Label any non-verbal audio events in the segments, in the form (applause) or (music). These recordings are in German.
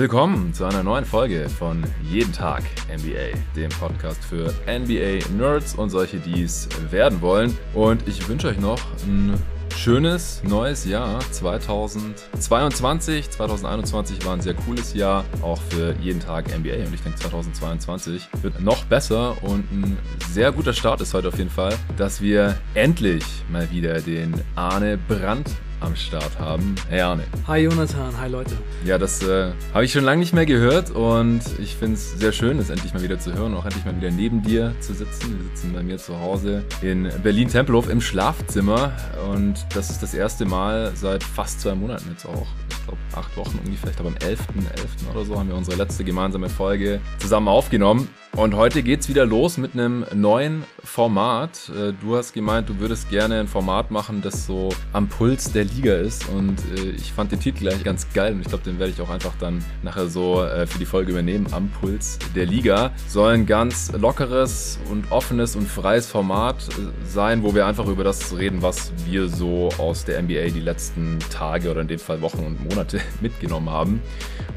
Willkommen zu einer neuen Folge von Jeden Tag NBA, dem Podcast für NBA-Nerds und solche, die es werden wollen. Und ich wünsche euch noch ein schönes neues Jahr 2022. 2021 war ein sehr cooles Jahr, auch für jeden Tag NBA. Und ich denke, 2022 wird noch besser und ein sehr guter Start ist heute auf jeden Fall, dass wir endlich mal wieder den Arne Brandt am Start haben. Hey Arne. Hi Jonathan, hi Leute. Ja, das äh, habe ich schon lange nicht mehr gehört und ich finde es sehr schön, das endlich mal wieder zu hören, auch endlich mal wieder neben dir zu sitzen. Wir sitzen bei mir zu Hause in Berlin-Tempelhof im Schlafzimmer und das ist das erste Mal seit fast zwei Monaten jetzt auch. Ich glaube, acht Wochen ungefähr, ich glaube am 11.11. 11. oder so haben wir unsere letzte gemeinsame Folge zusammen aufgenommen. Und heute geht's wieder los mit einem neuen Format. Äh, du hast gemeint, du würdest gerne ein Format machen, das so am Puls der Liga ist. Und äh, ich fand den Titel gleich ganz geil. Und ich glaube, den werde ich auch einfach dann nachher so äh, für die Folge übernehmen. Am Puls der Liga. Soll ein ganz lockeres und offenes und freies Format sein, wo wir einfach über das reden, was wir so aus der NBA die letzten Tage oder in dem Fall Wochen und Monate (laughs) mitgenommen haben.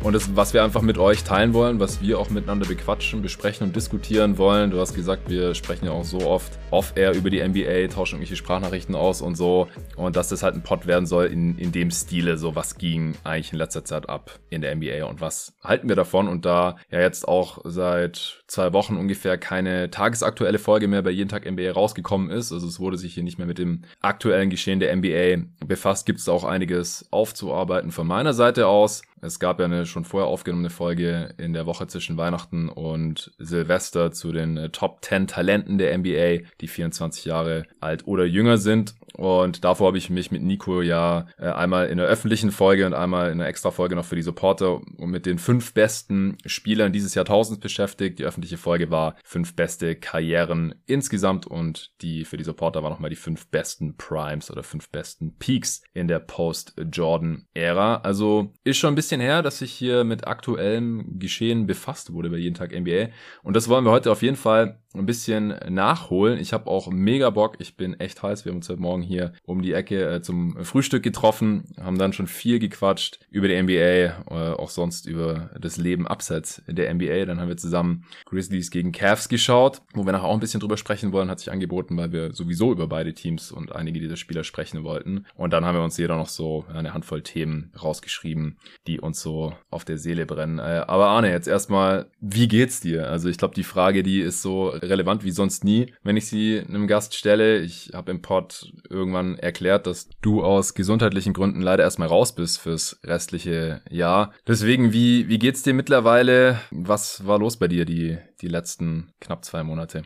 Und das, was wir einfach mit euch teilen wollen, was wir auch miteinander bequatschen, besprechen besprechen und diskutieren wollen. Du hast gesagt, wir sprechen ja auch so oft off-air über die NBA, tauschen irgendwelche Sprachnachrichten aus und so. Und dass das halt ein Pod werden soll in, in dem Stile, so was ging eigentlich in letzter Zeit ab in der NBA und was halten wir davon. Und da ja jetzt auch seit zwei Wochen ungefähr keine tagesaktuelle Folge mehr bei jeden Tag NBA rausgekommen ist, also es wurde sich hier nicht mehr mit dem aktuellen Geschehen der NBA befasst, gibt es auch einiges aufzuarbeiten von meiner Seite aus. Es gab ja eine schon vorher aufgenommene Folge in der Woche zwischen Weihnachten und Silvester zu den äh, Top 10 Talenten der NBA, die 24 Jahre alt oder jünger sind. Und davor habe ich mich mit Nico ja äh, einmal in der öffentlichen Folge und einmal in einer extra Folge noch für die Supporter und mit den fünf besten Spielern dieses Jahrtausends beschäftigt. Die öffentliche Folge war fünf beste Karrieren insgesamt und die für die Supporter war nochmal die fünf besten Primes oder fünf besten Peaks in der Post-Jordan-Ära. Also ist schon ein bisschen her, dass ich hier mit aktuellem Geschehen befasst wurde bei jeden Tag NBA. Und das wollen wir heute auf jeden Fall ein bisschen nachholen. Ich habe auch mega Bock. Ich bin echt heiß. Wir haben uns heute Morgen hier um die Ecke äh, zum Frühstück getroffen, haben dann schon viel gequatscht über die NBA, äh, auch sonst über das Leben abseits der NBA. Dann haben wir zusammen Grizzlies gegen Cavs geschaut, wo wir nachher auch ein bisschen drüber sprechen wollen, hat sich angeboten, weil wir sowieso über beide Teams und einige dieser Spieler sprechen wollten. Und dann haben wir uns jeder noch so eine Handvoll Themen rausgeschrieben, die uns so auf der Seele brennen. Äh, aber Arne, jetzt erstmal, wie geht's dir? Also ich glaube, die Frage, die ist so relevant wie sonst nie, wenn ich sie einem Gast stelle. Ich habe im Pod irgendwann erklärt, dass du aus gesundheitlichen Gründen leider erstmal raus bist fürs restliche Jahr. Deswegen, wie, wie geht's dir mittlerweile? Was war los bei dir die, die letzten knapp zwei Monate?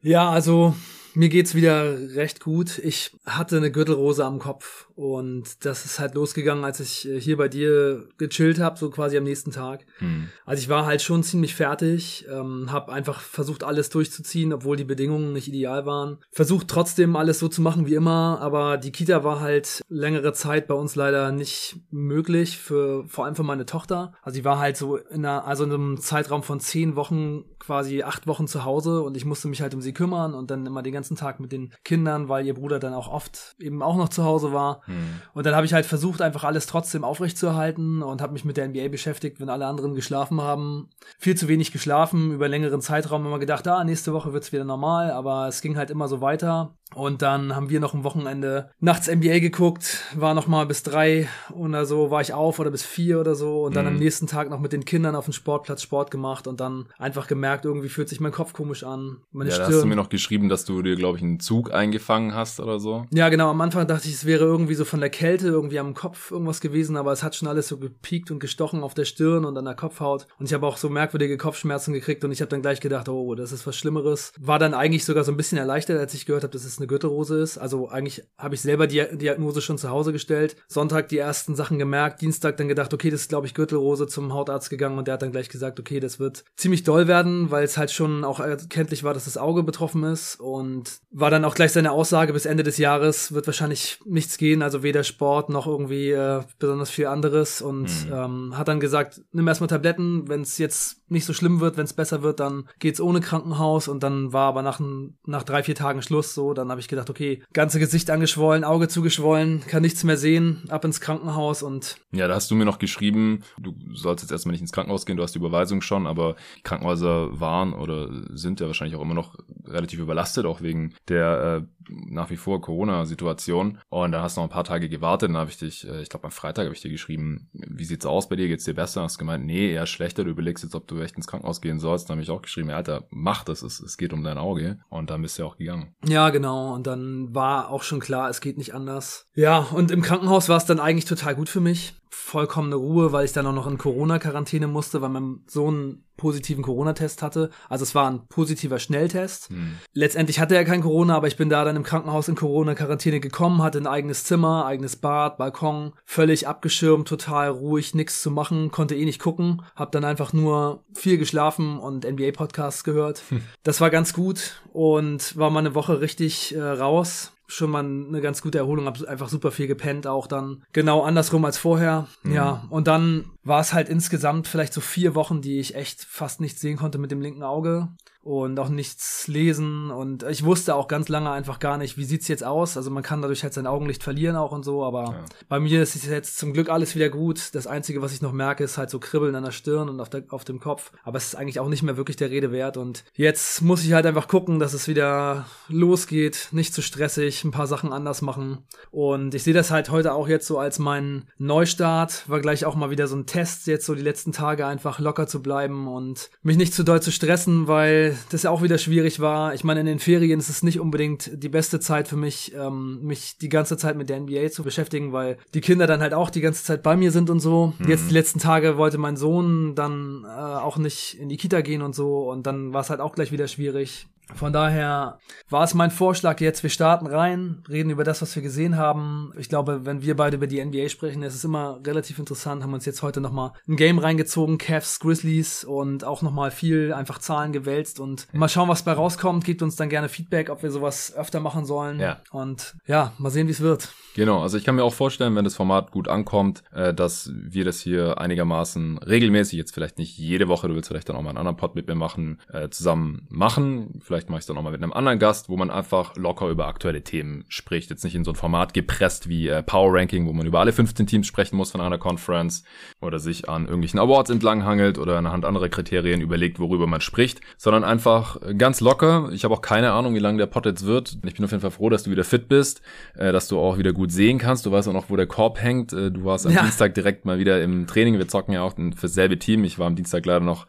Ja, also mir geht's wieder recht gut. Ich hatte eine Gürtelrose am Kopf und das ist halt losgegangen, als ich äh, hier bei dir gechillt habe, so quasi am nächsten Tag. Hm. Also ich war halt schon ziemlich fertig, ähm, habe einfach versucht alles durchzuziehen, obwohl die Bedingungen nicht ideal waren. Versucht trotzdem alles so zu machen wie immer, aber die Kita war halt längere Zeit bei uns leider nicht möglich für vor allem für meine Tochter. Also sie war halt so in einer also in einem Zeitraum von zehn Wochen quasi acht Wochen zu Hause und ich musste mich halt um sie kümmern und dann immer den ganzen ganzen Tag mit den Kindern, weil ihr Bruder dann auch oft eben auch noch zu Hause war. Hm. Und dann habe ich halt versucht, einfach alles trotzdem aufrechtzuerhalten und habe mich mit der NBA beschäftigt, wenn alle anderen geschlafen haben. Viel zu wenig geschlafen, über längeren Zeitraum immer gedacht, ah, nächste Woche wird's wieder normal, aber es ging halt immer so weiter. Und dann haben wir noch ein Wochenende nachts NBA geguckt, war noch mal bis drei oder so, war ich auf oder bis vier oder so und dann mhm. am nächsten Tag noch mit den Kindern auf dem Sportplatz Sport gemacht und dann einfach gemerkt, irgendwie fühlt sich mein Kopf komisch an. Meine ja, Stirn. da hast du mir noch geschrieben, dass du dir, glaube ich, einen Zug eingefangen hast oder so. Ja, genau. Am Anfang dachte ich, es wäre irgendwie so von der Kälte irgendwie am Kopf irgendwas gewesen, aber es hat schon alles so gepiekt und gestochen auf der Stirn und an der Kopfhaut. Und ich habe auch so merkwürdige Kopfschmerzen gekriegt und ich habe dann gleich gedacht, oh, das ist was Schlimmeres. War dann eigentlich sogar so ein bisschen erleichtert, als ich gehört habe, dass es eine Gürtelrose ist. Also eigentlich habe ich selber die Diagnose schon zu Hause gestellt. Sonntag die ersten Sachen gemerkt, Dienstag dann gedacht, okay, das ist glaube ich Gürtelrose zum Hautarzt gegangen und der hat dann gleich gesagt, okay, das wird ziemlich doll werden, weil es halt schon auch erkenntlich war, dass das Auge betroffen ist und war dann auch gleich seine Aussage, bis Ende des Jahres wird wahrscheinlich nichts gehen, also weder Sport noch irgendwie äh, besonders viel anderes und mhm. ähm, hat dann gesagt, nimm erstmal Tabletten, wenn es jetzt nicht so schlimm wird, wenn es besser wird, dann geht's ohne Krankenhaus und dann war aber nach, nach drei, vier Tagen Schluss so, dann dann habe ich gedacht, okay, ganze Gesicht angeschwollen, Auge zugeschwollen, kann nichts mehr sehen, ab ins Krankenhaus und. Ja, da hast du mir noch geschrieben, du sollst jetzt erstmal nicht ins Krankenhaus gehen, du hast die Überweisung schon, aber die Krankenhäuser waren oder sind ja wahrscheinlich auch immer noch relativ überlastet, auch wegen der äh, nach wie vor Corona-Situation. Und dann hast du noch ein paar Tage gewartet, dann habe ich dich, äh, ich glaube am Freitag habe ich dir geschrieben, wie sieht's aus bei dir, geht's dir besser? Hast gemeint, nee, eher schlechter, du überlegst jetzt, ob du echt ins Krankenhaus gehen sollst. Dann habe ich auch geschrieben, ja, Alter, mach das, es, es geht um dein Auge. Und dann bist du ja auch gegangen. Ja, genau. Und dann war auch schon klar, es geht nicht anders. Ja, und im Krankenhaus war es dann eigentlich total gut für mich vollkommene Ruhe, weil ich dann auch noch in Corona-Quarantäne musste, weil mein Sohn positiven Corona-Test hatte. Also es war ein positiver Schnelltest. Hm. Letztendlich hatte er kein Corona, aber ich bin da dann im Krankenhaus in Corona-Quarantäne gekommen, hatte ein eigenes Zimmer, eigenes Bad, Balkon, völlig abgeschirmt, total ruhig, nichts zu machen, konnte eh nicht gucken, hab dann einfach nur viel geschlafen und NBA-Podcasts gehört. Hm. Das war ganz gut und war mal eine Woche richtig äh, raus schon mal eine ganz gute Erholung, hab einfach super viel gepennt, auch dann genau andersrum als vorher. Mhm. Ja, und dann war es halt insgesamt vielleicht so vier Wochen, die ich echt fast nicht sehen konnte mit dem linken Auge und auch nichts lesen und ich wusste auch ganz lange einfach gar nicht, wie sieht's jetzt aus. Also man kann dadurch halt sein Augenlicht verlieren auch und so, aber ja. bei mir ist es jetzt zum Glück alles wieder gut. Das einzige, was ich noch merke, ist halt so Kribbeln an der Stirn und auf, der, auf dem Kopf, aber es ist eigentlich auch nicht mehr wirklich der Rede wert und jetzt muss ich halt einfach gucken, dass es wieder losgeht, nicht zu stressig, ein paar Sachen anders machen und ich sehe das halt heute auch jetzt so als meinen Neustart, war gleich auch mal wieder so ein Test jetzt so die letzten Tage einfach locker zu bleiben und mich nicht zu doll zu stressen, weil das ja auch wieder schwierig war. Ich meine, in den Ferien ist es nicht unbedingt die beste Zeit für mich, ähm, mich die ganze Zeit mit der NBA zu beschäftigen, weil die Kinder dann halt auch die ganze Zeit bei mir sind und so. Mhm. Jetzt die letzten Tage wollte mein Sohn dann äh, auch nicht in die Kita gehen und so und dann war es halt auch gleich wieder schwierig. Von daher war es mein Vorschlag jetzt, wir starten rein, reden über das, was wir gesehen haben. Ich glaube, wenn wir beide über die NBA sprechen, ist es immer relativ interessant, haben uns jetzt heute nochmal ein Game reingezogen, Cavs, Grizzlies und auch nochmal viel einfach Zahlen gewälzt und mal schauen, was bei rauskommt. Gebt uns dann gerne Feedback, ob wir sowas öfter machen sollen. Ja. Und ja, mal sehen, wie es wird. Genau, also ich kann mir auch vorstellen, wenn das Format gut ankommt, äh, dass wir das hier einigermaßen regelmäßig, jetzt vielleicht nicht jede Woche, du willst vielleicht dann auch mal einen anderen Pod mit mir machen, äh, zusammen machen. Vielleicht Vielleicht mache ich es dann auch mal mit einem anderen Gast, wo man einfach locker über aktuelle Themen spricht. Jetzt nicht in so ein Format gepresst wie äh, Power Ranking, wo man über alle 15 Teams sprechen muss von einer Conference oder sich an irgendwelchen Awards entlanghangelt oder anhand anderer Kriterien überlegt, worüber man spricht, sondern einfach ganz locker. Ich habe auch keine Ahnung, wie lange der Pod jetzt wird. Ich bin auf jeden Fall froh, dass du wieder fit bist, äh, dass du auch wieder gut sehen kannst. Du weißt auch noch, wo der Korb hängt. Äh, du warst am ja. Dienstag direkt mal wieder im Training. Wir zocken ja auch fürs selbe Team. Ich war am Dienstag leider noch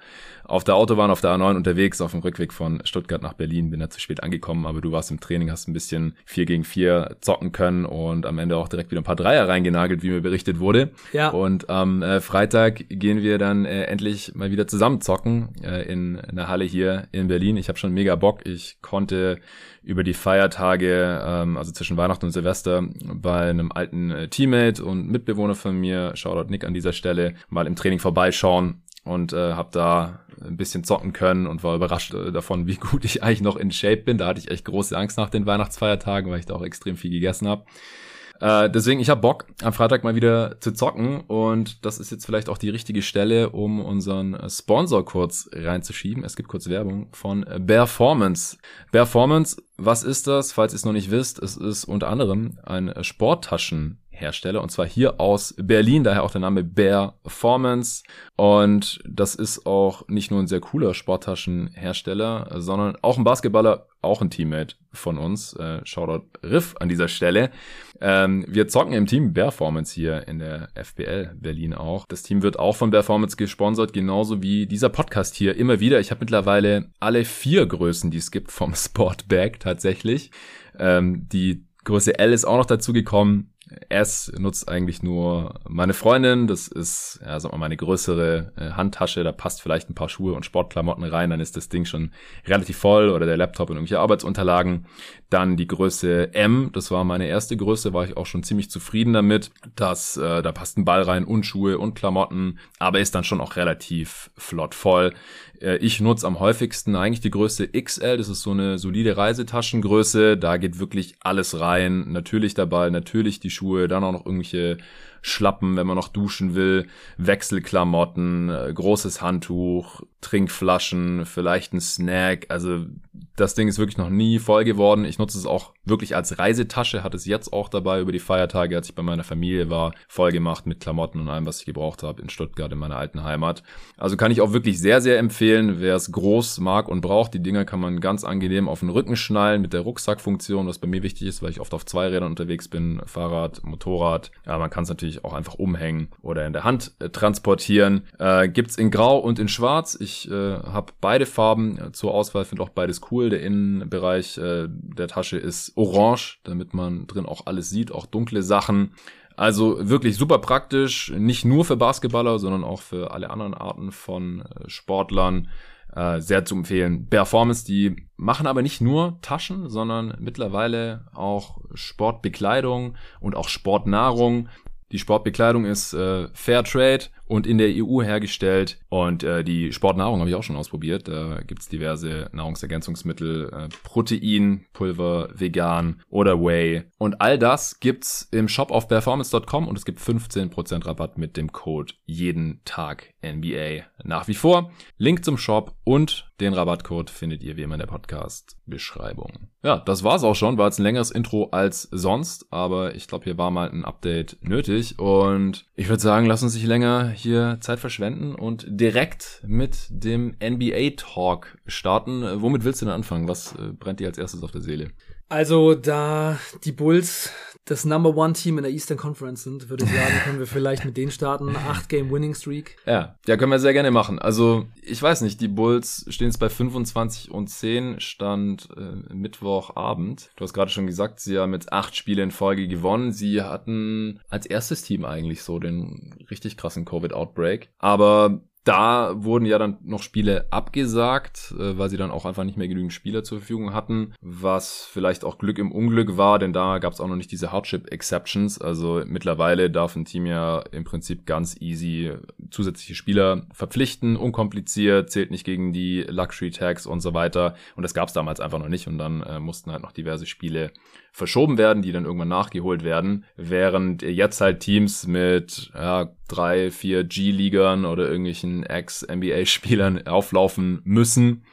auf der Autobahn auf der A9 unterwegs, auf dem Rückweg von Stuttgart nach Berlin, bin da zu spät angekommen, aber du warst im Training, hast ein bisschen 4 gegen 4 zocken können und am Ende auch direkt wieder ein paar Dreier reingenagelt, wie mir berichtet wurde. Ja. Und am äh, Freitag gehen wir dann äh, endlich mal wieder zusammen zocken äh, in einer Halle hier in Berlin. Ich habe schon mega Bock. Ich konnte über die Feiertage, ähm, also zwischen Weihnachten und Silvester, bei einem alten äh, Teammate und Mitbewohner von mir, Shoutout Nick an dieser Stelle, mal im Training vorbeischauen und äh, habe da ein bisschen zocken können und war überrascht äh, davon, wie gut ich eigentlich noch in Shape bin. Da hatte ich echt große Angst nach den Weihnachtsfeiertagen, weil ich da auch extrem viel gegessen habe. Äh, deswegen, ich habe Bock, am Freitag mal wieder zu zocken und das ist jetzt vielleicht auch die richtige Stelle, um unseren Sponsor kurz reinzuschieben. Es gibt kurz Werbung von Performance. Performance, was ist das? Falls ihr es noch nicht wisst, es ist unter anderem ein Sporttaschen Hersteller und zwar hier aus Berlin, daher auch der Name Bear Performance und das ist auch nicht nur ein sehr cooler Sporttaschenhersteller, sondern auch ein Basketballer, auch ein Teammate von uns, äh, Shoutout Riff an dieser Stelle. Ähm, wir zocken im Team Performance hier in der FBL Berlin auch. Das Team wird auch von Performance gesponsert, genauso wie dieser Podcast hier immer wieder. Ich habe mittlerweile alle vier Größen, die es gibt vom (laughs) Sportbag tatsächlich. Ähm, die Größe L ist auch noch dazu gekommen. S nutzt eigentlich nur meine Freundin. Das ist, ja, sag mal, meine größere äh, Handtasche. Da passt vielleicht ein paar Schuhe und Sportklamotten rein. Dann ist das Ding schon relativ voll oder der Laptop und irgendwelche Arbeitsunterlagen. Dann die Größe M. Das war meine erste Größe. War ich auch schon ziemlich zufrieden damit. dass äh, da passt ein Ball rein und Schuhe und Klamotten. Aber ist dann schon auch relativ flott voll. Äh, ich nutze am häufigsten eigentlich die Größe XL. Das ist so eine solide Reisetaschengröße. Da geht wirklich alles rein. Natürlich dabei, natürlich die Schuhe, dann auch noch irgendwelche Schlappen, wenn man noch duschen will, Wechselklamotten, äh, großes Handtuch, Trinkflaschen, vielleicht ein Snack. Also das Ding ist wirklich noch nie voll geworden. Ich nutze es auch wirklich als Reisetasche, hatte es jetzt auch dabei über die Feiertage, als ich bei meiner Familie war, voll gemacht mit Klamotten und allem, was ich gebraucht habe in Stuttgart in meiner alten Heimat. Also kann ich auch wirklich sehr, sehr empfehlen, wer es groß mag und braucht. Die Dinger kann man ganz angenehm auf den Rücken schnallen mit der Rucksackfunktion, was bei mir wichtig ist, weil ich oft auf zwei Rädern unterwegs bin, Fahrrad, Motorrad. Ja, man kann es natürlich auch einfach umhängen oder in der Hand äh, transportieren. Äh, gibt's in Grau und in Schwarz. Ich äh, habe beide Farben äh, zur Auswahl, finde auch beides cool. Der Innenbereich äh, der Tasche ist orange, damit man drin auch alles sieht, auch dunkle Sachen. Also wirklich super praktisch, nicht nur für Basketballer, sondern auch für alle anderen Arten von äh, Sportlern. Äh, sehr zu empfehlen. Performance, die machen aber nicht nur Taschen, sondern mittlerweile auch Sportbekleidung und auch Sportnahrung. Die Sportbekleidung ist äh, Fair Trade und in der EU hergestellt. Und äh, die Sportnahrung habe ich auch schon ausprobiert. Da gibt's diverse Nahrungsergänzungsmittel, äh, Protein, Pulver, vegan oder Whey. Und all das gibt's im Shop auf performance.com und es gibt 15% Rabatt mit dem Code jeden Tag NBA. Nach wie vor. Link zum Shop und den Rabattcode findet ihr wie immer in der Podcast-Beschreibung. Ja, das war's auch schon. War jetzt ein längeres Intro als sonst, aber ich glaube, hier war mal ein Update nötig. Und ich würde sagen, lass uns nicht länger hier Zeit verschwenden und direkt mit dem NBA Talk starten. Womit willst du denn anfangen? Was äh, brennt dir als erstes auf der Seele? Also, da die Bulls das Number One Team in der Eastern Conference sind, würde ich sagen, können wir vielleicht mit denen starten. (laughs) Acht Game Winning Streak. Ja, ja, können wir sehr gerne machen. Also, ich weiß nicht, die Bulls stehen jetzt bei 25 und 10, stand äh, Mittwochabend. Du hast gerade schon gesagt, sie haben mit acht Spiele in Folge gewonnen. Sie hatten als erstes Team eigentlich so den richtig krassen Covid-Outbreak. Aber da wurden ja dann noch Spiele abgesagt, äh, weil sie dann auch einfach nicht mehr genügend Spieler zur Verfügung hatten, was vielleicht auch Glück im Unglück war, denn da gab es auch noch nicht diese Hardship Exceptions. Also mittlerweile darf ein Team ja im Prinzip ganz easy zusätzliche Spieler verpflichten, unkompliziert, zählt nicht gegen die Luxury Tags und so weiter. Und das gab es damals einfach noch nicht und dann äh, mussten halt noch diverse Spiele verschoben werden, die dann irgendwann nachgeholt werden, während jetzt halt Teams mit ja, drei, vier G-Ligern oder irgendwelchen Ex-NBA-Spielern (laughs) auflaufen müssen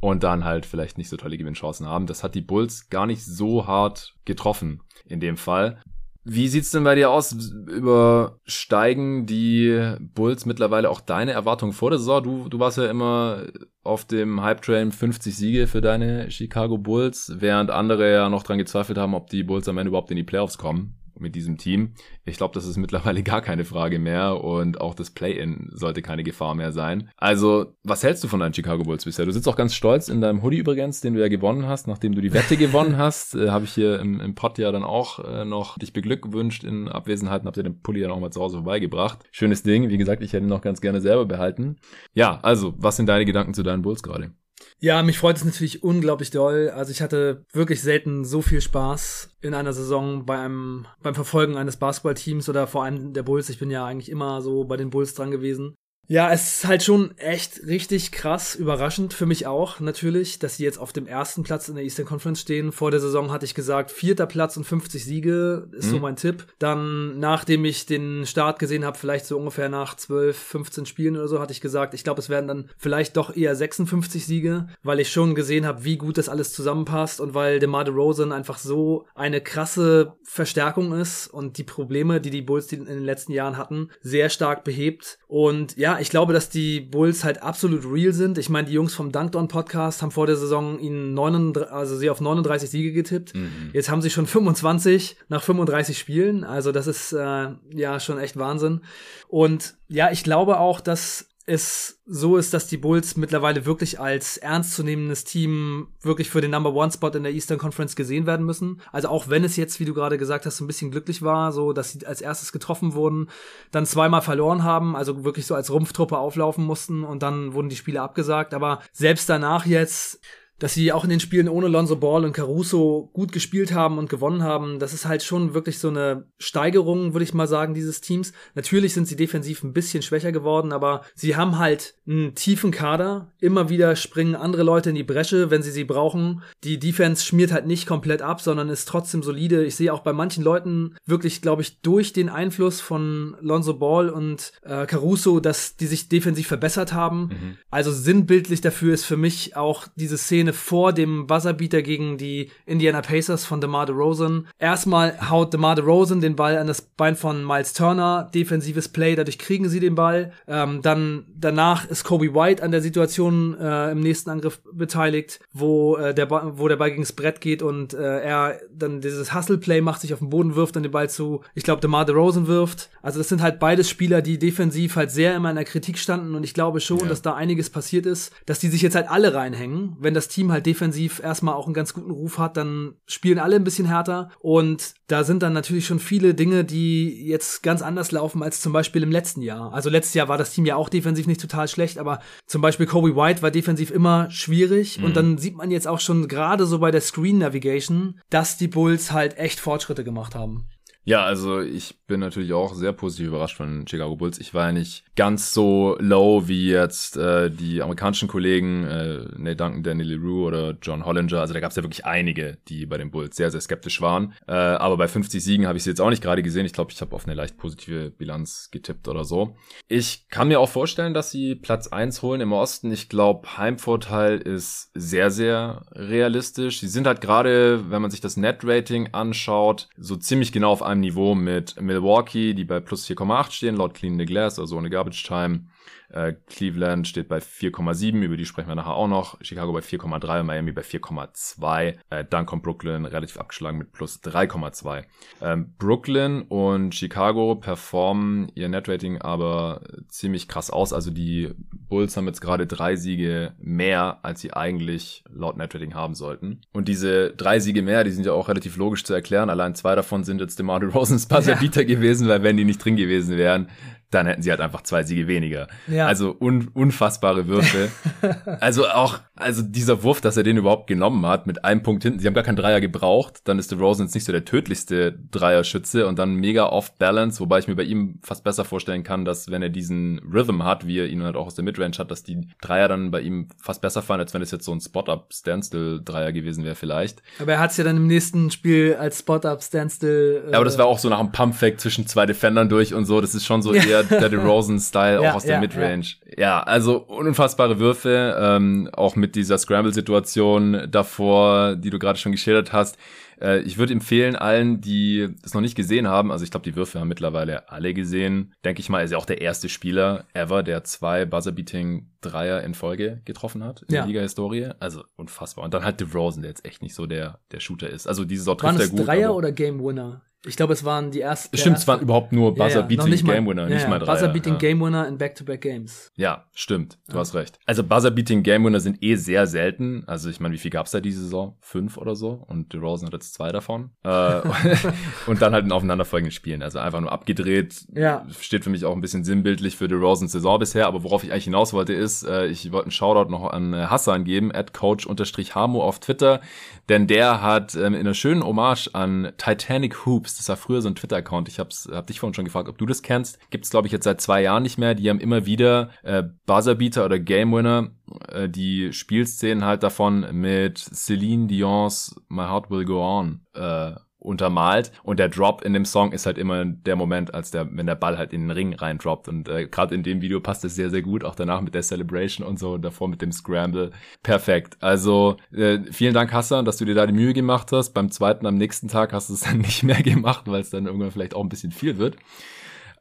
und dann halt vielleicht nicht so tolle Gewinnchancen haben. Das hat die Bulls gar nicht so hart getroffen in dem Fall. Wie sieht's denn bei dir aus? Übersteigen die Bulls mittlerweile auch deine Erwartungen vor der Saison? Du, du warst ja immer auf dem Hype Train 50 Siege für deine Chicago Bulls, während andere ja noch dran gezweifelt haben, ob die Bulls am Ende überhaupt in die Playoffs kommen mit diesem Team. Ich glaube, das ist mittlerweile gar keine Frage mehr und auch das Play-In sollte keine Gefahr mehr sein. Also, was hältst du von deinen Chicago Bulls bisher? Du sitzt auch ganz stolz in deinem Hoodie übrigens, den du ja gewonnen hast, nachdem du die Wette (laughs) gewonnen hast. Äh, Habe ich hier im, im Pod ja dann auch äh, noch dich beglückwünscht in Abwesenheit und hab dir den Pulli ja noch mal zu Hause vorbeigebracht. Schönes Ding. Wie gesagt, ich hätte ihn noch ganz gerne selber behalten. Ja, also, was sind deine Gedanken zu deinen Bulls gerade? Ja, mich freut es natürlich unglaublich doll. Also ich hatte wirklich selten so viel Spaß in einer Saison beim, beim Verfolgen eines Basketballteams oder vor allem der Bulls. Ich bin ja eigentlich immer so bei den Bulls dran gewesen. Ja, es ist halt schon echt richtig krass, überraschend für mich auch natürlich, dass sie jetzt auf dem ersten Platz in der Eastern Conference stehen. Vor der Saison hatte ich gesagt, vierter Platz und 50 Siege ist mhm. so mein Tipp. Dann, nachdem ich den Start gesehen habe, vielleicht so ungefähr nach 12, 15 Spielen oder so, hatte ich gesagt, ich glaube, es werden dann vielleicht doch eher 56 Siege, weil ich schon gesehen habe, wie gut das alles zusammenpasst und weil DeMar DeRozan einfach so eine krasse Verstärkung ist und die Probleme, die die Bulls in den letzten Jahren hatten, sehr stark behebt. Und ja, ich glaube, dass die Bulls halt absolut real sind. Ich meine, die Jungs vom Dunked On Podcast haben vor der Saison ihnen 39, also sie auf 39 Siege getippt. Mhm. Jetzt haben sie schon 25 nach 35 Spielen. Also das ist äh, ja schon echt Wahnsinn. Und ja, ich glaube auch, dass es so ist, dass die Bulls mittlerweile wirklich als ernstzunehmendes Team wirklich für den Number One Spot in der Eastern Conference gesehen werden müssen. Also auch wenn es jetzt, wie du gerade gesagt hast, ein bisschen glücklich war, so dass sie als erstes getroffen wurden, dann zweimal verloren haben, also wirklich so als Rumpftruppe auflaufen mussten und dann wurden die Spiele abgesagt. Aber selbst danach jetzt dass sie auch in den Spielen ohne Lonzo Ball und Caruso gut gespielt haben und gewonnen haben, das ist halt schon wirklich so eine Steigerung, würde ich mal sagen, dieses Teams. Natürlich sind sie defensiv ein bisschen schwächer geworden, aber sie haben halt einen tiefen Kader. Immer wieder springen andere Leute in die Bresche, wenn sie sie brauchen. Die Defense schmiert halt nicht komplett ab, sondern ist trotzdem solide. Ich sehe auch bei manchen Leuten wirklich, glaube ich, durch den Einfluss von Lonzo Ball und äh, Caruso, dass die sich defensiv verbessert haben. Mhm. Also sinnbildlich dafür ist für mich auch diese Szene Szene vor dem Buzzerbeater gegen die Indiana Pacers von DeMar DeRozan. Erstmal haut DeMar DeRozan den Ball an das Bein von Miles Turner, defensives Play, dadurch kriegen sie den Ball. Ähm, dann danach ist Kobe White an der Situation äh, im nächsten Angriff beteiligt, wo äh, der ba wo der Ball gegens Brett geht und äh, er dann dieses Hustle Play macht, sich auf den Boden wirft, dann den Ball zu, ich glaube, DeMar DeRozan wirft. Also das sind halt beides Spieler, die defensiv halt sehr immer in der Kritik standen und ich glaube schon, ja. dass da einiges passiert ist, dass die sich jetzt halt alle reinhängen. Wenn das Team halt defensiv erstmal auch einen ganz guten Ruf hat, dann spielen alle ein bisschen härter und da sind dann natürlich schon viele Dinge, die jetzt ganz anders laufen als zum Beispiel im letzten Jahr. Also letztes Jahr war das Team ja auch defensiv nicht total schlecht, aber zum Beispiel Kobe White war defensiv immer schwierig mhm. und dann sieht man jetzt auch schon gerade so bei der Screen Navigation, dass die Bulls halt echt Fortschritte gemacht haben. Ja, also ich bin natürlich auch sehr positiv überrascht von Chicago Bulls. Ich war ja nicht ganz so low wie jetzt äh, die amerikanischen Kollegen, äh, Nate Duncan, Danny LeRoux oder John Hollinger. Also da gab es ja wirklich einige, die bei den Bulls sehr, sehr skeptisch waren. Äh, aber bei 50 Siegen habe ich sie jetzt auch nicht gerade gesehen. Ich glaube, ich habe auf eine leicht positive Bilanz getippt oder so. Ich kann mir auch vorstellen, dass sie Platz eins holen im Osten. Ich glaube, Heimvorteil ist sehr, sehr realistisch. Sie sind halt gerade, wenn man sich das Net-Rating anschaut, so ziemlich genau auf einem Niveau mit Milwaukee, die bei plus 4,8 stehen, laut Clean the Glass, also ohne Garbage Time. Äh, Cleveland steht bei 4,7, über die sprechen wir nachher auch noch. Chicago bei 4,3 Miami bei 4,2. Äh, dann kommt Brooklyn relativ abgeschlagen mit plus 3,2. Ähm, Brooklyn und Chicago performen ihr Netrating aber ziemlich krass aus. Also die Bulls haben jetzt gerade drei Siege mehr, als sie eigentlich laut Netrating haben sollten. Und diese drei Siege mehr, die sind ja auch relativ logisch zu erklären. Allein zwei davon sind jetzt DeMar DeRozans Buzzer-Beater ja. gewesen, weil wenn die nicht drin gewesen wären, dann hätten sie halt einfach zwei Siege weniger. Ja. Also un unfassbare Würfe. (laughs) also auch, also dieser Wurf, dass er den überhaupt genommen hat, mit einem Punkt hinten. Sie haben gar keinen Dreier gebraucht. Dann ist der Rosen jetzt nicht so der tödlichste Dreierschütze und dann mega off-balance, wobei ich mir bei ihm fast besser vorstellen kann, dass wenn er diesen Rhythm hat, wie er ihn halt auch aus der Midrange hat, dass die Dreier dann bei ihm fast besser fallen, als wenn es jetzt so ein Spot-Up-Standstill-Dreier gewesen wäre vielleicht. Aber er hat es ja dann im nächsten Spiel als Spot-Up-Standstill. Äh ja, aber das war auch so nach einem Pump-Fake zwischen zwei Defendern durch und so. Das ist schon so (laughs) eher der, der (laughs) DeRozan-Style ja, auch aus der ja, Midrange. Ja. ja, also unfassbare Würfe, ähm, auch mit dieser Scramble-Situation davor, die du gerade schon geschildert hast. Äh, ich würde empfehlen, allen, die es noch nicht gesehen haben, also ich glaube, die Würfe haben mittlerweile alle gesehen, denke ich mal, er ist ja auch der erste Spieler ever, der zwei Buzzer-Beating Dreier in Folge getroffen hat in der Liga-Historie. Also unfassbar. Und dann halt DeRozan, der jetzt echt nicht so der, der Shooter ist. Also diese Sorte trifft er gut. Dreier oder Game Winner? Ich glaube, es waren die ersten. Stimmt, es waren überhaupt nur Buzzer-Beating ja, ja. Game Winner, ja, nicht mal drei. Buzzer-Beating Game Winner in Back-to-Back Games. Ja, stimmt. Du hast recht. Also Buzzer-Beating Game Winner sind eh sehr selten. Also ich meine, wie viel gab's da diese Saison? Fünf oder so. Und DeRozan hat jetzt zwei davon. Äh, (laughs) und dann halt in aufeinanderfolgenden Spielen. Also einfach nur abgedreht. Ja. Steht für mich auch ein bisschen sinnbildlich für DeRozans Saison bisher. Aber worauf ich eigentlich hinaus wollte, ist, äh, ich wollte einen Shoutout noch an äh, Hassan geben, at coach-hamo auf Twitter. Denn der hat ähm, in einer schönen Hommage an Titanic Hoops, das war früher so ein Twitter Twitter-Account. Ich hab's, hab dich vorhin schon gefragt, ob du das kennst. Gibt's glaube ich jetzt seit zwei Jahren nicht mehr. Die haben immer wieder äh, Buzzerbeater oder Game Winner, äh, die Spielszenen halt davon mit Celine Dion's My Heart Will Go On äh, untermalt und der Drop in dem Song ist halt immer der Moment, als der, wenn der Ball halt in den Ring reindroppt und äh, gerade in dem Video passt es sehr, sehr gut, auch danach mit der Celebration und so und davor mit dem Scramble. Perfekt. Also äh, vielen Dank Hassan, dass du dir da die Mühe gemacht hast. Beim zweiten am nächsten Tag hast du es (laughs) dann nicht mehr gemacht, weil es dann irgendwann vielleicht auch ein bisschen viel wird.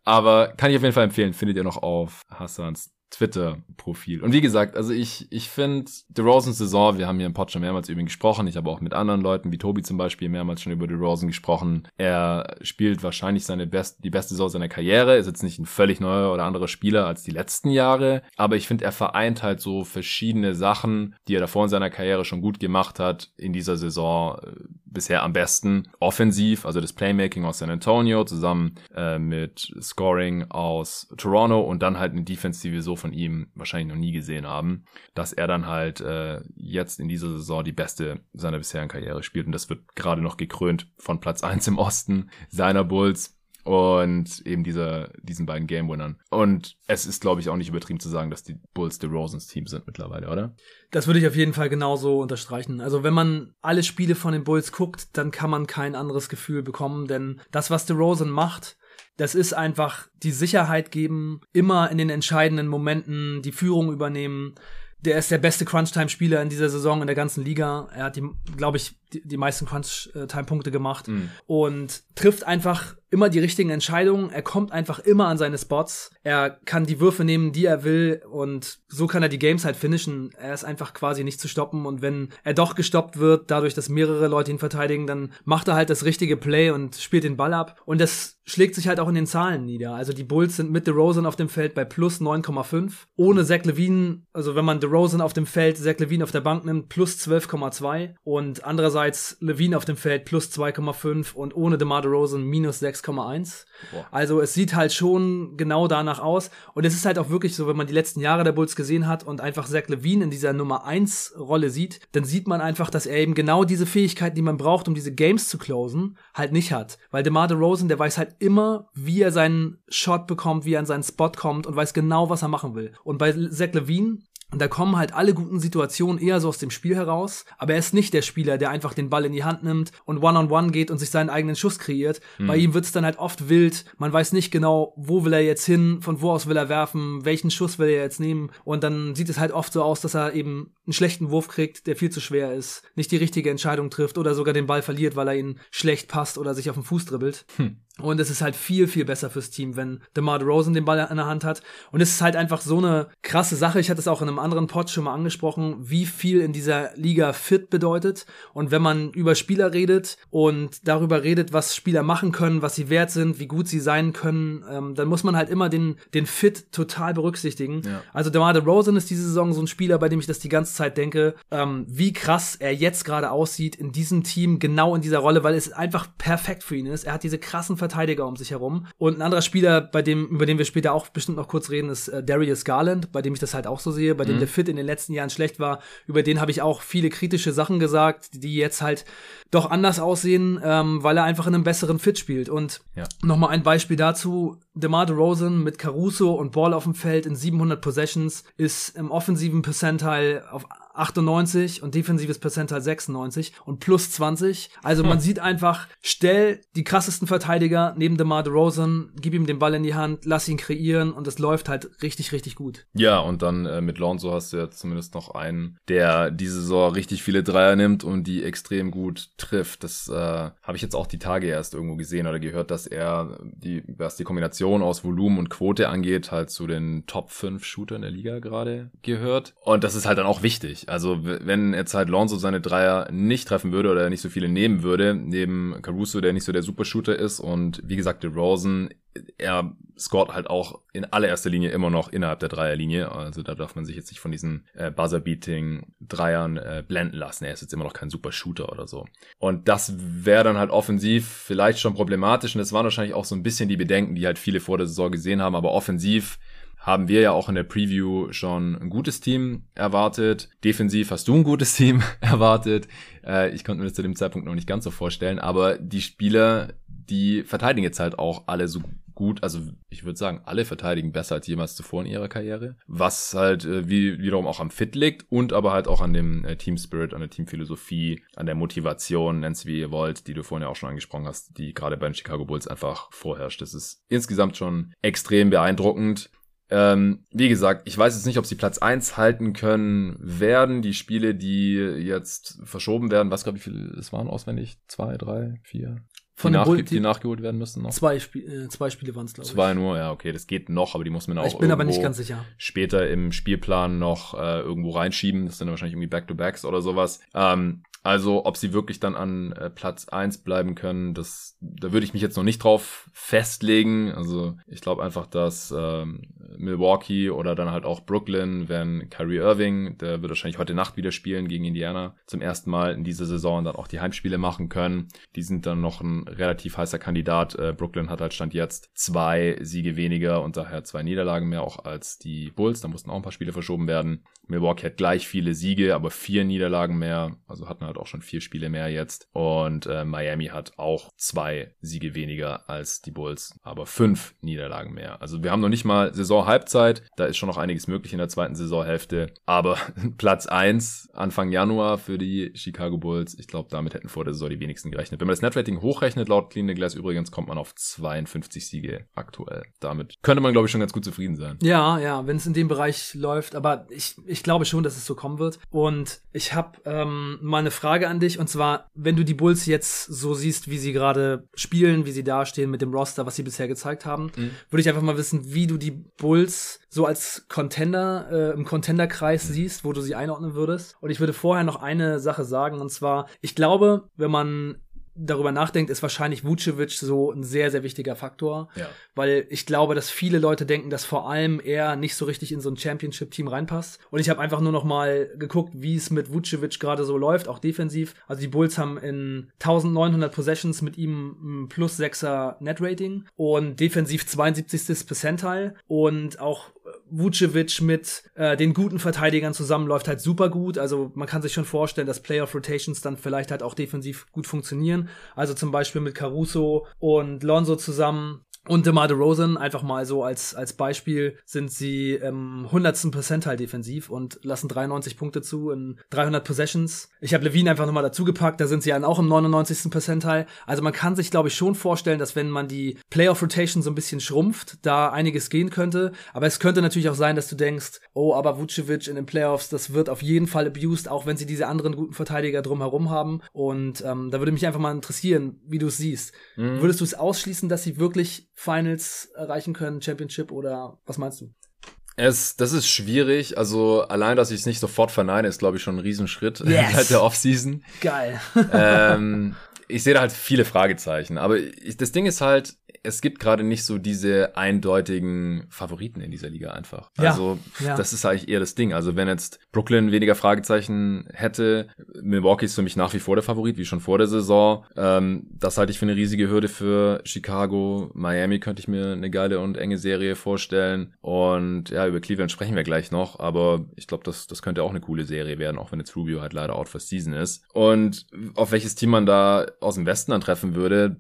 Aber kann ich auf jeden Fall empfehlen, findet ihr noch auf Hassans Twitter-Profil. Und wie gesagt, also ich, ich finde DeRozans Saison, wir haben hier im Pod schon mehrmals über ihn gesprochen, ich habe auch mit anderen Leuten, wie Tobi zum Beispiel, mehrmals schon über DeRozan gesprochen. Er spielt wahrscheinlich seine best, die beste Saison seiner Karriere, ist jetzt nicht ein völlig neuer oder anderer Spieler als die letzten Jahre, aber ich finde, er vereint halt so verschiedene Sachen, die er davor in seiner Karriere schon gut gemacht hat, in dieser Saison äh, bisher am besten. Offensiv, also das Playmaking aus San Antonio zusammen äh, mit Scoring aus Toronto und dann halt eine wir so von ihm wahrscheinlich noch nie gesehen haben, dass er dann halt äh, jetzt in dieser Saison die beste seiner bisherigen Karriere spielt und das wird gerade noch gekrönt von Platz eins im Osten seiner Bulls und eben dieser, diesen beiden Game Winnern. Und es ist, glaube ich, auch nicht übertrieben zu sagen, dass die Bulls the Rosens Team sind mittlerweile, oder? Das würde ich auf jeden Fall genauso unterstreichen. Also wenn man alle Spiele von den Bulls guckt, dann kann man kein anderes Gefühl bekommen, denn das, was DeRozan macht, das ist einfach die Sicherheit geben, immer in den entscheidenden Momenten die Führung übernehmen, der ist der beste Crunch-Time-Spieler in dieser Saison in der ganzen Liga. Er hat die, glaube ich, die, die meisten Crunch-Time-Punkte gemacht mhm. und trifft einfach immer die richtigen Entscheidungen. Er kommt einfach immer an seine Spots. Er kann die Würfe nehmen, die er will und so kann er die Games halt finishen. Er ist einfach quasi nicht zu stoppen und wenn er doch gestoppt wird, dadurch, dass mehrere Leute ihn verteidigen, dann macht er halt das richtige Play und spielt den Ball ab und das schlägt sich halt auch in den Zahlen nieder. Also die Bulls sind mit DeRozan auf dem Feld bei plus 9,5. Ohne Zach Levine, also wenn man DeRozan auf dem Feld, Zach Levine auf der Bank nimmt, plus 12,2 und andererseits Levine auf dem Feld plus 2,5 und ohne DeMar DeRozan minus 6,1. Also es sieht halt schon genau danach aus und es ist halt auch wirklich so, wenn man die letzten Jahre der Bulls gesehen hat und einfach Zach Levine in dieser Nummer 1 Rolle sieht, dann sieht man einfach, dass er eben genau diese Fähigkeiten, die man braucht, um diese Games zu closen, halt nicht hat. Weil DeMar DeRozan, der weiß halt immer, wie er seinen Shot bekommt, wie er an seinen Spot kommt und weiß genau, was er machen will. Und bei Zach Levine da kommen halt alle guten Situationen eher so aus dem Spiel heraus. Aber er ist nicht der Spieler, der einfach den Ball in die Hand nimmt und One-on-One -on -one geht und sich seinen eigenen Schuss kreiert. Mhm. Bei ihm wird es dann halt oft wild. Man weiß nicht genau, wo will er jetzt hin, von wo aus will er werfen, welchen Schuss will er jetzt nehmen. Und dann sieht es halt oft so aus, dass er eben einen schlechten Wurf kriegt, der viel zu schwer ist, nicht die richtige Entscheidung trifft oder sogar den Ball verliert, weil er ihn schlecht passt oder sich auf den Fuß dribbelt. Hm. Und es ist halt viel, viel besser fürs Team, wenn DeMar DeRozan den Ball in der Hand hat. Und es ist halt einfach so eine krasse Sache. Ich hatte es auch in einem anderen Pod schon mal angesprochen, wie viel in dieser Liga fit bedeutet. Und wenn man über Spieler redet und darüber redet, was Spieler machen können, was sie wert sind, wie gut sie sein können, ähm, dann muss man halt immer den, den Fit total berücksichtigen. Ja. Also DeMar DeRozan ist diese Saison so ein Spieler, bei dem ich das die ganze Zeit denke, ähm, wie krass er jetzt gerade aussieht in diesem Team, genau in dieser Rolle, weil es einfach perfekt für ihn ist. Er hat diese krassen Verteidiger um sich herum. Und ein anderer Spieler, bei dem, über den wir später auch bestimmt noch kurz reden, ist äh, Darius Garland, bei dem ich das halt auch so sehe, bei mhm. dem der Fit in den letzten Jahren schlecht war. Über den habe ich auch viele kritische Sachen gesagt, die jetzt halt doch anders aussehen, ähm, weil er einfach in einem besseren Fit spielt. Und ja. nochmal ein Beispiel dazu. DeMar DeRozan mit Caruso und Ball auf dem Feld in 700 Possessions ist im offensiven Percentile auf 98 und defensives Percentile 96 und plus 20. Also man hm. sieht einfach, stell die krassesten Verteidiger neben DeMar DeRozan, gib ihm den Ball in die Hand, lass ihn kreieren und es läuft halt richtig, richtig gut. Ja, und dann äh, mit Lonzo hast du ja zumindest noch einen, der diese Saison richtig viele Dreier nimmt und die extrem gut trifft. Das äh, habe ich jetzt auch die Tage erst irgendwo gesehen oder gehört, dass er die, was die Kombination aus Volumen und Quote angeht, halt zu den Top 5 Shootern der Liga gerade gehört. Und das ist halt dann auch wichtig. Also wenn jetzt halt Lonzo seine Dreier nicht treffen würde oder nicht so viele nehmen würde, neben Caruso, der nicht so der Supershooter ist und wie gesagt, DeRozan, er scoret halt auch in allererster Linie immer noch innerhalb der Dreierlinie. Also da darf man sich jetzt nicht von diesen äh, Buzzer-Beating-Dreiern äh, blenden lassen. Er ist jetzt immer noch kein Supershooter oder so. Und das wäre dann halt offensiv vielleicht schon problematisch. Und das waren wahrscheinlich auch so ein bisschen die Bedenken, die halt viele vor der Saison gesehen haben. Aber offensiv haben wir ja auch in der Preview schon ein gutes Team erwartet. Defensiv hast du ein gutes Team (laughs) erwartet. Äh, ich konnte mir das zu dem Zeitpunkt noch nicht ganz so vorstellen, aber die Spieler, die verteidigen jetzt halt auch alle so gut, also ich würde sagen, alle verteidigen besser als jemals zuvor in ihrer Karriere, was halt äh, wie, wiederum auch am Fit liegt und aber halt auch an dem äh, Team Spirit, an der Teamphilosophie, an der Motivation, nennt's wie ihr wollt, die du vorhin ja auch schon angesprochen hast, die gerade bei den Chicago Bulls einfach vorherrscht. Das ist insgesamt schon extrem beeindruckend. Ähm, wie gesagt, ich weiß jetzt nicht, ob sie Platz eins halten können werden. Die Spiele, die jetzt verschoben werden, was glaube ich, wie viele es waren auswendig? Zwei, drei, vier? Von die, nachge die, nachgeholt werden müssen noch? Zwei, Sp äh, zwei Spiele waren es, glaube ich. Zwei nur, ja, okay, das geht noch, aber die muss man auch Ich bin aber nicht ganz sicher. später im Spielplan noch äh, irgendwo reinschieben. Das sind dann wahrscheinlich irgendwie Back-to-Backs oder sowas. Ähm, also, ob sie wirklich dann an äh, Platz eins bleiben können, das, da würde ich mich jetzt noch nicht drauf festlegen. Also, ich glaube einfach, dass ähm, Milwaukee oder dann halt auch Brooklyn, wenn Kyrie Irving, der wird wahrscheinlich heute Nacht wieder spielen gegen Indiana, zum ersten Mal in dieser Saison dann auch die Heimspiele machen können. Die sind dann noch ein relativ heißer Kandidat. Äh, Brooklyn hat halt Stand jetzt zwei Siege weniger und daher zwei Niederlagen mehr auch als die Bulls. Da mussten auch ein paar Spiele verschoben werden. Milwaukee hat gleich viele Siege, aber vier Niederlagen mehr. Also hatten halt hat auch schon vier Spiele mehr jetzt. Und äh, Miami hat auch zwei Siege weniger als die Bulls, aber fünf Niederlagen mehr. Also wir haben noch nicht mal Saison-Halbzeit. Da ist schon noch einiges möglich in der zweiten Saisonhälfte. Aber (laughs) Platz eins Anfang Januar für die Chicago Bulls. Ich glaube, damit hätten vor der Saison die wenigsten gerechnet. Wenn man das Netrating hochrechnet, laut Clean the Glass übrigens, kommt man auf 52 Siege aktuell. Damit könnte man, glaube ich, schon ganz gut zufrieden sein. Ja, ja, wenn es in dem Bereich läuft. Aber ich, ich glaube schon, dass es so kommen wird. Und ich habe ähm, mal eine Frage an dich. Und zwar, wenn du die Bulls jetzt so siehst, wie sie gerade spielen, wie sie dastehen mit dem Roster, was sie bisher gezeigt haben, mhm. würde ich einfach mal wissen, wie du die Bulls so als Contender äh, im Contenderkreis mhm. siehst, wo du sie einordnen würdest. Und ich würde vorher noch eine Sache sagen. Und zwar, ich glaube, wenn man darüber nachdenkt, ist wahrscheinlich Vucevic so ein sehr, sehr wichtiger Faktor. Ja. Weil ich glaube, dass viele Leute denken, dass vor allem er nicht so richtig in so ein Championship-Team reinpasst. Und ich habe einfach nur noch mal geguckt, wie es mit Vucevic gerade so läuft, auch defensiv. Also die Bulls haben in 1900 Possessions mit ihm ein plus 6er Net-Rating und defensiv 72. Percentile und auch Vucevic mit äh, den guten Verteidigern zusammen läuft halt super gut. Also man kann sich schon vorstellen, dass Playoff Rotations dann vielleicht halt auch defensiv gut funktionieren. Also zum Beispiel mit Caruso und Lonzo zusammen und DeMar DeRozan, einfach mal so als, als Beispiel, sind sie im 100. Percentile defensiv und lassen 93 Punkte zu in 300 Possessions. Ich habe Levine einfach nochmal dazugepackt, da sind sie dann auch im 99. Percentile. Also man kann sich, glaube ich, schon vorstellen, dass wenn man die Playoff Rotation so ein bisschen schrumpft, da einiges gehen könnte. Aber es könnte natürlich auch sein, dass du denkst, oh, aber Vucevic in den Playoffs, das wird auf jeden Fall abused, auch wenn sie diese anderen guten Verteidiger drumherum haben. Und ähm, da würde mich einfach mal interessieren, wie du es siehst. Mhm. Würdest du es ausschließen, dass sie wirklich Finals erreichen können, Championship oder was meinst du? Es, das ist schwierig. Also allein, dass ich es nicht sofort verneine, ist, glaube ich, schon ein Riesenschritt (laughs) yes. seit der Offseason. Geil. ähm, ich sehe da halt viele Fragezeichen. Aber ich, das Ding ist halt, es gibt gerade nicht so diese eindeutigen Favoriten in dieser Liga einfach. Ja, also ja. das ist eigentlich eher das Ding. Also wenn jetzt Brooklyn weniger Fragezeichen hätte, Milwaukee ist für mich nach wie vor der Favorit, wie schon vor der Saison. Ähm, das halte ich für eine riesige Hürde für Chicago. Miami könnte ich mir eine geile und enge Serie vorstellen. Und ja, über Cleveland sprechen wir gleich noch, aber ich glaube, das, das könnte auch eine coole Serie werden, auch wenn jetzt Rubio halt leider out for season ist. Und auf welches Team man da aus dem Westen dann treffen würde,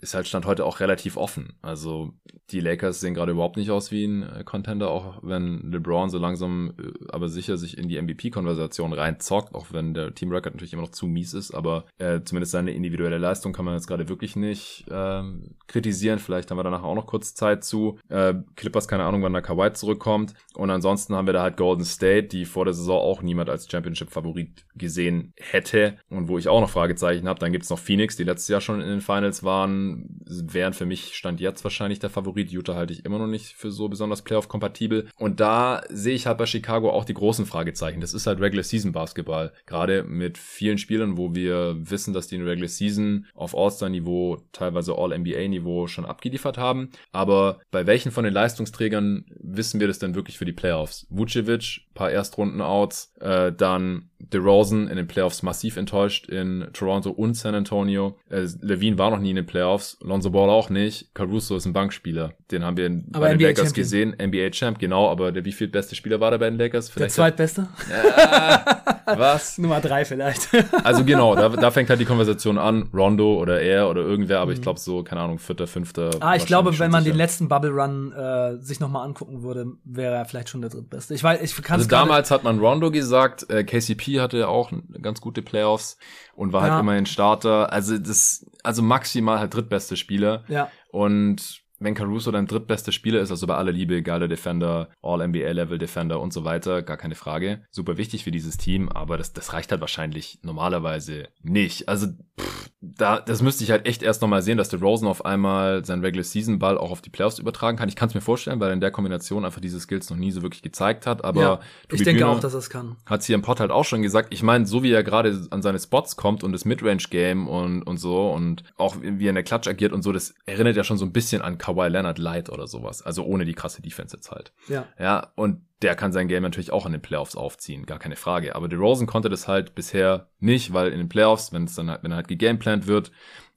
ist halt Stand heute auch relativ offen. Also die Lakers sehen gerade überhaupt nicht aus wie ein äh, Contender, auch wenn LeBron so langsam äh, aber sicher sich in die MVP-Konversation reinzockt, auch wenn der Team-Record natürlich immer noch zu mies ist, aber äh, zumindest seine individuelle Leistung kann man jetzt gerade wirklich nicht äh, kritisieren. Vielleicht haben wir danach auch noch kurz Zeit zu. Äh, Clippers, keine Ahnung, wann der Kawhi zurückkommt. Und ansonsten haben wir da halt Golden State, die vor der Saison auch niemand als Championship-Favorit gesehen hätte und wo ich auch noch Fragezeichen habe. Dann gibt's noch Phoenix, die letztes Jahr schon in den Finals waren, wären für mich Stand jetzt wahrscheinlich der Favorit. Utah halte ich immer noch nicht für so besonders Playoff-kompatibel. Und da sehe ich halt bei Chicago auch die großen Fragezeichen. Das ist halt Regular Season Basketball. Gerade mit vielen Spielern, wo wir wissen, dass die in Regular Season auf All-Star-Niveau, teilweise All-NBA-Niveau schon abgeliefert haben. Aber bei welchen von den Leistungsträgern wissen wir das denn wirklich für die Playoffs? Vucevic, paar Erstrunden-Outs, äh, dann DeRozan in den Playoffs massiv enttäuscht in Toronto und San Antonio. Äh, Levine war noch nie in den Playoffs, Lonzo Ball auch nicht. Caruso ist ein Bankspieler. Den haben wir in, bei den NBA Lakers Champion. gesehen. NBA Champ, genau, aber der wie viel beste Spieler war der bei den Lakers? Vielleicht der zweitbeste? Ja, (laughs) was? Nummer drei vielleicht. (laughs) also genau, da, da fängt halt die Konversation an. Rondo oder er oder irgendwer, aber mhm. ich glaube so, keine Ahnung, vierter, fünfter. Ah, ich glaube, wenn man sicher. den letzten Bubble Run äh, sich nochmal angucken würde, wäre er vielleicht schon der drittbeste. Ich weiß, ich kann Also damals hat man Rondo gesagt, äh, KCP hatte auch ganz gute Playoffs und war halt ja. halt immerhin Starter. Also das, also maximal halt drittbeste Spieler. Ja. Und wenn Caruso dein drittbester Spieler ist, also bei aller Liebe, geiler Defender, All-NBA-Level-Defender und so weiter, gar keine Frage. Super wichtig für dieses Team, aber das, das reicht halt wahrscheinlich normalerweise nicht. Also, pff, da, das müsste ich halt echt erst nochmal sehen, dass der Rosen auf einmal seinen Regular-Season-Ball auch auf die Playoffs übertragen kann. Ich kann es mir vorstellen, weil er in der Kombination einfach diese Skills noch nie so wirklich gezeigt hat, aber ja, ich denke Bühne auch, dass er es kann. Hat hier im Pod halt auch schon gesagt. Ich meine, so wie er gerade an seine Spots kommt und das Midrange-Game und, und so und auch wie er in der Klatsch agiert und so, das erinnert ja schon so ein bisschen an Kawhi Leonard Light oder sowas. Also ohne die krasse Defense jetzt halt. Ja. Ja, und der kann sein Game natürlich auch in den Playoffs aufziehen, gar keine Frage. Aber DeRozan konnte das halt bisher nicht, weil in den Playoffs, wenn es dann halt, wenn er halt gegameplant wird,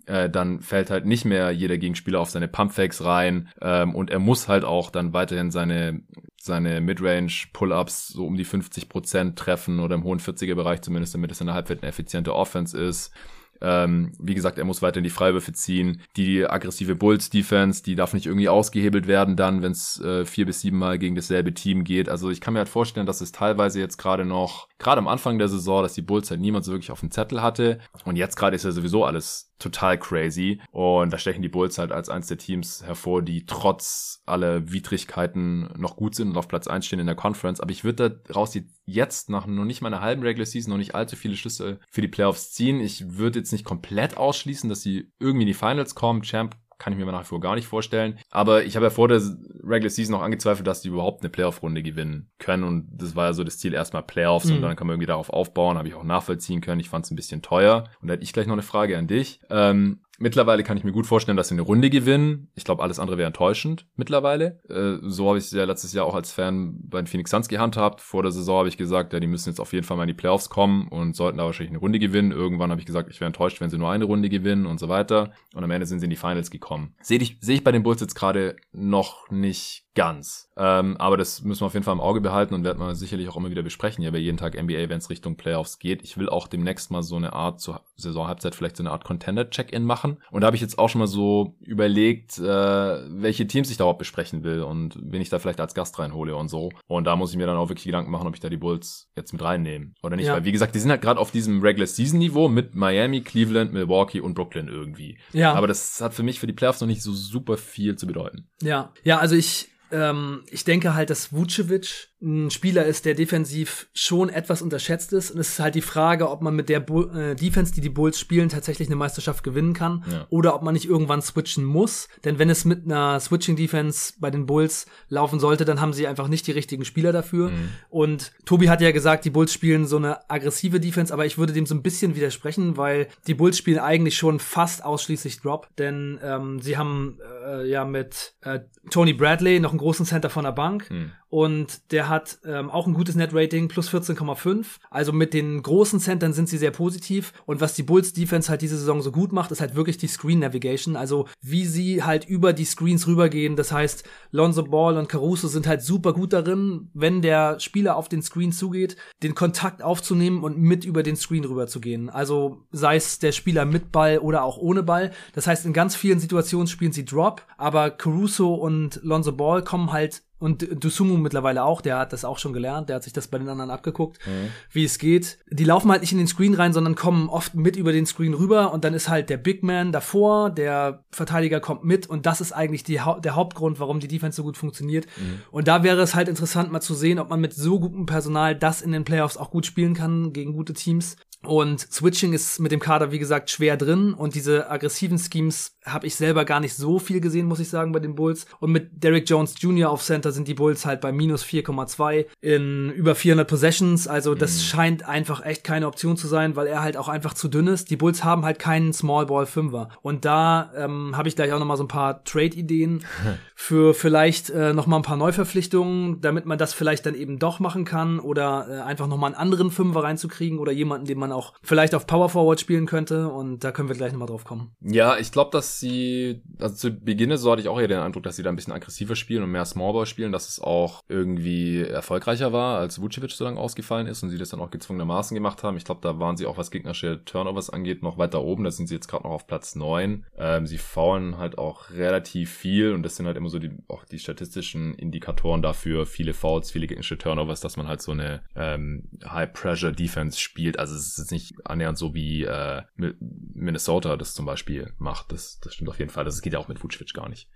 äh, dann fällt halt nicht mehr jeder Gegenspieler auf seine Pumpfakes rein ähm, und er muss halt auch dann weiterhin seine seine Midrange Pull-ups so um die 50 Prozent treffen oder im hohen 40er Bereich zumindest, damit es in der Halbzeit eine effiziente Offense ist. Ähm, wie gesagt, er muss weiter in die Freiwürfe ziehen. Die aggressive Bulls-Defense, die darf nicht irgendwie ausgehebelt werden dann, wenn es äh, vier bis sieben Mal gegen dasselbe Team geht. Also ich kann mir halt vorstellen, dass es teilweise jetzt gerade noch, gerade am Anfang der Saison, dass die Bulls halt niemand so wirklich auf dem Zettel hatte. Und jetzt gerade ist ja sowieso alles total crazy. Und da stechen die Bulls halt als eins der Teams hervor, die trotz aller Widrigkeiten noch gut sind und auf Platz eins stehen in der Conference. Aber ich würde daraus jetzt nach noch nicht mal einer halben Regular Season noch nicht allzu viele Schlüsse für die Playoffs ziehen. Ich würde jetzt nicht komplett ausschließen, dass sie irgendwie in die Finals kommen. Champ kann ich mir nach wie vor gar nicht vorstellen. Aber ich habe ja vor der Regular Season noch angezweifelt, dass die überhaupt eine Playoff-Runde gewinnen können. Und das war ja so das Ziel, erstmal Playoffs mhm. und dann kann man irgendwie darauf aufbauen. Habe ich auch nachvollziehen können. Ich fand es ein bisschen teuer. Und da hätte ich gleich noch eine Frage an dich. Ähm, Mittlerweile kann ich mir gut vorstellen, dass sie eine Runde gewinnen. Ich glaube, alles andere wäre enttäuschend mittlerweile. Äh, so habe ich es ja letztes Jahr auch als Fan bei den Phoenix Suns gehandhabt. Vor der Saison habe ich gesagt, ja, die müssen jetzt auf jeden Fall mal in die Playoffs kommen und sollten da wahrscheinlich eine Runde gewinnen. Irgendwann habe ich gesagt, ich wäre enttäuscht, wenn sie nur eine Runde gewinnen und so weiter. Und am Ende sind sie in die Finals gekommen. Sehe ich, seh ich bei den Bulls jetzt gerade noch nicht ganz. Ähm, aber das müssen wir auf jeden Fall im Auge behalten und werden wir sicherlich auch immer wieder besprechen, ja, bei jeden Tag NBA, wenn es Richtung Playoffs geht. Ich will auch demnächst mal so eine Art zur Saisonhalbzeit vielleicht so eine Art Contender-Check-In machen. Und da habe ich jetzt auch schon mal so überlegt, äh, welche Teams ich da überhaupt besprechen will und wen ich da vielleicht als Gast reinhole und so. Und da muss ich mir dann auch wirklich Gedanken machen, ob ich da die Bulls jetzt mit reinnehme oder nicht. Ja. Weil wie gesagt, die sind halt gerade auf diesem Regular Season Niveau mit Miami, Cleveland, Milwaukee und Brooklyn irgendwie. Ja. Aber das hat für mich für die Playoffs noch nicht so super viel zu bedeuten. Ja. Ja, also ich ähm, ich denke halt, dass Vucevic ein Spieler ist, der defensiv schon etwas unterschätzt ist. Und es ist halt die Frage, ob man mit der Bull äh, Defense, die die Bulls spielen, tatsächlich eine Meisterschaft gewinnen kann ja. oder ob man nicht irgendwann switchen muss. Denn wenn es mit einer Switching-Defense bei den Bulls laufen sollte, dann haben sie einfach nicht die richtigen Spieler dafür. Mhm. Und Tobi hat ja gesagt, die Bulls spielen so eine aggressive Defense, aber ich würde dem so ein bisschen widersprechen, weil die Bulls spielen eigentlich schon fast ausschließlich Drop. Denn ähm, sie haben äh, ja mit äh, Tony Bradley noch einen großen Center von der Bank. Mhm und der hat ähm, auch ein gutes Net-Rating, plus 14,5. Also mit den großen Centern sind sie sehr positiv. Und was die Bulls Defense halt diese Saison so gut macht, ist halt wirklich die Screen Navigation. Also wie sie halt über die Screens rübergehen. Das heißt, Lonzo Ball und Caruso sind halt super gut darin, wenn der Spieler auf den Screen zugeht, den Kontakt aufzunehmen und mit über den Screen rüberzugehen. Also sei es der Spieler mit Ball oder auch ohne Ball. Das heißt, in ganz vielen Situationen spielen sie Drop, aber Caruso und Lonzo Ball kommen halt und Dusumu mittlerweile auch, der hat das auch schon gelernt, der hat sich das bei den anderen abgeguckt, mhm. wie es geht. Die laufen halt nicht in den Screen rein, sondern kommen oft mit über den Screen rüber und dann ist halt der Big Man davor, der Verteidiger kommt mit und das ist eigentlich die, der Hauptgrund, warum die Defense so gut funktioniert. Mhm. Und da wäre es halt interessant mal zu sehen, ob man mit so gutem Personal das in den Playoffs auch gut spielen kann gegen gute Teams. Und Switching ist mit dem Kader, wie gesagt, schwer drin. Und diese aggressiven Schemes habe ich selber gar nicht so viel gesehen, muss ich sagen, bei den Bulls. Und mit Derrick Jones Jr. auf Center sind die Bulls halt bei minus 4,2 in über 400 Possessions. Also das mhm. scheint einfach echt keine Option zu sein, weil er halt auch einfach zu dünn ist. Die Bulls haben halt keinen Small Ball Fünfer. Und da ähm, habe ich gleich auch noch mal so ein paar Trade-Ideen (laughs) für vielleicht äh, noch mal ein paar Neuverpflichtungen, damit man das vielleicht dann eben doch machen kann oder äh, einfach noch mal einen anderen Fünfer reinzukriegen oder jemanden, den man auch vielleicht auf Power Forward spielen könnte. Und da können wir gleich noch mal drauf kommen. Ja, ich glaube, dass sie, also zu Beginn so hatte ich auch eher den Eindruck, dass sie da ein bisschen aggressiver spielen und mehr Smallball spielen, dass es auch irgendwie erfolgreicher war, als Vucevic so lange ausgefallen ist und sie das dann auch gezwungenermaßen gemacht haben. Ich glaube, da waren sie auch, was gegnerische Turnovers angeht, noch weiter oben. Da sind sie jetzt gerade noch auf Platz neun. Ähm, sie faulen halt auch relativ viel und das sind halt immer so die, auch die statistischen Indikatoren dafür, viele Fouls, viele gegnerische Turnovers, dass man halt so eine ähm, High-Pressure-Defense spielt. Also es ist jetzt nicht annähernd so wie äh, Minnesota das zum Beispiel macht. Das, das stimmt auf jeden Fall. Das geht ja auch mit Vucevic gar nicht.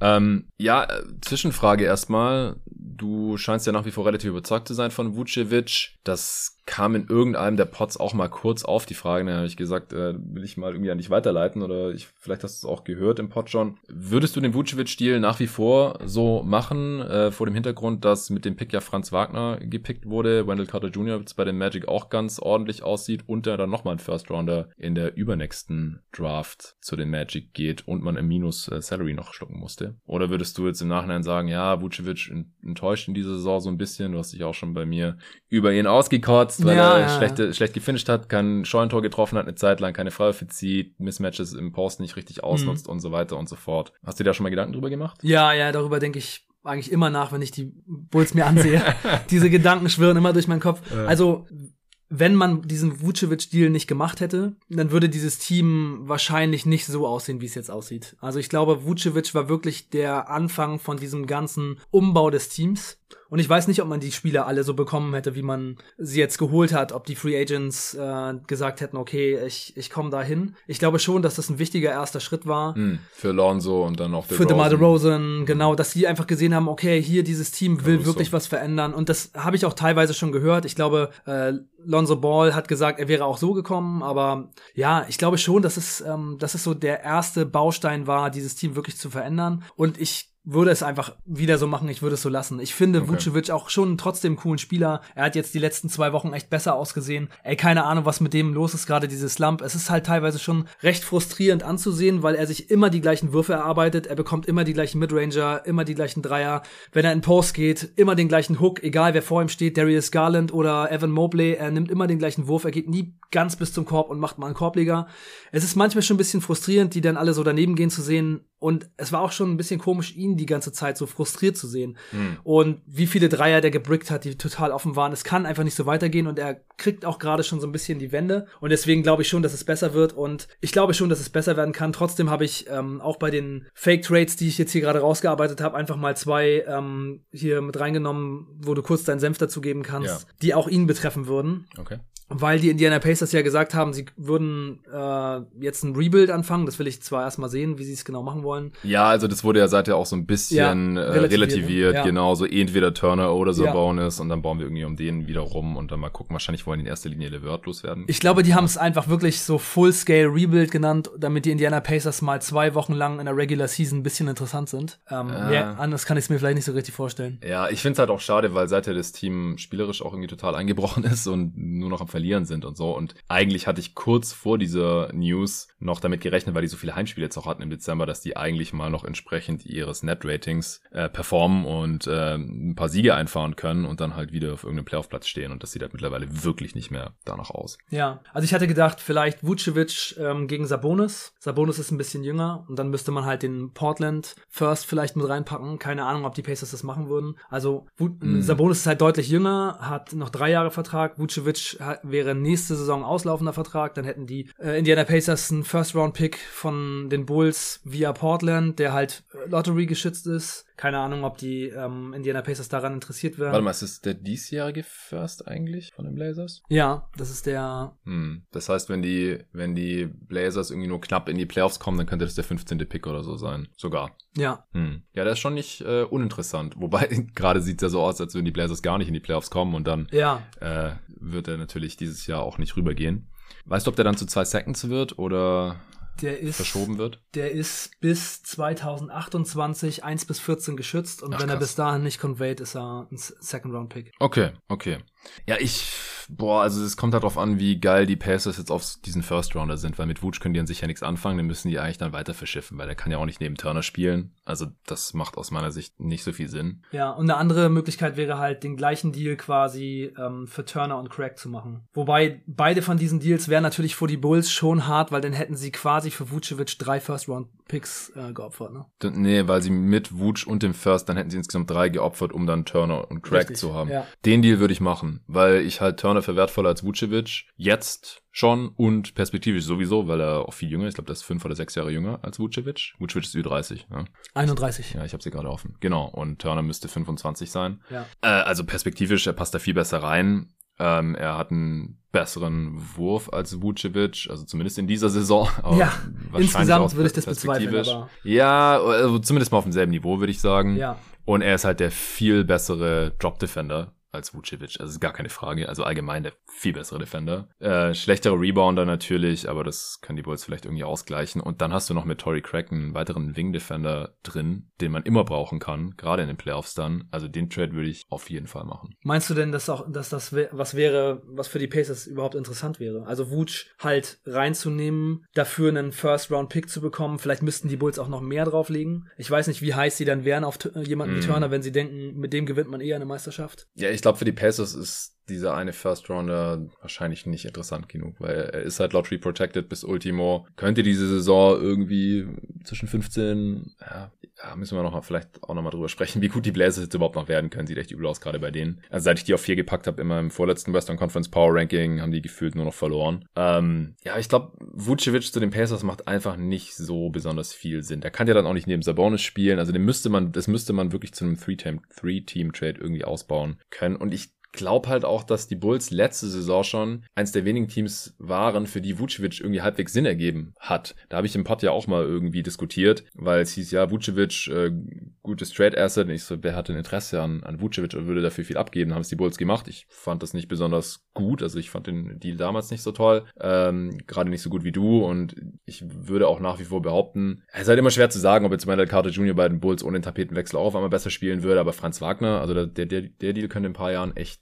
Ähm, ja, äh, Zwischenfrage erstmal. Du scheinst ja nach wie vor relativ überzeugt zu sein von Vucevic. Das kam in irgendeinem der Pots auch mal kurz auf die Frage. Da habe ich gesagt, äh, will ich mal irgendwie an dich weiterleiten oder ich, vielleicht hast du es auch gehört im Pod schon. Würdest du den Vucevic-Stil nach wie vor so machen, äh, vor dem Hintergrund, dass mit dem Pick ja Franz Wagner gepickt wurde, Wendell Carter Jr. jetzt bei den Magic auch ganz ordentlich aussieht und der dann nochmal ein First-Rounder in der übernächsten Draft zu den Magic geht und man im Minus äh, Salary noch schlucken musste? Oder würdest du jetzt im Nachhinein sagen, ja, Vucevic enttäuscht in dieser Saison so ein bisschen, du hast dich auch schon bei mir über ihn ausgekotzt, weil ja, er ja. Schlecht, schlecht gefinisht hat, kein Scheunentor getroffen hat eine Zeit lang, keine Freiwürfe zieht, Mismatches im Post nicht richtig ausnutzt mhm. und so weiter und so fort. Hast du dir da schon mal Gedanken drüber gemacht? Ja, ja, darüber denke ich eigentlich immer nach, wenn ich die Bulls mir ansehe. (laughs) Diese Gedanken schwirren immer durch meinen Kopf. Also wenn man diesen Vucevic-Deal nicht gemacht hätte, dann würde dieses Team wahrscheinlich nicht so aussehen, wie es jetzt aussieht. Also ich glaube, Vucevic war wirklich der Anfang von diesem ganzen Umbau des Teams. Und ich weiß nicht, ob man die Spieler alle so bekommen hätte, wie man sie jetzt geholt hat, ob die Free Agents äh, gesagt hätten, okay, ich, ich komme da hin. Ich glaube schon, dass das ein wichtiger erster Schritt war. Hm, für Lonzo und dann auch für DeMar DeRozan, genau, dass sie einfach gesehen haben, okay, hier dieses Team will wirklich was verändern. Und das habe ich auch teilweise schon gehört. Ich glaube, äh, Lonzo Ball hat gesagt, er wäre auch so gekommen, aber ja, ich glaube schon, dass es, ähm, dass es so der erste Baustein war, dieses Team wirklich zu verändern. Und ich würde es einfach wieder so machen, ich würde es so lassen. Ich finde okay. Vucevic auch schon trotzdem coolen Spieler. Er hat jetzt die letzten zwei Wochen echt besser ausgesehen. Ey, keine Ahnung, was mit dem los ist, gerade dieses Slump. Es ist halt teilweise schon recht frustrierend anzusehen, weil er sich immer die gleichen Würfe erarbeitet. Er bekommt immer die gleichen Midranger, immer die gleichen Dreier. Wenn er in Post geht, immer den gleichen Hook, egal wer vor ihm steht, Darius Garland oder Evan Mobley. Er nimmt immer den gleichen Wurf. Er geht nie ganz bis zum Korb und macht mal einen Korbleger. Es ist manchmal schon ein bisschen frustrierend, die dann alle so daneben gehen zu sehen. Und es war auch schon ein bisschen komisch, ihn die ganze Zeit so frustriert zu sehen. Mhm. Und wie viele Dreier der gebrickt hat, die total offen waren. Es kann einfach nicht so weitergehen und er kriegt auch gerade schon so ein bisschen die Wände. Und deswegen glaube ich schon, dass es besser wird. Und ich glaube schon, dass es besser werden kann. Trotzdem habe ich ähm, auch bei den Fake Trades, die ich jetzt hier gerade rausgearbeitet habe, einfach mal zwei ähm, hier mit reingenommen, wo du kurz deinen Senf dazu geben kannst, ja. die auch ihn betreffen würden. Okay weil die Indiana Pacers ja gesagt haben, sie würden äh, jetzt ein Rebuild anfangen. Das will ich zwar erstmal sehen, wie sie es genau machen wollen. Ja, also das wurde ja seither auch so ein bisschen ja, relativiert, äh, relativiert ja. genau, so entweder Turner oder so ja. Bonus und dann bauen wir irgendwie um den wieder rum und dann mal gucken, wahrscheinlich wollen die in erster Linie Levert loswerden. Ich glaube, die haben es einfach wirklich so Full-Scale Rebuild genannt, damit die Indiana Pacers mal zwei Wochen lang in der Regular Season ein bisschen interessant sind. Ähm, äh, ja, anders kann ich es mir vielleicht nicht so richtig vorstellen. Ja, ich finde es halt auch schade, weil seither das Team spielerisch auch irgendwie total eingebrochen (laughs) ist und nur noch am Verlieren sind und so. Und eigentlich hatte ich kurz vor dieser News noch damit gerechnet, weil die so viele Heimspiele jetzt auch hatten im Dezember, dass die eigentlich mal noch entsprechend ihres Net-Ratings äh, performen und äh, ein paar Siege einfahren können und dann halt wieder auf irgendeinem Playoff-Platz stehen. Und das sieht halt mittlerweile wirklich nicht mehr danach aus. Ja, also ich hatte gedacht, vielleicht Vucevic ähm, gegen Sabonis. Sabonis ist ein bisschen jünger und dann müsste man halt den Portland First vielleicht mit reinpacken. Keine Ahnung, ob die Pacers das machen würden. Also mm. Sabonis ist halt deutlich jünger, hat noch drei Jahre Vertrag. Vucevic wäre nächste Saison auslaufender Vertrag. Dann hätten die äh, Indiana Pacers einen First-Round-Pick von den Bulls via Portland, der halt äh, Lottery geschützt ist. Keine Ahnung, ob die ähm, Indiana Pacers daran interessiert wären. Warte mal, ist das der diesjährige First eigentlich von den Blazers? Ja, das ist der. Hm. Das heißt, wenn die, wenn die Blazers irgendwie nur knapp in die Playoffs kommen, dann könnte das der 15. Pick oder so sein. Sogar. Ja. Hm. Ja, der ist schon nicht äh, uninteressant. Wobei (laughs) gerade sieht es ja so aus, als würden die Blazers gar nicht in die Playoffs kommen und dann ja. äh, wird er natürlich dieses Jahr auch nicht rübergehen. Weißt du, ob der dann zu zwei Seconds wird oder der ist, verschoben wird? Der ist bis 2028 1 bis 14 geschützt und Ach, wenn krass. er bis dahin nicht conveyed, ist er ein Second Round Pick. Okay, okay. Ja, ich boah, also es kommt halt darauf an, wie geil die Pacers jetzt auf diesen First Rounder sind, weil mit Wutsch können die an sich ja nichts anfangen, den müssen die eigentlich dann weiter verschiffen, weil der kann ja auch nicht neben Turner spielen. Also das macht aus meiner Sicht nicht so viel Sinn. Ja, und eine andere Möglichkeit wäre halt, den gleichen Deal quasi ähm, für Turner und Craig zu machen. Wobei beide von diesen Deals wären natürlich für die Bulls schon hart, weil dann hätten sie quasi für Vucevic drei First Round Picks äh, geopfert, ne? Nee, weil sie mit Wutsch und dem First, dann hätten sie insgesamt drei geopfert, um dann Turner und Craig Richtig, zu haben. Ja. Den Deal würde ich machen, weil ich halt Turner für wertvoller als Vucevic jetzt schon und perspektivisch sowieso, weil er auch viel jünger ist. Ich glaube, der ist fünf oder sechs Jahre jünger als Vucevic. Vucevic ist Ü30. Ja. 31. Ja, ich habe sie gerade offen. Genau. Und Turner müsste 25 sein. Ja. Äh, also perspektivisch, er passt da viel besser rein. Ähm, er hat einen besseren Wurf als Vucevic, also zumindest in dieser Saison. (laughs) ja, insgesamt würde ich das bezweifeln. Aber ja, also zumindest mal auf demselben Niveau, würde ich sagen. Ja. Und er ist halt der viel bessere Drop Defender als Vucevic. Also ist gar keine Frage. Also allgemein der viel bessere Defender. Äh, schlechtere Rebounder natürlich, aber das können die Bulls vielleicht irgendwie ausgleichen. Und dann hast du noch mit Tory Craig einen weiteren Wing-Defender drin, den man immer brauchen kann, gerade in den Playoffs dann. Also den Trade würde ich auf jeden Fall machen. Meinst du denn, dass auch, dass das was wäre, was für die Pacers überhaupt interessant wäre? Also Vuce halt reinzunehmen, dafür einen First-Round-Pick zu bekommen. Vielleicht müssten die Bulls auch noch mehr drauflegen. Ich weiß nicht, wie heiß sie dann wären auf jemanden mm. wie Turner, wenn sie denken, mit dem gewinnt man eher eine Meisterschaft. Ja, ich glaube, für die Pacers ist dieser eine First Rounder wahrscheinlich nicht interessant genug, weil er ist halt Lottery Protected bis Ultimo. Könnte diese Saison irgendwie zwischen 15, ja, ja müssen wir noch mal vielleicht auch noch mal drüber sprechen, wie gut die Blazers jetzt überhaupt noch werden können. Sieht echt übel aus, gerade bei denen. Also seit ich die auf vier gepackt habe, immer im vorletzten Western Conference Power Ranking, haben die gefühlt nur noch verloren. Ähm, ja, ich glaube, Vucevic zu den Pacers macht einfach nicht so besonders viel Sinn. Der kann ja dann auch nicht neben Sabonis spielen. Also den müsste man, das müsste man wirklich zu einem Three-Team-Trade irgendwie ausbauen können. Und ich glaube halt auch, dass die Bulls letzte Saison schon eins der wenigen Teams waren, für die Vucevic irgendwie halbwegs Sinn ergeben hat. Da habe ich im Pod ja auch mal irgendwie diskutiert, weil es hieß, ja, Vucevic, äh, gutes Trade Asset. Und ich so, wer hatte ein Interesse an, an Vucevic und würde dafür viel abgeben? Haben es die Bulls gemacht. Ich fand das nicht besonders gut. Also ich fand den Deal damals nicht so toll. Ähm, Gerade nicht so gut wie du. Und ich würde auch nach wie vor behaupten, es ist halt immer schwer zu sagen, ob jetzt Wendell Carter Jr. bei den Bulls ohne den Tapetenwechsel auch auf einmal besser spielen würde. Aber Franz Wagner, also der, der, der Deal könnte in ein paar Jahren echt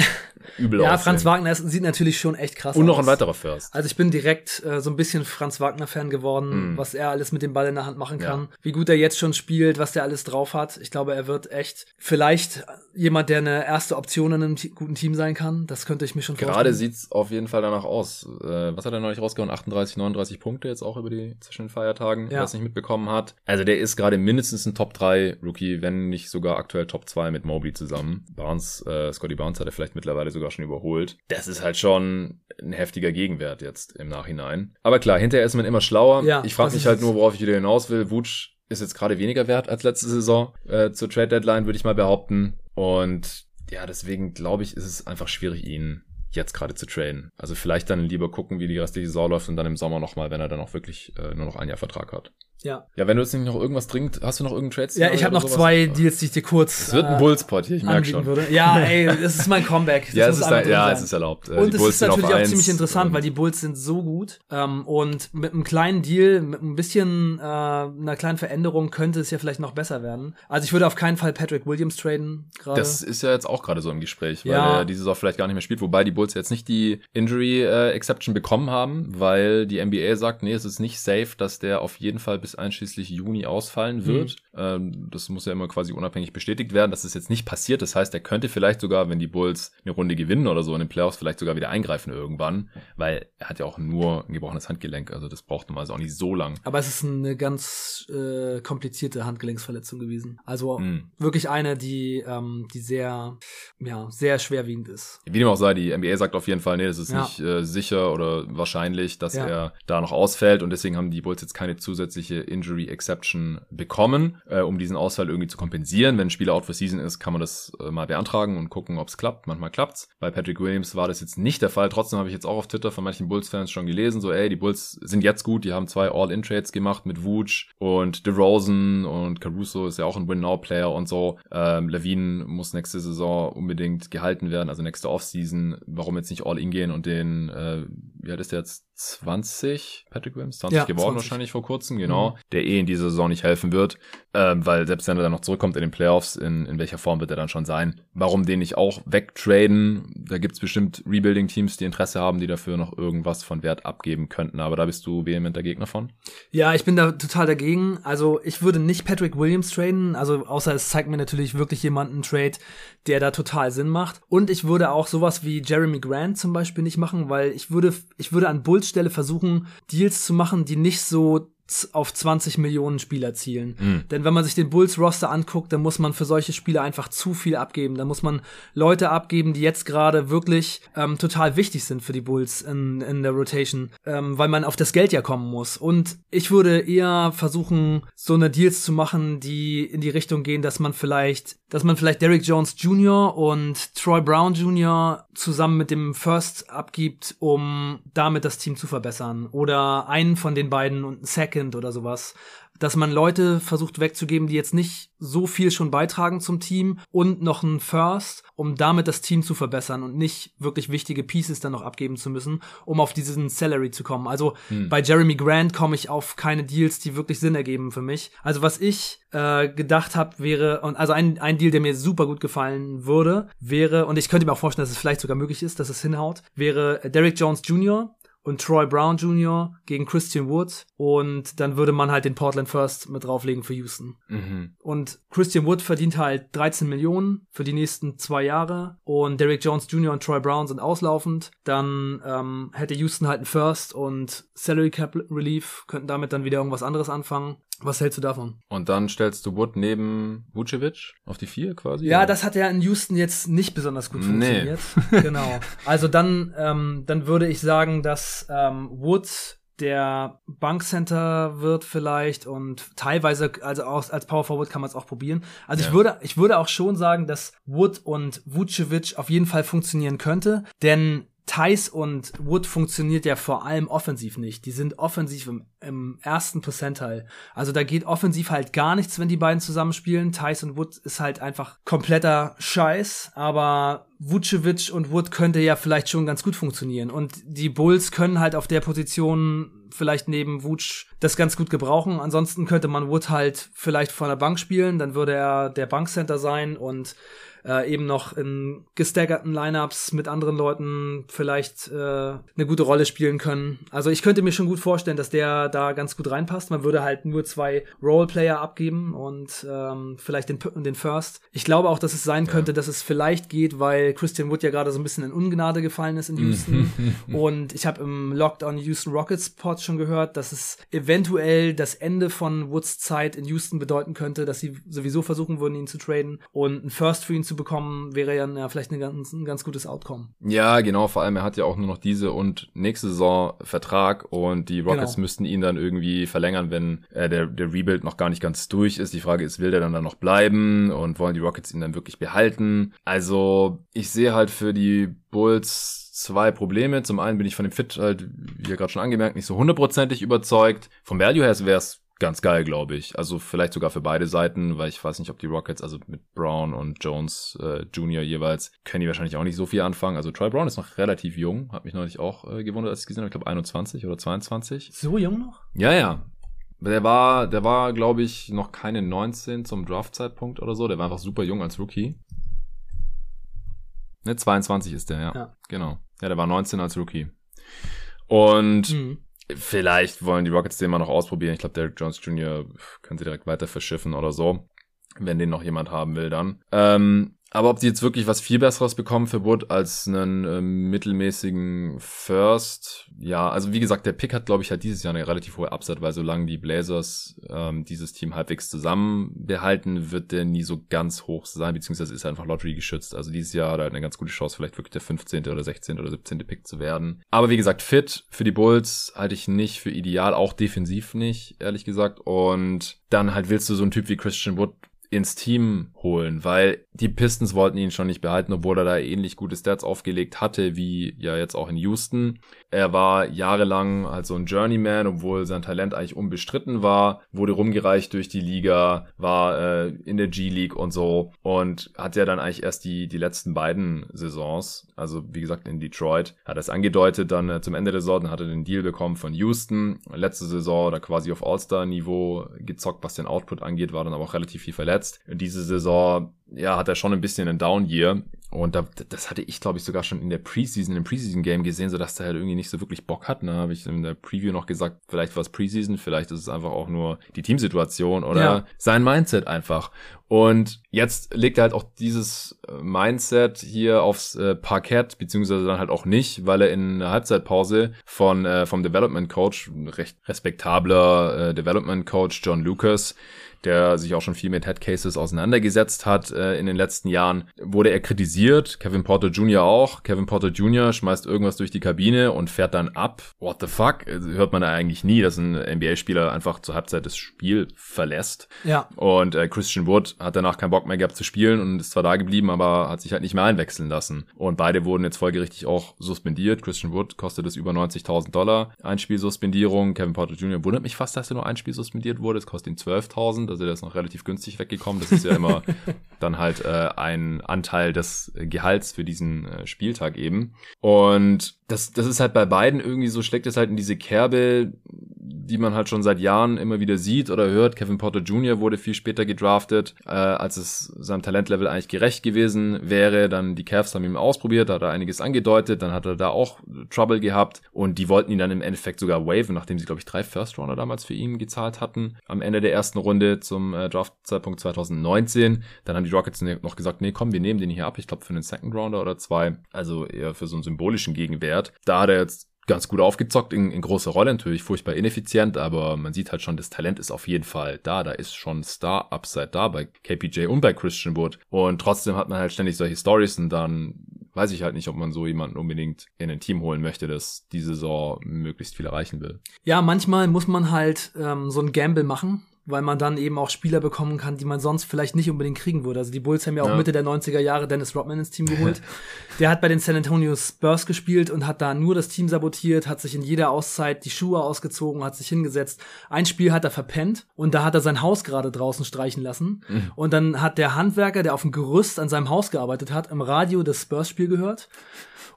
(laughs) übel Ja, aussehen. Franz Wagner ist, sieht natürlich schon echt krass aus. Und noch ein weiterer First. Also ich bin direkt äh, so ein bisschen Franz Wagner-Fan geworden, Mm. was er alles mit dem Ball in der Hand machen Ja. kann. Wie gut er jetzt schon spielt, was der alles drauf hat. Ich glaube, er wird echt vielleicht jemand, der eine erste Option in einem te- guten Team sein kann. Das könnte ich mir schon Gerade vorstellen. sieht's auf jeden Fall danach aus. Äh, was hat er neulich rausgehauen? 38, 39 Punkte jetzt auch über die zwischen den Feiertagen, Ja. wer es nicht mitbekommen hat. Also der ist gerade mindestens ein Top 3 Rookie, wenn nicht sogar aktuell Top 2 mit Mobley zusammen. Barnes, äh, Scotty Barnes hat er vielleicht mittlerweile sogar schon überholt. Das ist halt schon ein heftiger Gegenwert jetzt im Nachhinein. Aber klar, hinterher ist man immer schlauer. Ja, ich frage mich halt nur, worauf ich wieder hinaus will. Wutsch ist jetzt gerade weniger wert als letzte Saison äh, zur Trade Deadline, würde ich mal behaupten. Und ja, deswegen glaube ich, ist es einfach schwierig, ihn jetzt gerade zu traden. Also vielleicht dann lieber gucken, wie die restliche Saison läuft und dann im Sommer nochmal, wenn er dann auch wirklich äh, nur noch ein Jahr Vertrag hat. Ja. Ja, wenn du jetzt nicht noch irgendwas dringend, hast du noch irgendeinen Trade? Ja, ich habe noch zwei Deals, die ich dir kurz Es wird ein äh, Bullspot hier, ich merke schon. würde. Ja, ey, das ist mein Comeback. (laughs) Ja, es ist, ja, es ist erlaubt. Äh, Und es Bulls ist natürlich auch ziemlich interessant, weil die Bulls sind so gut. Ähm, und mit einem kleinen Deal, mit ein bisschen äh, einer kleinen Veränderung könnte es ja vielleicht noch besser werden. Also ich würde auf keinen Fall Patrick Williams traden gerade. Das ist ja jetzt auch gerade so im Gespräch, weil Ja. er diese Saison vielleicht gar nicht mehr spielt, wobei die Bulls jetzt nicht die Injury äh, Exception bekommen haben, weil die NBA sagt, nee, es ist nicht safe, dass der auf jeden Fall bis einschließlich Juni ausfallen wird. Ähm, das muss ja immer quasi unabhängig bestätigt werden. Das ist jetzt nicht passiert. Das heißt, er könnte vielleicht sogar, wenn die Bulls eine Runde gewinnen oder so in den Playoffs, vielleicht sogar wieder eingreifen irgendwann, weil er hat ja auch nur ein gebrochenes Handgelenk. Also das braucht normalerweise auch nicht so lang. Aber es ist eine ganz äh, komplizierte Handgelenksverletzung gewesen. Also Mhm. wirklich eine, die, ähm, die sehr, ja, sehr schwerwiegend ist. Wie dem auch sei, die NBA sagt auf jeden Fall, nee, das ist Ja. nicht äh, sicher oder wahrscheinlich, dass Ja. er da noch ausfällt und deswegen haben die Bulls jetzt keine zusätzliche Injury Exception bekommen, äh, um diesen Ausfall irgendwie zu kompensieren. Wenn ein Spieler out for season ist, kann man das äh, mal beantragen und gucken, ob es klappt. Manchmal klappt's. Bei Patrick Williams war das jetzt nicht der Fall. Trotzdem habe ich jetzt auch auf Twitter von manchen Bulls-Fans schon gelesen, so ey, die Bulls sind jetzt gut, die haben zwei All-In-Trades gemacht mit Vooch und DeRozan und Caruso ist ja auch ein Win-Now-Player und so. Ähm, Levine muss nächste Saison unbedingt gehalten werden, also nächste Offseason. Warum jetzt nicht All-In gehen und den, äh, wie alt ist der jetzt? 20, Patrick Williams, 20 Ja, geworden 20. wahrscheinlich vor kurzem, genau, Mhm. der eh in dieser Saison nicht helfen wird, ähm, weil selbst wenn er dann noch zurückkommt in den Playoffs, in, in welcher Form wird er dann schon sein? Warum den nicht auch wegtraden? Da gibt's bestimmt Rebuilding-Teams, die Interesse haben, die dafür noch irgendwas von Wert abgeben könnten, aber da bist du vehementer Gegner von. Ja, ich bin da total dagegen. Also ich würde nicht Patrick Williams traden, also außer es zeigt mir natürlich wirklich jemanden Trade, der da total Sinn macht. Und ich würde auch sowas wie Jeremy Grant zum Beispiel nicht machen, weil ich würde, ich würde an Bulls Stelle versuchen, Deals zu machen, die nicht so auf 20 Millionen Spieler zielen. Mhm. Denn wenn man sich den Bulls Roster anguckt, dann muss man für solche Spieler einfach zu viel abgeben. Da muss man Leute abgeben, die jetzt gerade wirklich ähm, total wichtig sind für die Bulls in, in der Rotation, ähm, weil man auf das Geld ja kommen muss. Und ich würde eher versuchen, so eine Deals zu machen, die in die Richtung gehen, dass man vielleicht, dass man vielleicht Derrick Jones Jr. und Troy Brown Jr. zusammen mit dem First abgibt, um damit das Team zu verbessern. Oder einen von den beiden und einen Second oder sowas dass man Leute versucht wegzugeben, die jetzt nicht so viel schon beitragen zum Team und noch ein First, um damit das Team zu verbessern und nicht wirklich wichtige Pieces dann noch abgeben zu müssen, um auf diesen Salary zu kommen. Also bei Jeremy Grant komme ich auf keine Deals, die wirklich Sinn ergeben für mich. Also was ich äh, gedacht habe, wäre, und also ein, ein Deal, der mir super gut gefallen würde, wäre, und ich könnte mir auch vorstellen, dass es vielleicht sogar möglich ist, dass es hinhaut, wäre Derrick Jones Jr., und Troy Brown Jr. gegen Christian Wood und dann würde man halt den Portland First mit drauflegen für Houston. Mhm. Und Christian Wood verdient halt 13 Millionen für die nächsten zwei Jahre und Derrick Jones Jr. und Troy Brown sind auslaufend. Dann ähm, hätte Houston halt einen First und Salary Cap Relief, könnten damit dann wieder irgendwas anderes anfangen. Was hältst du davon? Und dann stellst du Wood neben Vucevic auf die vier quasi? Ja, oder? das hat ja in Houston jetzt nicht besonders gut funktioniert. Nee. (laughs) genau. Also dann, ähm, dann würde ich sagen, dass ähm, Wood der Bankcenter wird vielleicht und teilweise, also auch als Power Forward kann man es auch probieren. Also ja. ich würde, ich würde auch schon sagen, dass Wood und Vucevic auf jeden Fall funktionieren könnte, denn Thais und Wood funktioniert ja vor allem offensiv nicht. Die sind offensiv im, im ersten Percentile. Also da geht offensiv halt gar nichts, wenn die beiden zusammenspielen. Thais und Wood ist halt einfach kompletter Scheiß, aber Vucevic und Wood könnte ja vielleicht schon ganz gut funktionieren. Und die Bulls können halt auf der Position vielleicht neben Vuce das ganz gut gebrauchen. Ansonsten könnte man Wood halt vielleicht von der Bank spielen, dann würde er der Bankcenter sein und äh, eben noch in gestaggerten Lineups mit anderen Leuten vielleicht äh, eine gute Rolle spielen können. Also ich könnte mir schon gut vorstellen, dass der da ganz gut reinpasst. Man würde halt nur zwei Roleplayer abgeben und ähm, vielleicht den, den First. Ich glaube auch, dass es sein könnte, ja. dass es vielleicht geht, weil Christian Wood ja gerade so ein bisschen in Ungnade gefallen ist in Houston. (laughs) und ich habe im Lockdown Houston Rockets Pod schon gehört, dass es eventuell das Ende von Woods Zeit in Houston bedeuten könnte, dass sie sowieso versuchen würden, ihn zu traden und ein First für ihn zu bekommen, wäre ja, ja vielleicht eine ganz, ein ganz gutes Outcome. Ja, genau, vor allem er hat ja auch nur noch diese und nächste Saison Vertrag und die Rockets genau. müssten ihn dann irgendwie verlängern, wenn äh, der, der Rebuild noch gar nicht ganz durch ist. Die Frage ist, will der dann, dann noch bleiben und wollen die Rockets ihn dann wirklich behalten? Also ich sehe halt für die Bulls zwei Probleme. Zum einen bin ich von dem Fit halt, wie ihr gerade schon angemerkt, nicht so hundertprozentig überzeugt. Vom Value her wäre es ganz geil, glaube ich. Also vielleicht sogar für beide Seiten, weil ich weiß nicht, ob die Rockets, also mit Brown und Jones äh, Junior jeweils, können die wahrscheinlich auch nicht so viel anfangen. Also Troy Brown ist noch relativ jung, hat mich neulich auch äh, gewundert, als ich gesehen habe. Ich glaube 21 oder 22. So jung noch? Ja, ja. Der war, der war, glaube ich, noch keine 19 zum Draft-Zeitpunkt oder so. Der war einfach super jung als Rookie. Ne, 22 ist der, ja. ja. Genau. Ja, der war 19 als Rookie. Und mhm. Vielleicht wollen die Rockets den mal noch ausprobieren. Ich glaube, Derek Jones Jr. können sie direkt weiter verschiffen oder so. Wenn den noch jemand haben will, dann. Ähm, aber ob sie jetzt wirklich was viel Besseres bekommen für Wood als einen äh, mittelmäßigen First, ja, also wie gesagt, der Pick hat, glaube ich, halt dieses Jahr eine relativ hohe Upside, weil solange die Blazers ähm, dieses Team halbwegs zusammen behalten, wird der nie so ganz hoch sein, beziehungsweise ist er einfach Lottery geschützt. Also dieses Jahr hat er eine ganz gute Chance, vielleicht wirklich der 15. oder 16. oder 17. Pick zu werden. Aber wie gesagt, fit für die Bulls halte ich nicht für ideal, auch defensiv nicht, ehrlich gesagt. Und dann halt willst du so einen Typ wie Christian Wood ins Team holen, weil die Pistons wollten ihn schon nicht behalten, obwohl er da ähnlich gute Stats aufgelegt hatte, wie ja jetzt auch in Houston. Er war jahrelang halt so ein Journeyman, obwohl sein Talent eigentlich unbestritten war, wurde rumgereicht durch die Liga, war äh, in der G-League und so und hat ja dann eigentlich erst die, die letzten beiden Saisons, also wie gesagt in Detroit, hat es angedeutet, dann äh, zum Ende der Saison hat er den Deal bekommen von Houston. Letzte Saison oder quasi auf All-Star-Niveau gezockt, was den Output angeht, war dann aber auch relativ viel verletzt. Diese Saison ja, hat er schon ein bisschen einen Down-Year. Und da, das hatte ich, glaube ich, sogar schon in der Preseason, im Preseason-Game gesehen, so dass der halt irgendwie nicht so wirklich Bock hat. Da ne? habe ich in der Preview noch gesagt, vielleicht war es Preseason, vielleicht ist es einfach auch nur die Teamsituation oder ja. sein Mindset einfach. Und jetzt legt er halt auch dieses äh, Mindset hier aufs äh, Parkett, beziehungsweise dann halt auch nicht, weil er in der Halbzeitpause von äh, vom Development Coach, recht respektabler äh, Development Coach John Lucas, der sich auch schon viel mit Headcases auseinandergesetzt hat äh, in den letzten Jahren, wurde er kritisiert. Kevin Porter Jr. auch. Kevin Porter Jr. schmeißt irgendwas durch die Kabine und fährt dann ab. What the fuck? Also, hört man da eigentlich nie, dass ein NBA-Spieler einfach zur Halbzeit das Spiel verlässt. Ja. Und äh, Christian Wood hat danach keinen Bock mehr gehabt zu spielen und ist zwar da geblieben, aber hat sich halt nicht mehr einwechseln lassen. Und beide wurden jetzt folgerichtig auch suspendiert. Christian Wood kostet es über 90.000 Dollar. Einspielsuspendierung. Kevin Porter Jr. wundert mich fast, dass er nur ein Spiel suspendiert wurde. Es kostet ihn 12.000 also der ist noch relativ günstig weggekommen. Das ist ja immer (laughs) dann halt äh, ein Anteil des Gehalts für diesen äh, Spieltag eben. Und das, das ist halt bei beiden irgendwie so, schlägt es halt in diese Kerbe, die man halt schon seit Jahren immer wieder sieht oder hört. Kevin Porter Jr. wurde viel später gedraftet, äh, als es seinem Talentlevel eigentlich gerecht gewesen wäre. Dann die Cavs haben ihn ausprobiert, hat er einiges angedeutet, dann hat er da auch Trouble gehabt und die wollten ihn dann im Endeffekt sogar waven, nachdem sie, glaube ich, drei First-Rounder damals für ihn gezahlt hatten. Am Ende der ersten Runde zum äh, Draft-Zeitpunkt 2019. Dann haben die Rockets noch gesagt, nee, komm, wir nehmen den hier ab. Ich glaube, für einen Second-Rounder oder zwei. Also eher für so einen symbolischen Gegenwert. Da hat er jetzt ganz gut aufgezockt in, in großer Rolle, natürlich furchtbar ineffizient, aber man sieht halt schon, das Talent ist auf jeden Fall da. Da ist schon Star-Upside da bei KPJ und bei Christian Wood. Und trotzdem hat man halt ständig solche Stories und dann weiß ich halt nicht, ob man so jemanden unbedingt in ein Team holen möchte, das die Saison möglichst viel erreichen will. Ja, manchmal muss man halt ähm, so ein Gamble machen weil man dann eben auch Spieler bekommen kann, die man sonst vielleicht nicht unbedingt kriegen würde. Also die Bulls haben ja auch ja. Mitte der 90er Jahre Dennis Rodman ins Team (laughs) geholt. der hat bei den San Antonio Spurs gespielt und hat da nur das Team sabotiert, hat sich in jeder Auszeit die Schuhe ausgezogen, hat sich hingesetzt. Ein Spiel hat er verpennt und da hat er sein Haus gerade draußen streichen lassen. Mhm. Und dann hat der Handwerker, der auf dem Gerüst an seinem Haus gearbeitet hat, im Radio das Spurs-Spiel gehört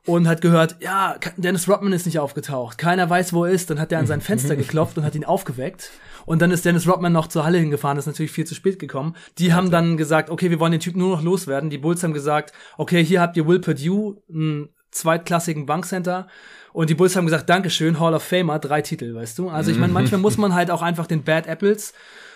und hat gehört, ja, Dennis Rodman ist nicht aufgetaucht. Keiner weiß, wo er ist. Dann hat er an sein Fenster geklopft und hat ihn aufgeweckt. Und dann ist Dennis Rodman noch zur Halle hingefahren, ist natürlich viel zu spät gekommen. Die haben dann gesagt, okay, wir wollen den Typ nur noch loswerden. Die Bulls haben gesagt, okay, hier habt ihr Will Purdue, einen zweitklassigen Bankcenter. Und die Bulls haben gesagt, Dankeschön, Hall of Famer, drei Titel, weißt du? Also ich meine, manchmal muss man halt auch einfach den Bad Apples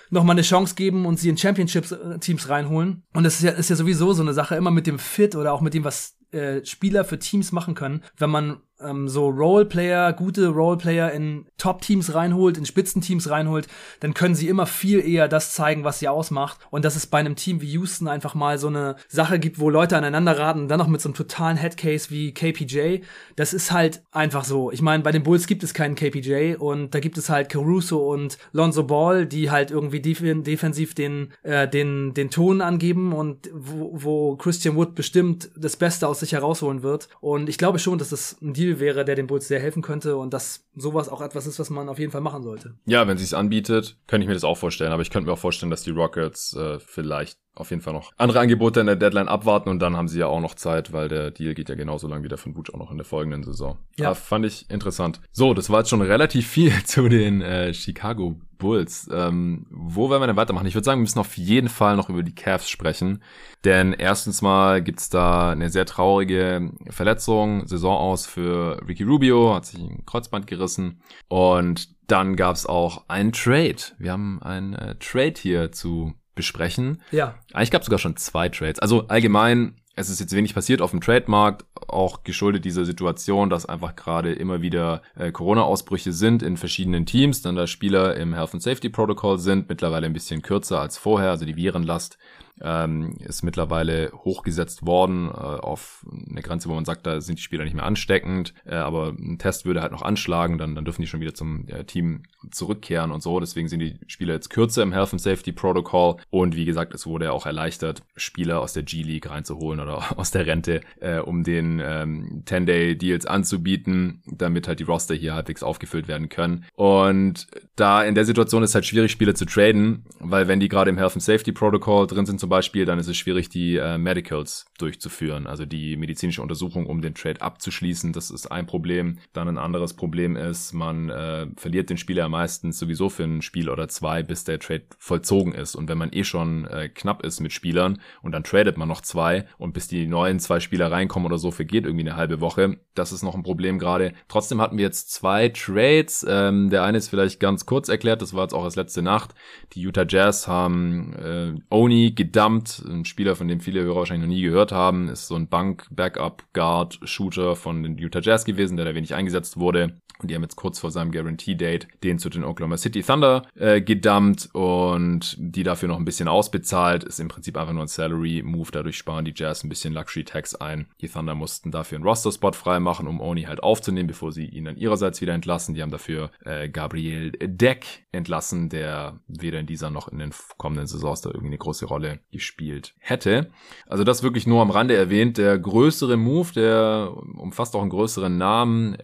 noch mal eine Chance geben und sie in Championships-Teams reinholen. Und das ist ja, ist ja sowieso so eine Sache, immer mit dem Fit oder auch mit dem, was äh, Spieler für Teams machen können, wenn man ähm, so Roleplayer, gute Roleplayer in Top-Teams reinholt, in Spitzenteams reinholt, dann können sie immer viel eher das zeigen, was sie ausmacht. Und dass es bei einem Team wie Houston einfach mal so eine Sache gibt, wo Leute aneinander raten, dann noch mit so einem totalen Headcase wie KPJ, das ist halt einfach so. Ich meine, bei den Bulls gibt es keinen KPJ und da gibt es halt Caruso und Lonzo Ball, die halt irgendwie def defensiv den, äh, den, den Ton angeben und wo, wo Christian Wood bestimmt das Beste aus sich herausholen wird. Und ich glaube schon, dass das ein Deal wäre, der den Bulls sehr helfen könnte und dass sowas auch etwas ist, was man auf jeden Fall machen sollte. Ja, wenn sie es anbietet, könnte ich mir das auch vorstellen. Aber ich könnte mir auch vorstellen, dass die Rockets äh, vielleicht auf jeden Fall noch andere Angebote in der Deadline abwarten und dann haben sie ja auch noch Zeit, weil der Deal geht ja genauso lang wie der von Butch auch noch in der folgenden Saison. Ja. Aber fand ich interessant. So, das war jetzt schon relativ viel (laughs) zu den äh, Chicago Bulls. Ähm, wo werden wir denn weitermachen? Ich würde sagen, wir müssen auf jeden Fall noch über die Cavs sprechen. Denn erstens mal gibt's da eine sehr traurige Verletzung, Saison aus für Ricky Rubio, hat sich ein Kreuzband gerissen. Und dann gab's auch einen Trade. Wir haben einen äh, Trade hier zu besprechen. Ja. Eigentlich gab es sogar schon zwei Trades. Also allgemein, es ist jetzt wenig passiert auf dem Trademarkt, auch geschuldet dieser Situation, dass einfach gerade immer wieder äh, Corona-Ausbrüche sind in verschiedenen Teams, dann da Spieler im Health and Safety Protocol sind, mittlerweile ein bisschen kürzer als vorher, also die Virenlast ähm, ist mittlerweile hochgesetzt worden äh, auf eine Grenze, wo man sagt, da sind die Spieler nicht mehr ansteckend, äh, aber ein Test würde halt noch anschlagen, dann, dann dürfen die schon wieder zum äh, Team zurückkehren und so. Deswegen sind die Spieler jetzt kürzer im Health and Safety Protocol und wie gesagt, es wurde auch erleichtert, Spieler aus der G-League reinzuholen oder (laughs) aus der Rente, äh, um den ähm, 10-Day-Deals anzubieten, damit halt die Roster hier halbwegs aufgefüllt werden können. Und da in der Situation ist halt schwierig, Spieler zu traden, weil wenn die gerade im Health and Safety Protocol drin sind zum Beispiel, dann ist es schwierig, die äh, Medicals durchzuführen, also die medizinische Untersuchung, um den Trade abzuschließen. Das ist ein Problem. Dann ein anderes Problem ist, man äh, verliert den Spieler meistens sowieso für ein Spiel oder zwei, bis der Trade vollzogen ist. Und wenn man eh schon äh, knapp ist mit Spielern und dann tradet man noch zwei und bis die neuen zwei Spieler reinkommen oder so, vergeht irgendwie eine halbe Woche. Das ist noch ein Problem gerade. Trotzdem hatten wir jetzt zwei Trades. Ähm, der eine ist vielleicht ganz kurz erklärt, das war jetzt auch als letzte Nacht. Die Utah Jazz haben äh, Oni gedumpt, ein Spieler, von dem viele Hörer wahrscheinlich noch nie gehört haben, ist so ein Bank-Backup-Guard-Shooter von den Utah Jazz gewesen, der da wenig eingesetzt wurde. Und die haben jetzt kurz vor seinem Guarantee-Date den zu den Oklahoma City Thunder äh, gedumpt und die dafür noch ein bisschen ausbezahlt. Ist im Prinzip einfach nur ein Salary-Move. Dadurch sparen die Jazz ein bisschen Luxury-Tax ein. Die Thunder mussten dafür einen Roster-Spot freimachen, um Oni halt aufzunehmen, bevor sie ihn dann ihrerseits wieder entlassen. Die haben dafür äh, Gabriel Deck entlassen, der weder in dieser noch in den kommenden Saisons da irgendwie eine große Rolle gespielt hätte. Also das wirklich nur am Rande erwähnt. Der größere Move, der umfasst auch einen größeren Namen,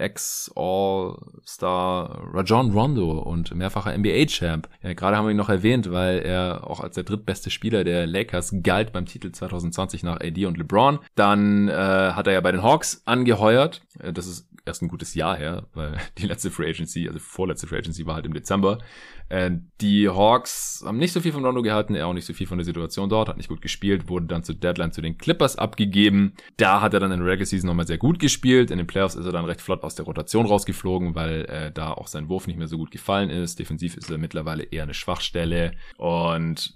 Ex-All-Star Rajon Rondo und mehrfacher NBA-Champ. Ja, Gerade haben wir ihn noch erwähnt, weil er auch als der drittbeste Spieler der Lakers galt beim Titel 2020 nach AD und LeBron. Dann äh, hat er ja bei den Hawks angeheuert. Äh, das ist erst ein gutes Jahr her, weil (laughs) die letzte Free Agency, also vorletzte Free Agency war halt im Dezember. Äh, die Hawks haben nicht so viel von Rondo gehalten, er auch nicht so viel von der Situation dort, hat nicht gut gespielt, wurde dann zur Deadline zu den Clippers abgegeben. Da hat er dann in der Regular Season nochmal sehr gut gespielt. In den Playoffs ist er dann recht flott aus der Rotation rausgeflogen, weil äh, da auch sein Wurf nicht mehr so gut gefallen ist. Defensiv ist er mittlerweile eher eine Schwachstelle und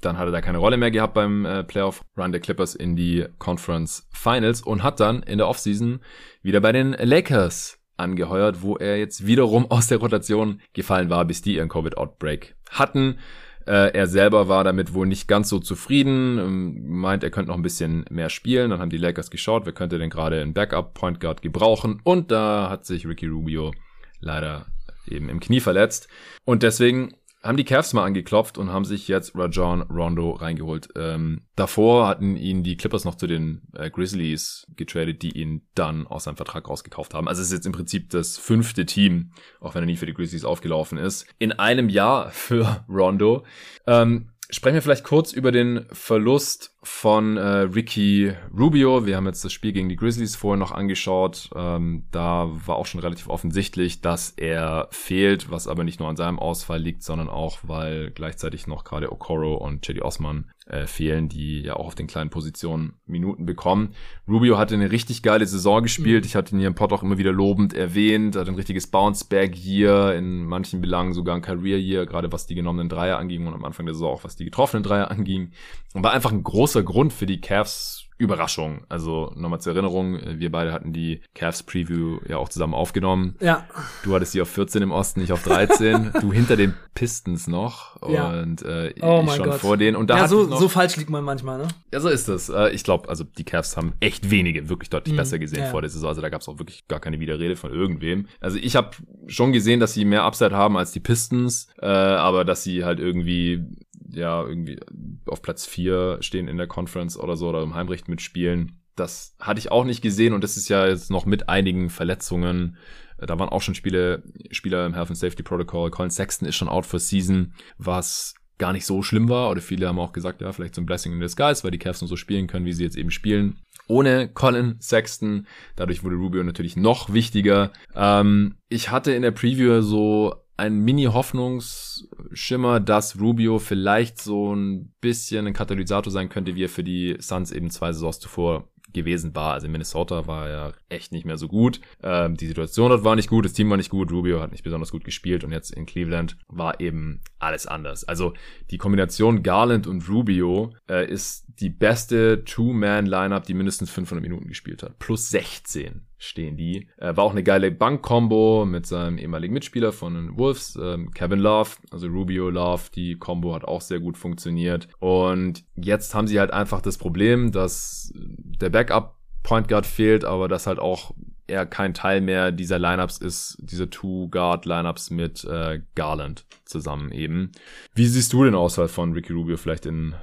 dann hat er da keine Rolle mehr gehabt beim äh, Playoff-Run der Clippers in die Conference Finals und hat dann in der Offseason wieder bei den Lakers angeheuert, wo er jetzt wiederum aus der Rotation gefallen war, bis die ihren Covid-Outbreak hatten. Äh, er selber war damit wohl nicht ganz so zufrieden, ähm, meint, er könnte noch ein bisschen mehr spielen. Dann haben die Lakers geschaut, wer könnte denn gerade einen Backup-Point Guard gebrauchen. Und da hat sich Ricky Rubio leider eben im Knie verletzt. Und deswegen haben die Cavs mal angeklopft und haben sich jetzt Rajon Rondo reingeholt. Ähm, davor hatten ihn die Clippers noch zu den äh, Grizzlies getradet, die ihn dann aus seinem Vertrag rausgekauft haben. Also es ist jetzt im Prinzip das fünfte Team, auch wenn er nie für die Grizzlies aufgelaufen ist, in einem Jahr (laughs) für Rondo. Ähm, Sprechen wir vielleicht kurz über den Verlust von äh, Ricky Rubio. Wir haben jetzt das Spiel gegen die Grizzlies vorher noch angeschaut. Ähm, da war auch schon relativ offensichtlich, dass er fehlt, was aber nicht nur an seinem Ausfall liegt, sondern auch, weil gleichzeitig noch gerade Okoro und Cedi Osman äh, fehlen, die ja auch auf den kleinen Positionen Minuten bekommen. Rubio hatte eine richtig geile Saison gespielt. Ich hatte ihn hier im Pod auch immer wieder lobend erwähnt. Hat ein richtiges Bounce-Back-Year, in manchen Belangen sogar ein Career-Year, gerade was die genommenen Dreier anging und am Anfang der Saison auch was die getroffenen Dreier anging. Und war einfach ein großer Grund für die Cavs Überraschung. Also nochmal zur Erinnerung, wir beide hatten die Cavs Preview ja auch zusammen aufgenommen. Ja. Du hattest sie auf 14 im Osten, ich auf 13. (laughs) du hinter den Pistons noch ja. und äh, oh ich schon Gott. vor denen. Und da ja, so, noch, so falsch liegt man manchmal, ne? Ja, so ist es. Äh, ich glaube, also die Cavs haben echt wenige wirklich deutlich mhm. besser gesehen ja. vor der Saison. Also da gab es auch wirklich gar keine Widerrede von irgendwem. Also ich habe schon gesehen, dass sie mehr Upside haben als die Pistons, äh, aber dass sie halt irgendwie ja irgendwie auf Platz vier stehen in der Conference oder so oder im Heimrecht mitspielen. Das hatte ich auch nicht gesehen und das ist ja jetzt noch mit einigen Verletzungen. Da waren auch schon Spiele, Spieler im Health and Safety Protocol. Colin Sexton ist schon out for season, was gar nicht so schlimm war. Oder viele haben auch gesagt, ja, vielleicht so ein Blessing in disguise, weil die Cavs nur so spielen können, wie sie jetzt eben spielen. Ohne Colin Sexton. Dadurch wurde Rubio natürlich noch wichtiger. Ähm, ich hatte in der Preview so ein Mini-Hoffnungsschimmer, dass Rubio vielleicht so ein bisschen ein Katalysator sein könnte, wie er für die Suns eben zwei Saisons zuvor gewesen war. Also in Minnesota war er echt nicht mehr so gut. Ähm, die Situation dort war nicht gut, das Team war nicht gut, Rubio hat nicht besonders gut gespielt und jetzt in Cleveland war eben alles anders. Also die Kombination Garland und Rubio äh, ist die beste Two-Man-Lineup, die mindestens 500 Minuten gespielt hat. Plus 16 stehen die. Äh, war auch eine geile Bank-Combo mit seinem ehemaligen Mitspieler von den Wolves, ähm, Kevin Love, also Rubio Love. Die Combo hat auch sehr gut funktioniert. Und jetzt haben sie halt einfach das Problem, dass der Backup Point Guard fehlt, aber dass halt auch er kein Teil mehr dieser Lineups ist, diese Two-Guard-Lineups mit äh, Garland zusammen eben. Wie siehst du den Auswahl von Ricky Rubio vielleicht in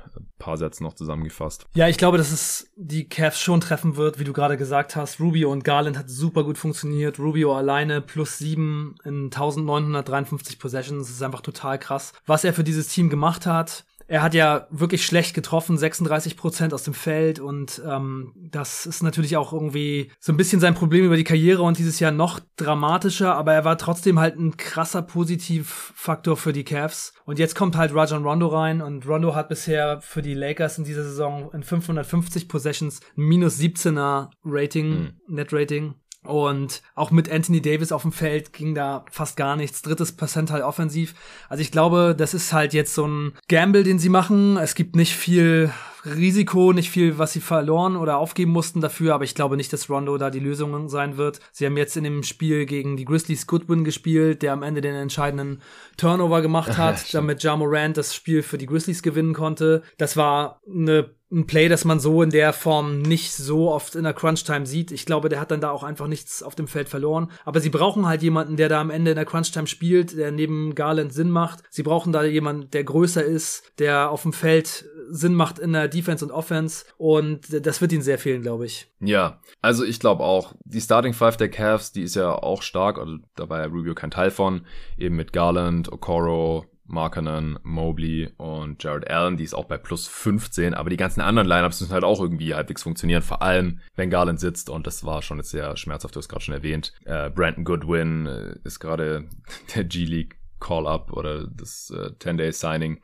paar Sätzen noch zusammengefasst? Ja, ich glaube, dass es die Cavs schon treffen wird, wie du gerade gesagt hast. Rubio und Garland hat super gut funktioniert. Rubio alleine plus sieben in 1953 Possessions. Das ist einfach total krass. Was er für dieses Team gemacht hat, er hat ja wirklich schlecht getroffen, 36 Prozent aus dem Feld und ähm, das ist natürlich auch irgendwie so ein bisschen sein Problem über die Karriere und dieses Jahr noch dramatischer, aber er war trotzdem halt ein krasser Positivfaktor für die Cavs. Und jetzt kommt halt Rajon Rondo rein und Rondo hat bisher für die Lakers in dieser Saison in 550 Possessions minus 17er Rating, mhm. Net Rating. Und auch mit Anthony Davis auf dem Feld ging da fast gar nichts. Drittes Percentile offensiv. Also ich glaube, das ist halt jetzt so ein Gamble, den sie machen. Es gibt nicht viel Risiko, nicht viel, was sie verloren oder aufgeben mussten dafür, aber ich glaube nicht, dass Rondo da die Lösung sein wird. Sie haben jetzt in dem Spiel gegen die Grizzlies Goodwin gespielt, der am Ende den entscheidenden Turnover gemacht (laughs) hat, damit Ja Morant das Spiel für die Grizzlies gewinnen konnte. Das war eine ein Play, das man so in der Form nicht so oft in der Crunch-Time sieht. Ich glaube, der hat dann da auch einfach nichts auf dem Feld verloren. Aber sie brauchen halt jemanden, der da am Ende in der Crunch-Time spielt, der neben Garland Sinn macht. Sie brauchen da jemanden, der größer ist, der auf dem Feld Sinn macht in der Defense und Offense. Und das wird ihnen sehr fehlen, glaube ich. Ja, also ich glaube auch, die Starting Five der Cavs, die ist ja auch stark, also da war ja Rubio kein Teil von, eben mit Garland, Okoro, Markkanen, Mobley und Jared Allen, die ist auch bei plus 15, aber die ganzen anderen Lineups müssen halt auch irgendwie halbwegs funktionieren, vor allem wenn Garland sitzt und das war schon jetzt sehr schmerzhaft, du hast gerade schon erwähnt. Äh, Brandon Goodwin äh, ist gerade (laughs) der G-League Call-Up oder das äh, 10-Day-Signing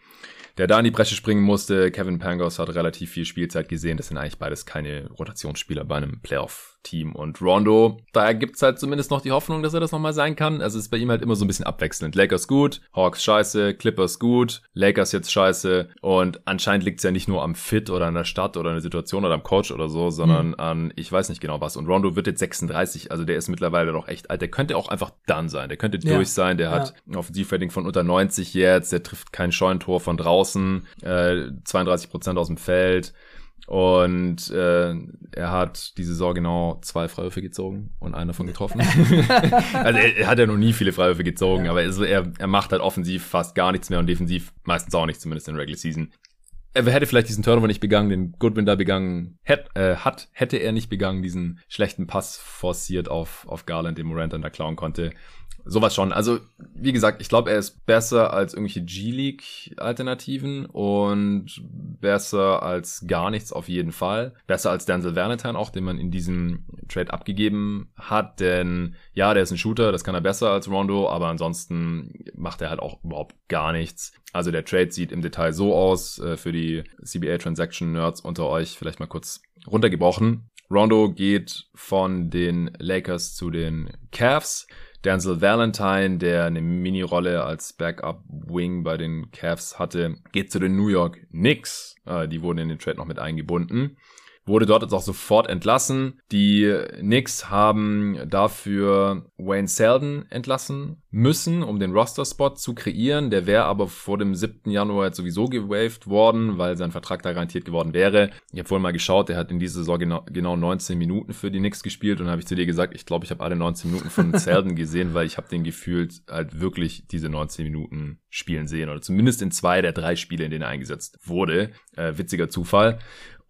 der da in die Bresche springen musste. Kevin Pangos hat relativ viel Spielzeit gesehen. Das sind eigentlich beides keine Rotationsspieler bei einem Playoff Team. Und Rondo, da gibt's halt zumindest noch die Hoffnung, dass er das nochmal sein kann. Also es ist bei ihm halt immer so ein bisschen abwechselnd. Lakers gut, Hawks scheiße, Clippers gut, Lakers jetzt scheiße. Und anscheinend liegt's ja nicht nur am Fit oder an der Stadt oder an der Situation oder am Coach oder so, sondern mhm. an, ich weiß nicht genau was. Und Rondo wird jetzt 36, also der ist mittlerweile doch echt alt. Der könnte auch einfach done sein. Der könnte ja. durch sein. Der ja. hat ein Offensivrating von unter 90 jetzt. Der trifft kein Scheunentor von draußen. Äh, 32 Prozent aus dem Feld. Und äh, er hat diese Saison genau zwei Freiwürfe gezogen und einen davon getroffen. (laughs) (laughs) also er, er, hat ja noch nie viele Freiwürfe gezogen, ja. aber also er, er macht halt offensiv fast gar nichts mehr und defensiv meistens auch nicht, zumindest in Regular Season. Er hätte vielleicht diesen Turnover nicht begangen, den Goodwin da begangen hätt, äh, hat, hätte er nicht begangen, diesen schlechten Pass forciert auf, auf Garland, den Morant dann da klauen konnte. Sowas schon. Also, wie gesagt, ich glaube, er ist besser als irgendwelche G-League-Alternativen und besser als gar nichts auf jeden Fall. Besser als Denzel Valentine auch, den man in diesem Trade abgegeben hat. Denn ja, der ist ein Shooter, das kann er besser als Rondo, aber ansonsten macht er halt auch überhaupt gar nichts. Also der Trade sieht im Detail so aus, äh, für die CBA Transaction Nerds unter euch vielleicht mal kurz runtergebrochen. Rondo geht von den Lakers zu den Cavs. Denzel Valentine, der eine Mini-Rolle als Backup-Wing bei den Cavs hatte, geht zu den New York Knicks. Äh, die wurden in den Trade noch mit eingebunden wurde dort jetzt auch sofort entlassen. Die Knicks haben dafür Wayne Selden entlassen müssen, um den Roster-Spot zu kreieren. Der wäre aber vor dem 7. Januar jetzt sowieso gewaved worden, weil sein Vertrag da garantiert geworden wäre. Ich habe vorhin mal geschaut, der hat in dieser Saison genau, genau 19 Minuten für die Knicks gespielt und habe ich zu dir gesagt, ich glaube, ich habe alle 19 Minuten von (laughs) Selden gesehen, weil ich habe den gefühlt halt wirklich diese 19 Minuten spielen sehen oder zumindest in zwei der drei Spiele, in denen er eingesetzt wurde. Äh, witziger Zufall.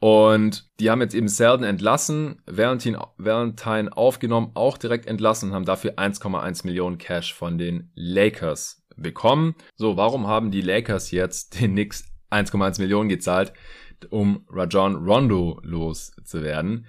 Und die haben jetzt eben Selden entlassen, Valentine, Valentine aufgenommen, auch direkt entlassen und haben dafür 1,1 Millionen Cash von den Lakers bekommen. So, warum haben die Lakers jetzt den Knicks 1,1 Millionen gezahlt, um Rajon Rondo loszuwerden?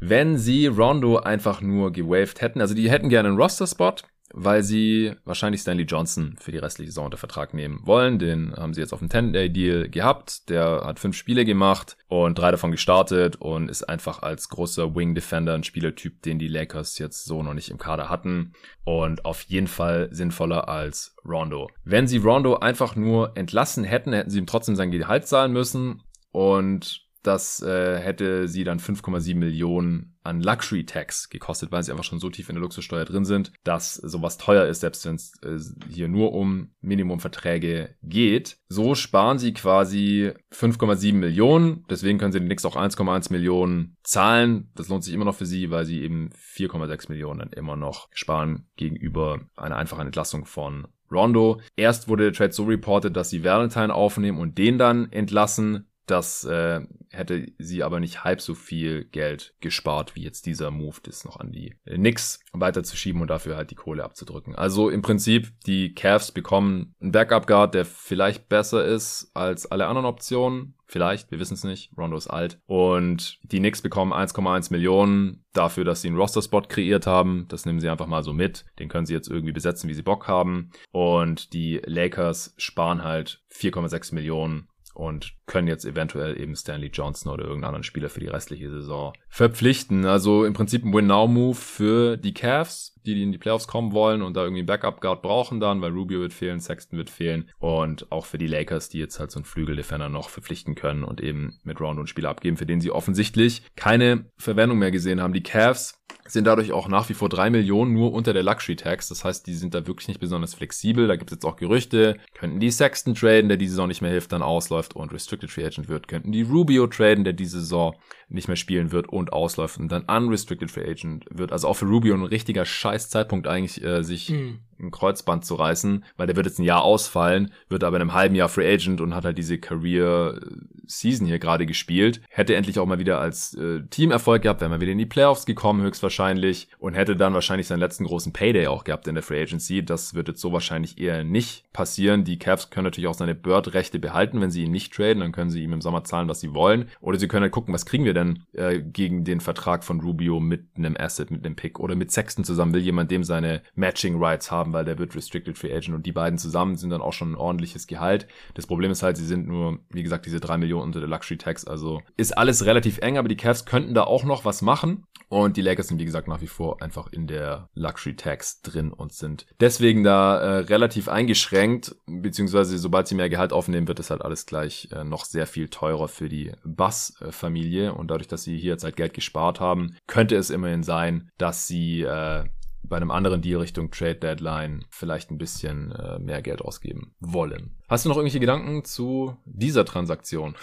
Wenn sie Rondo einfach nur gewaved hätten, also die hätten gerne einen Roster-Spot, weil sie wahrscheinlich Stanley Johnson für die restliche Saison unter Vertrag nehmen wollen. Den haben sie jetzt auf dem 10-Day-Deal gehabt. Der hat fünf Spiele gemacht und drei davon gestartet und ist einfach als großer Wing-Defender ein Spielertyp, den die Lakers jetzt so noch nicht im Kader hatten und auf jeden Fall sinnvoller als Rondo. Wenn sie Rondo einfach nur entlassen hätten, hätten sie ihm trotzdem sein Gehalt zahlen müssen und das äh, hätte sie dann 5,7 Millionen an Luxury Tax gekostet, weil sie einfach schon so tief in der Luxussteuer drin sind, dass sowas teuer ist, selbst wenn es äh, hier nur um Minimumverträge geht. So sparen sie quasi 5,7 Millionen. Deswegen können sie den Knicks auch 1,1 Millionen zahlen. Das lohnt sich immer noch für sie, weil sie eben 4,6 Millionen dann immer noch sparen gegenüber einer einfachen Entlassung von Rondo. Erst wurde der Trade so reported, dass sie Valentine aufnehmen und den dann entlassen. Das äh, hätte sie aber nicht halb so viel Geld gespart, wie jetzt dieser Move, das noch an die Knicks weiterzuschieben und dafür halt die Kohle abzudrücken. Also im Prinzip, die Cavs bekommen einen Backup-Guard, der vielleicht besser ist als alle anderen Optionen. Vielleicht, wir wissen es nicht. Rondo ist alt. Und die Knicks bekommen 1,1 Millionen dafür, dass sie einen Roster-Spot kreiert haben. Das nehmen sie einfach mal so mit. Den können sie jetzt irgendwie besetzen, wie sie Bock haben. Und die Lakers sparen halt 4,6 Millionen und können jetzt eventuell eben Stanley Johnson oder irgendeinen anderen Spieler für die restliche Saison verpflichten. Also im Prinzip ein Win-Now-Move für die Cavs, die in die Playoffs kommen wollen und da irgendwie einen Backup-Guard brauchen dann, weil Rubio wird fehlen, Sexton wird fehlen und auch für die Lakers, die jetzt halt so einen Flügel-Defender noch verpflichten können und eben mit Round und Spieler abgeben, für den sie offensichtlich keine Verwendung mehr gesehen haben. Die Cavs sind dadurch auch nach wie vor drei Millionen nur unter der Luxury Tax. Das heißt, die sind da wirklich nicht besonders flexibel. Da gibt es jetzt auch Gerüchte, könnten die Sexton traden, der diese Saison nicht mehr hilft, dann ausläuft und Restricted Free Agent wird. Könnten die Rubio traden, der diese Saison nicht mehr spielen wird und ausläuft und dann Unrestricted Free Agent wird. Also auch für Rubio ein richtiger scheiß Zeitpunkt eigentlich, äh, sich mhm. Ein Kreuzband zu reißen, weil der wird jetzt ein Jahr ausfallen, wird aber in einem halben Jahr Free Agent und hat halt diese Career Season hier gerade gespielt. Hätte endlich auch mal wieder als äh, Team Erfolg gehabt, wäre mal wieder in die Playoffs gekommen höchstwahrscheinlich und hätte dann wahrscheinlich seinen letzten großen Payday auch gehabt in der Free Agency. Das wird jetzt so wahrscheinlich eher nicht passieren. Die Cavs können natürlich auch seine Bird-Rechte behalten, wenn sie ihn nicht traden, dann können sie ihm im Sommer zahlen, was sie wollen. Oder sie können halt gucken, was kriegen wir denn äh, gegen den Vertrag von Rubio mit einem Asset, mit einem Pick oder mit Sexton zusammen. Will jemand dem seine Matching Rights haben, weil der wird Restricted Free Agent und die beiden zusammen sind dann auch schon ein ordentliches Gehalt. Das Problem ist halt, sie sind nur, wie gesagt, diese drei Millionen unter der Luxury Tax. Also ist alles relativ eng, aber die Cavs könnten da auch noch was machen. Und die Lakers sind, wie gesagt, nach wie vor einfach in der Luxury Tax drin und sind deswegen da äh, relativ eingeschränkt, beziehungsweise sobald sie mehr Gehalt aufnehmen, wird es halt alles gleich äh, noch sehr viel teurer für die Bass-Familie. Und dadurch, dass sie hier jetzt halt Geld gespart haben, könnte es immerhin sein, dass sie äh, bei einem anderen Deal Richtung Trade Deadline vielleicht ein bisschen äh, mehr Geld ausgeben wollen. Hast du noch irgendwelche Gedanken zu dieser Transaktion?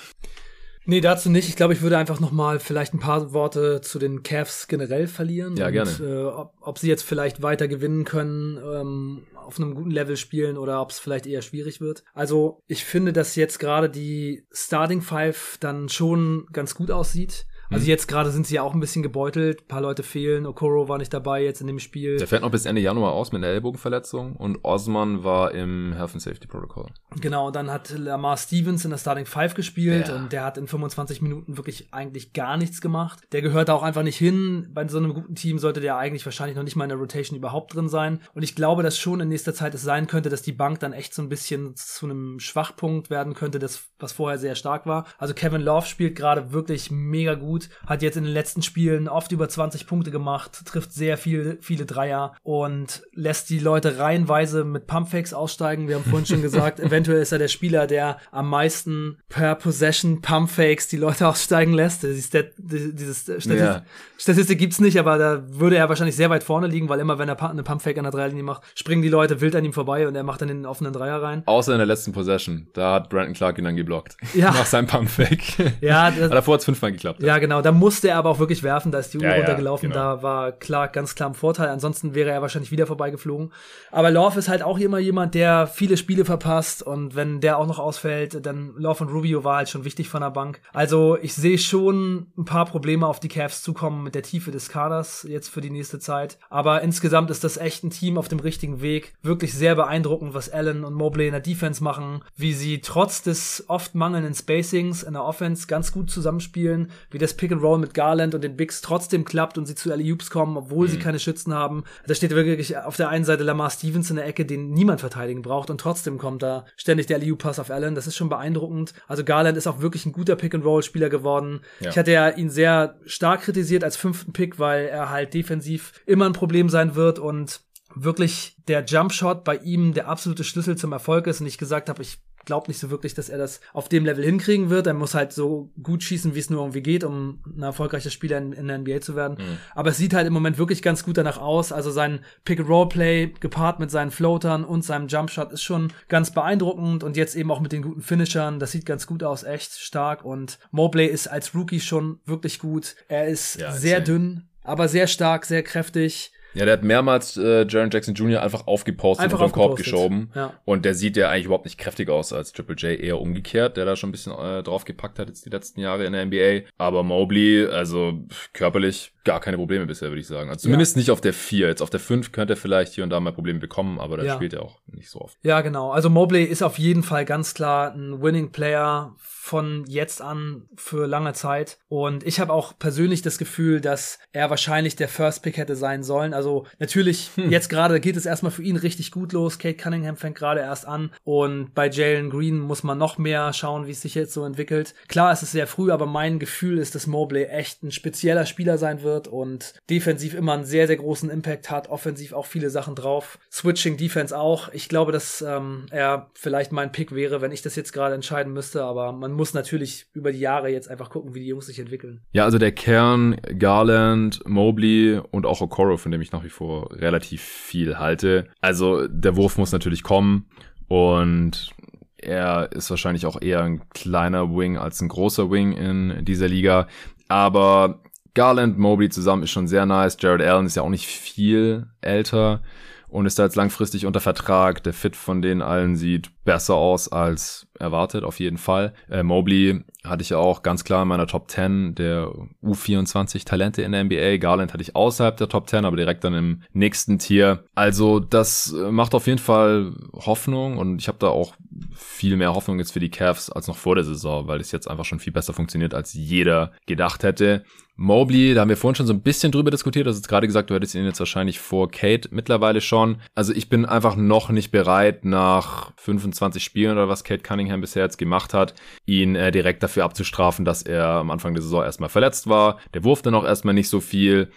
Nee, dazu nicht. Ich glaube, ich würde einfach noch mal vielleicht ein paar Worte zu den Cavs generell verlieren. Ja, und, gerne. Äh, ob, ob sie jetzt vielleicht weiter gewinnen können, ähm, auf einem guten Level spielen oder ob es vielleicht eher schwierig wird. Also ich finde, dass jetzt gerade die Starting Five dann schon ganz gut aussieht. Also mhm. jetzt gerade sind sie ja auch ein bisschen gebeutelt. Ein paar Leute fehlen. Okoro war nicht dabei jetzt in dem Spiel. Der fällt noch bis Ende Januar aus mit einer Ellbogenverletzung und Osman war im Health and Safety Protocol. Genau, und dann hat Lamar Stevens in der Starting Five gespielt ja. und der hat in 25 Minuten wirklich eigentlich gar nichts gemacht. Der gehört da auch einfach nicht hin. Bei so einem guten Team sollte der eigentlich wahrscheinlich noch nicht mal in der Rotation überhaupt drin sein. Und ich glaube, dass schon in nächster Zeit es sein könnte, dass die Bank dann echt so ein bisschen zu einem Schwachpunkt werden könnte, das, was vorher sehr stark war. Also Kevin Love spielt gerade wirklich mega gut, hat hat jetzt in den letzten Spielen oft über 20 Punkte gemacht, trifft sehr viel, viele Dreier und lässt die Leute reihenweise mit Pumpfakes aussteigen. Wir haben vorhin schon gesagt, (laughs) eventuell ist er der Spieler, der am meisten per Possession Pumpfakes die Leute (laughs) aussteigen lässt. Die Stat, diese Statistik, ja. Statistik gibt's nicht, aber da würde er wahrscheinlich sehr weit vorne liegen, weil immer wenn er eine Pumpfake an der Dreierlinie macht, springen die Leute wild an ihm vorbei und er macht dann den offenen Dreier rein. Außer in der letzten Possession, da hat Brandon Clark ihn dann geblockt. Ja. (laughs) Nach seinem Pumpfake. Ja. Das, aber davor hat's fünfmal geklappt. Ja, genau. Da muss musste er aber auch wirklich werfen, da ist die Uhr ja, runtergelaufen, ja, genau. da war klar, ganz klar im Vorteil, ansonsten wäre er wahrscheinlich wieder vorbeigeflogen. Aber Love ist halt auch immer jemand, der viele Spiele verpasst und wenn der auch noch ausfällt, dann Love und Rubio war halt schon wichtig von der Bank. Also ich sehe schon ein paar Probleme auf die Cavs zukommen mit der Tiefe des Kaders jetzt für die nächste Zeit. Aber insgesamt ist das echt ein Team auf dem richtigen Weg. Wirklich sehr beeindruckend, was Allen und Mobley in der Defense machen, wie sie trotz des oft mangelnden Spacings in der Offense ganz gut zusammenspielen, wie das Pick and Roll mit Garland und den Bigs trotzdem klappt und sie zu alley kommen, obwohl mhm. sie keine Schützen haben. Da steht wirklich auf der einen Seite Lamar Stevens in der Ecke, den niemand verteidigen braucht und trotzdem kommt da ständig der alley pass auf Allen. Das ist schon beeindruckend. Also Garland ist auch wirklich ein guter Pick-and-Roll-Spieler geworden. Ja. Ich hatte ja ihn sehr stark kritisiert als fünften Pick, weil er halt defensiv immer ein Problem sein wird und wirklich der Jumpshot bei ihm der absolute Schlüssel zum Erfolg ist und ich gesagt habe, ich glaube nicht so wirklich, dass er das auf dem Level hinkriegen wird. Er muss halt so gut schießen, wie es nur irgendwie geht, um ein erfolgreicher Spieler in, in der NBA zu werden. Mhm. Aber es sieht halt im Moment wirklich ganz gut danach aus. Also sein Pick-and-Roll-Play gepaart mit seinen Floatern und seinem Jumpshot ist schon ganz beeindruckend und jetzt eben auch mit den guten Finishern. Das sieht ganz gut aus, echt stark. Und Mobley ist als Rookie schon wirklich gut. Er ist ja, sehr dünn, aber sehr stark, sehr kräftig. Ja, der hat mehrmals äh, Jaron Jackson Jr. einfach aufgepostet einfach und auf den Korb geschoben. Ja. Und der sieht ja eigentlich überhaupt nicht kräftig aus als Triple J, eher umgekehrt, der da schon ein bisschen äh, draufgepackt hat jetzt die letzten Jahre in der NBA. Aber Mobley, also körperlich gar keine Probleme bisher, würde ich sagen. Also zumindest ja. nicht auf der 4. Jetzt auf der 5 könnte er vielleicht hier und da mal Probleme bekommen, aber da ja. spielt er auch nicht so oft. Ja, genau. Also Mobley ist auf jeden Fall ganz klar ein Winning Player von jetzt an für lange Zeit. Und ich habe auch persönlich das Gefühl, dass er wahrscheinlich der First Pick hätte sein sollen. Also natürlich, hm. jetzt gerade geht es erstmal für ihn richtig gut los. Kate Cunningham fängt gerade erst an. Und bei Jalen Green muss man noch mehr schauen, wie es sich jetzt so entwickelt. Klar, es ist sehr früh, aber mein Gefühl ist, dass Mobley echt ein spezieller Spieler sein wird und defensiv immer einen sehr, sehr großen Impact hat. Offensiv auch viele Sachen drauf. Switching Defense auch. Ich glaube, dass ähm, er vielleicht mein Pick wäre, wenn ich das jetzt gerade entscheiden müsste. Aber man muss natürlich über die Jahre jetzt einfach gucken, wie die Jungs sich entwickeln. Ja, also der Kern, Garland, Mobley und auch Okoro, von dem ich nach wie vor relativ viel halte. Also der Wurf muss natürlich kommen und er ist wahrscheinlich auch eher ein kleiner Wing als ein großer Wing in dieser Liga. Aber Garland, Mobley zusammen ist schon sehr nice. Jared Allen ist ja auch nicht viel älter. und ist da jetzt langfristig unter Vertrag. Der Fit von denen allen sieht besser aus als erwartet, auf jeden Fall. Äh, Mobley hatte ich auch ganz klar in meiner Top 10 der U24 Talente in der NBA. Garland hatte ich außerhalb der Top 10, aber direkt dann im nächsten Tier. Also das äh, macht auf jeden Fall Hoffnung und ich habe da auch viel mehr Hoffnung jetzt für die Cavs als noch vor der Saison, weil es jetzt einfach schon viel besser funktioniert, als jeder gedacht hätte. Mobley, da haben wir vorhin schon so ein bisschen drüber diskutiert. Du hast jetzt gerade gesagt, du hättest ihn jetzt wahrscheinlich vor Kate mittlerweile schon. Also ich bin einfach noch nicht bereit, nach 25 Spielen oder was Kate Cunningham bisher jetzt gemacht hat, ihn äh, direkt dafür abzustrafen, dass er am Anfang der Saison erstmal verletzt war. Der Wurf dann auch erstmal nicht so viel.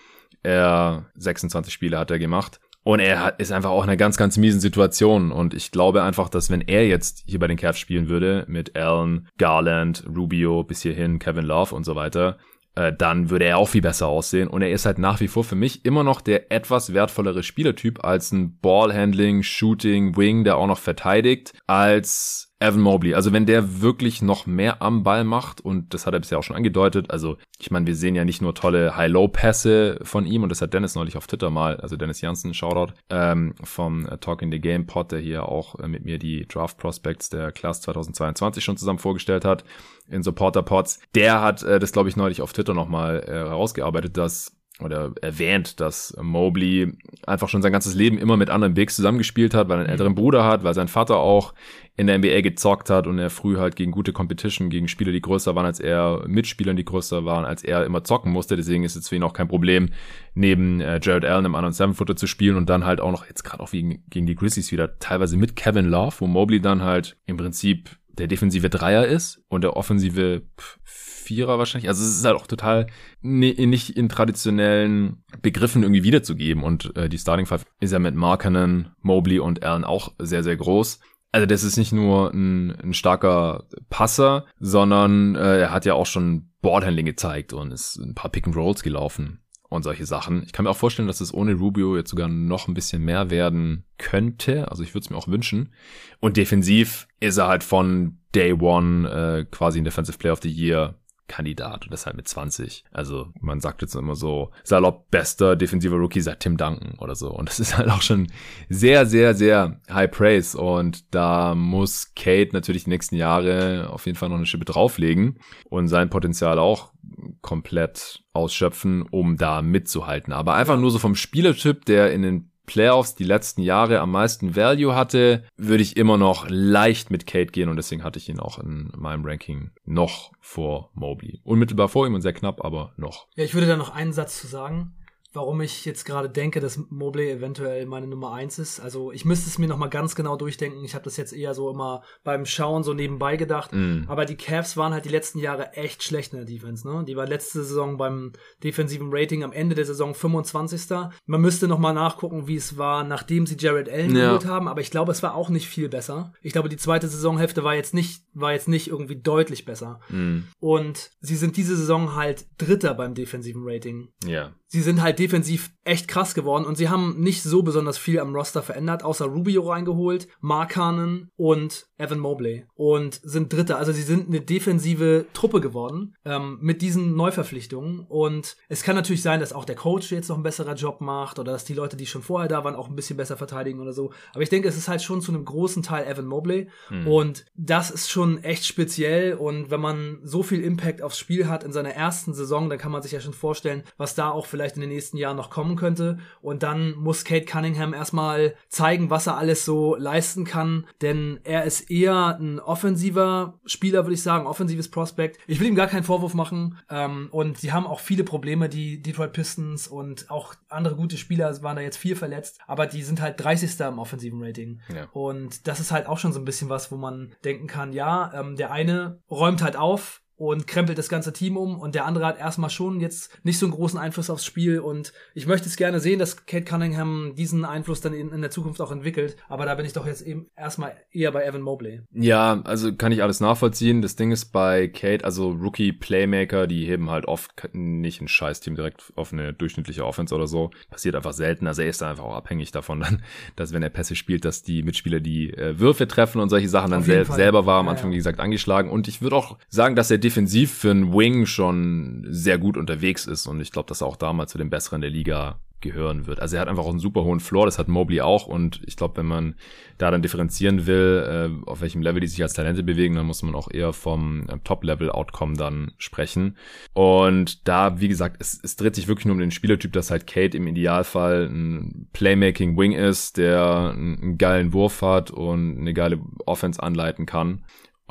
Er 26 Spiele hat er gemacht. Und er ist einfach auch in einer ganz, ganz miesen Situation. Und ich glaube einfach, dass wenn er jetzt hier bei den Cavs spielen würde, mit Allen, Garland, Rubio bis hierhin, Kevin Love und so weiter, äh, dann würde er auch viel besser aussehen. Und er ist halt nach wie vor für mich immer noch der etwas wertvollere Spielertyp als ein Ballhandling, Shooting, Wing, der auch noch verteidigt, als Evan Mobley. Also wenn der wirklich noch mehr am Ball macht, und das hat er bisher auch schon angedeutet, also ich meine, wir sehen ja nicht nur tolle High-Low-Pässe von ihm, und das hat Dennis neulich auf Twitter mal, also Dennis Janssen, Shoutout, ähm, vom Talk in the Game Pod, der hier auch äh, mit mir die Draft Prospects der Class 2022 schon zusammen vorgestellt hat, in Supporter Pods. Der hat äh, das, glaube ich, neulich auf Twitter nochmal äh, herausgearbeitet, dass oder erwähnt, dass Mobley einfach schon sein ganzes Leben immer mit anderen Bigs zusammengespielt hat, weil er einen mhm. älteren Bruder hat, weil sein Vater auch in der NBA gezockt hat und er früh halt gegen gute Competition, gegen Spieler, die größer waren als er, Mitspielern, die größer waren als er, immer zocken musste. Deswegen ist es für ihn auch kein Problem, neben äh, Jared Allen im anderen Seven-Footer zu spielen und dann halt auch noch jetzt gerade auch gegen, gegen die Grizzlies wieder teilweise mit Kevin Love, wo Mobley dann halt im Prinzip der defensive Dreier ist und der offensive Vierer wahrscheinlich. Also es ist halt auch total nicht in traditionellen Begriffen irgendwie wiederzugeben. Und äh, die Starting Five ist ja mit Markkanen, Mobley und Allen auch sehr, sehr groß. Also das ist nicht nur ein, ein starker Passer, sondern äh, er hat ja auch schon Boardhandling gezeigt und ist ein paar Pick and Rolls gelaufen und solche Sachen. Ich kann mir auch vorstellen, dass es ohne Rubio jetzt sogar noch ein bisschen mehr werden könnte. Also ich würde es mir auch wünschen. Und defensiv ist er halt von Day One äh, quasi ein Defensive Player of the Year Kandidat und deshalb mit 20. Also man sagt jetzt immer so, salopp bester defensiver Rookie seit Tim Duncan oder so. Und das ist halt auch schon sehr, sehr, sehr high praise. Und da muss Kate natürlich die nächsten Jahre auf jeden Fall noch eine Schippe drauflegen und sein Potenzial auch komplett ausschöpfen, um da mitzuhalten. Aber einfach nur so vom Spielertyp, der in den Playoffs die letzten Jahre am meisten Value hatte, würde ich immer noch leicht mit Kate gehen und deswegen hatte ich ihn auch in meinem Ranking noch vor Mobley. Unmittelbar vor ihm und sehr knapp, aber noch. Ja, ich würde da noch einen Satz zu sagen warum ich jetzt gerade denke, dass Mobley eventuell meine Nummer eins ist. Also ich müsste es mir nochmal ganz genau durchdenken. Ich habe das jetzt eher so immer beim Schauen so nebenbei gedacht. Mm. Aber die Cavs waren halt die letzten Jahre echt schlecht in der Defense. Ne? Die war letzte Saison beim defensiven Rating am Ende der Saison 25. Man müsste nochmal nachgucken, wie es war, nachdem sie Jared Allen ja. geholt haben. Aber ich glaube, es war auch nicht viel besser. Ich glaube, die zweite Saisonhälfte war jetzt nicht, war jetzt nicht irgendwie deutlich besser. Mm. Und sie sind diese Saison halt Dritter beim defensiven Rating. Ja sie sind halt defensiv echt krass geworden und sie haben nicht so besonders viel am Roster verändert, außer Rubio reingeholt, Markanen und Evan Mobley und sind Dritter. Also sie sind eine defensive Truppe geworden ähm, mit diesen Neuverpflichtungen und es kann natürlich sein, dass auch der Coach jetzt noch ein besserer Job macht oder dass die Leute, die schon vorher da waren, auch ein bisschen besser verteidigen oder so. Aber ich denke, es ist halt schon zu einem großen Teil Evan Mobley hm. und das ist schon echt speziell und wenn man so viel Impact aufs Spiel hat in seiner ersten Saison, dann kann man sich ja schon vorstellen, was da auch vielleicht vielleicht in den nächsten Jahren noch kommen könnte. Und dann muss Kate Cunningham erstmal zeigen, was er alles so leisten kann, denn er ist eher ein offensiver Spieler, würde ich sagen, offensives Prospect. Ich will ihm gar keinen Vorwurf machen. Ähm, und sie haben auch viele Probleme, die Detroit Pistons und auch andere gute Spieler waren da jetzt vier verletzt, aber die sind halt 30. im offensiven Rating. Ja. Und das ist halt auch schon so ein bisschen was, wo man denken kann, ja, ähm, der eine räumt halt auf, und krempelt das ganze Team um und der andere hat erstmal schon jetzt nicht so einen großen Einfluss aufs Spiel und ich möchte es gerne sehen, dass Kate Cunningham diesen Einfluss dann in, in der Zukunft auch entwickelt, aber da bin ich doch jetzt eben erstmal eher bei Evan Mobley. Ja, also kann ich alles nachvollziehen. Das Ding ist bei Kate, also Rookie Playmaker, die heben halt oft nicht ein Scheiß-Team direkt auf eine durchschnittliche Offense oder so. Passiert einfach selten. Also er ist einfach auch abhängig davon dann, (laughs) dass wenn er Pässe spielt, dass die Mitspieler die äh, Würfe treffen und solche Sachen dann sel Fall. selber war am Anfang, ja, ja. wie gesagt, angeschlagen. Und ich würde auch sagen, dass er defensiv für einen Wing schon sehr gut unterwegs ist und ich glaube, dass er auch damals zu den Besseren der Liga gehören wird. Also er hat einfach auch einen super hohen Floor, das hat Mobley auch und ich glaube, wenn man da dann differenzieren will, äh, auf welchem Level die sich als Talente bewegen, dann muss man auch eher vom äh, Top-Level-Outcome dann sprechen. Und da, wie gesagt, es, es dreht sich wirklich nur um den Spielertyp, dass halt Kate im Idealfall ein Playmaking-Wing ist, der einen geilen Wurf hat und eine geile Offense anleiten kann.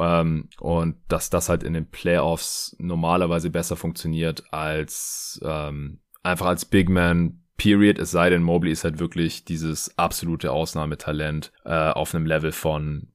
Ähm, und dass das halt in den Playoffs normalerweise besser funktioniert als ähm, einfach als Big Man Period, es sei denn, Mobley ist halt wirklich dieses absolute Ausnahmetalent äh, auf einem Level von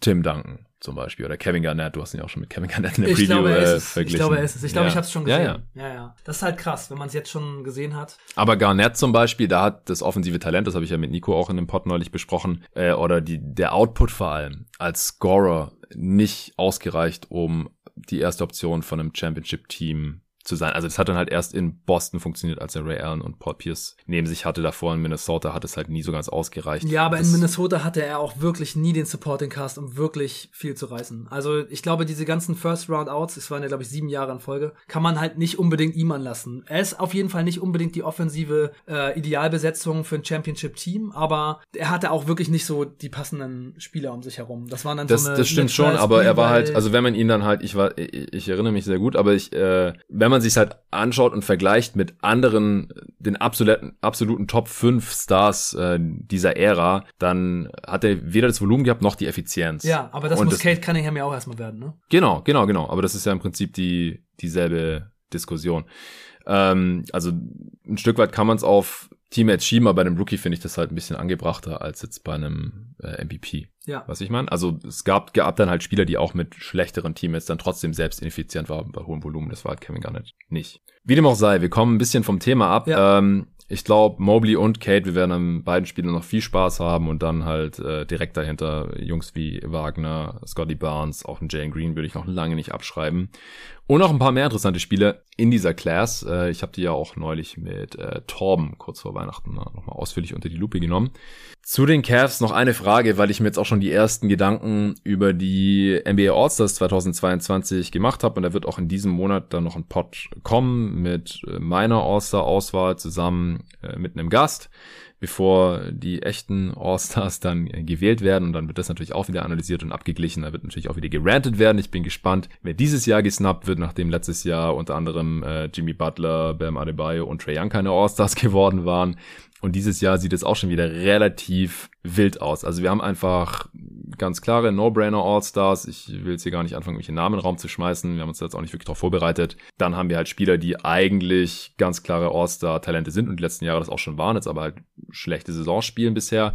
Tim Duncan zum Beispiel oder Kevin Garnett. Du hast ihn auch schon mit Kevin Garnett in der ich Preview glaube, äh, ist, verglichen. Ich glaube, er ist es. Ich glaube, ja. ich habe es schon gesehen. Ja, ja. ja, ja. Das ist halt krass, wenn man es jetzt schon gesehen hat. Aber Garnett zum Beispiel, da hat das offensive Talent, das habe ich ja mit Nico auch in dem Pod neulich besprochen, äh, oder die, der Output vor allem als Scorer nicht ausgereicht, um die erste Option von einem Championship-Team zu sein. Also das hat dann halt erst in Boston funktioniert, als er Ray Allen und Paul Pierce neben sich hatte. Davor in Minnesota hat es halt nie so ganz ausgereicht. Ja, aber das in Minnesota hatte er auch wirklich nie den Supporting Cast, um wirklich viel zu reißen. Also ich glaube, diese ganzen First Round Outs, es waren ja glaube ich sieben Jahre in Folge, kann man halt nicht unbedingt ihm anlassen. Er ist auf jeden Fall nicht unbedingt die offensive äh, Idealbesetzung für ein Championship Team, aber er hatte auch wirklich nicht so die passenden Spieler um sich herum. Das waren dann das, so eine das stimmt schon, aber er war halt, also wenn man ihn dann halt, ich war, ich, ich erinnere mich sehr gut, aber ich, äh, wenn man sich halt anschaut und vergleicht mit anderen, den absoluten, absoluten Top 5 Stars äh, dieser Ära, dann hat er weder das Volumen gehabt noch die Effizienz. ja, aber das Und muss das- Kate Cunningham ja auch erstmal werden, ne? Genau, genau, genau. Aber das ist ja im Prinzip die dieselbe Diskussion. Ähm, also ein Stück weit kann man es auf Teammates schieben, aber bei einem Rookie finde ich das halt ein bisschen angebrachter als jetzt bei einem äh, MVP. Ja. Was ich meine? Also es gab, gab dann halt Spieler, die auch mit schlechteren Teammates dann trotzdem selbst ineffizient waren bei hohem Volumen. Das war halt Kevin Garnett nicht. Wie dem auch sei, wir kommen ein bisschen vom Thema ab. Ja. Ähm, ich glaube, Mobley und Kate, wir werden an beiden Spielen noch viel Spaß haben und dann halt äh, direkt dahinter Jungs wie Wagner, Scotty Barnes, auch ein Jane Green würde ich noch lange nicht abschreiben. Und noch ein paar mehr interessante Spiele in dieser Class. Äh, ich habe die ja auch neulich mit äh, Torben kurz vor Weihnachten nochmal ausführlich unter die Lupe genommen. Zu den Cavs noch eine Frage, weil ich mir jetzt auch schon die ersten Gedanken über die NBA All-Stars 2022 gemacht habe und da wird auch in diesem Monat dann noch ein Pod kommen mit äh, meiner All-Star-Auswahl zusammen äh, mit einem Gast, bevor die echten All-Stars dann äh, gewählt werden und dann wird das natürlich auch wieder analysiert und abgeglichen, da wird natürlich auch wieder gerantet werden. Ich bin gespannt, wer dieses Jahr gesnappt wird, nachdem letztes Jahr unter anderem äh, Jimmy Butler, Bam Adebayo und Trae Young keine All-Stars (laughs) geworden waren. Und dieses Jahr sieht es auch schon wieder relativ wild aus. Also wir haben einfach ganz klare No-Brainer All-Stars. Ich will jetzt hier gar nicht anfangen, Namen in den Raum zu schmeißen. Wir haben uns jetzt auch nicht wirklich darauf vorbereitet. Dann haben wir halt Spieler, die eigentlich ganz klare All-Star-Talente sind und die letzten Jahre das auch schon waren, jetzt aber halt schlechte Saison spielen bisher.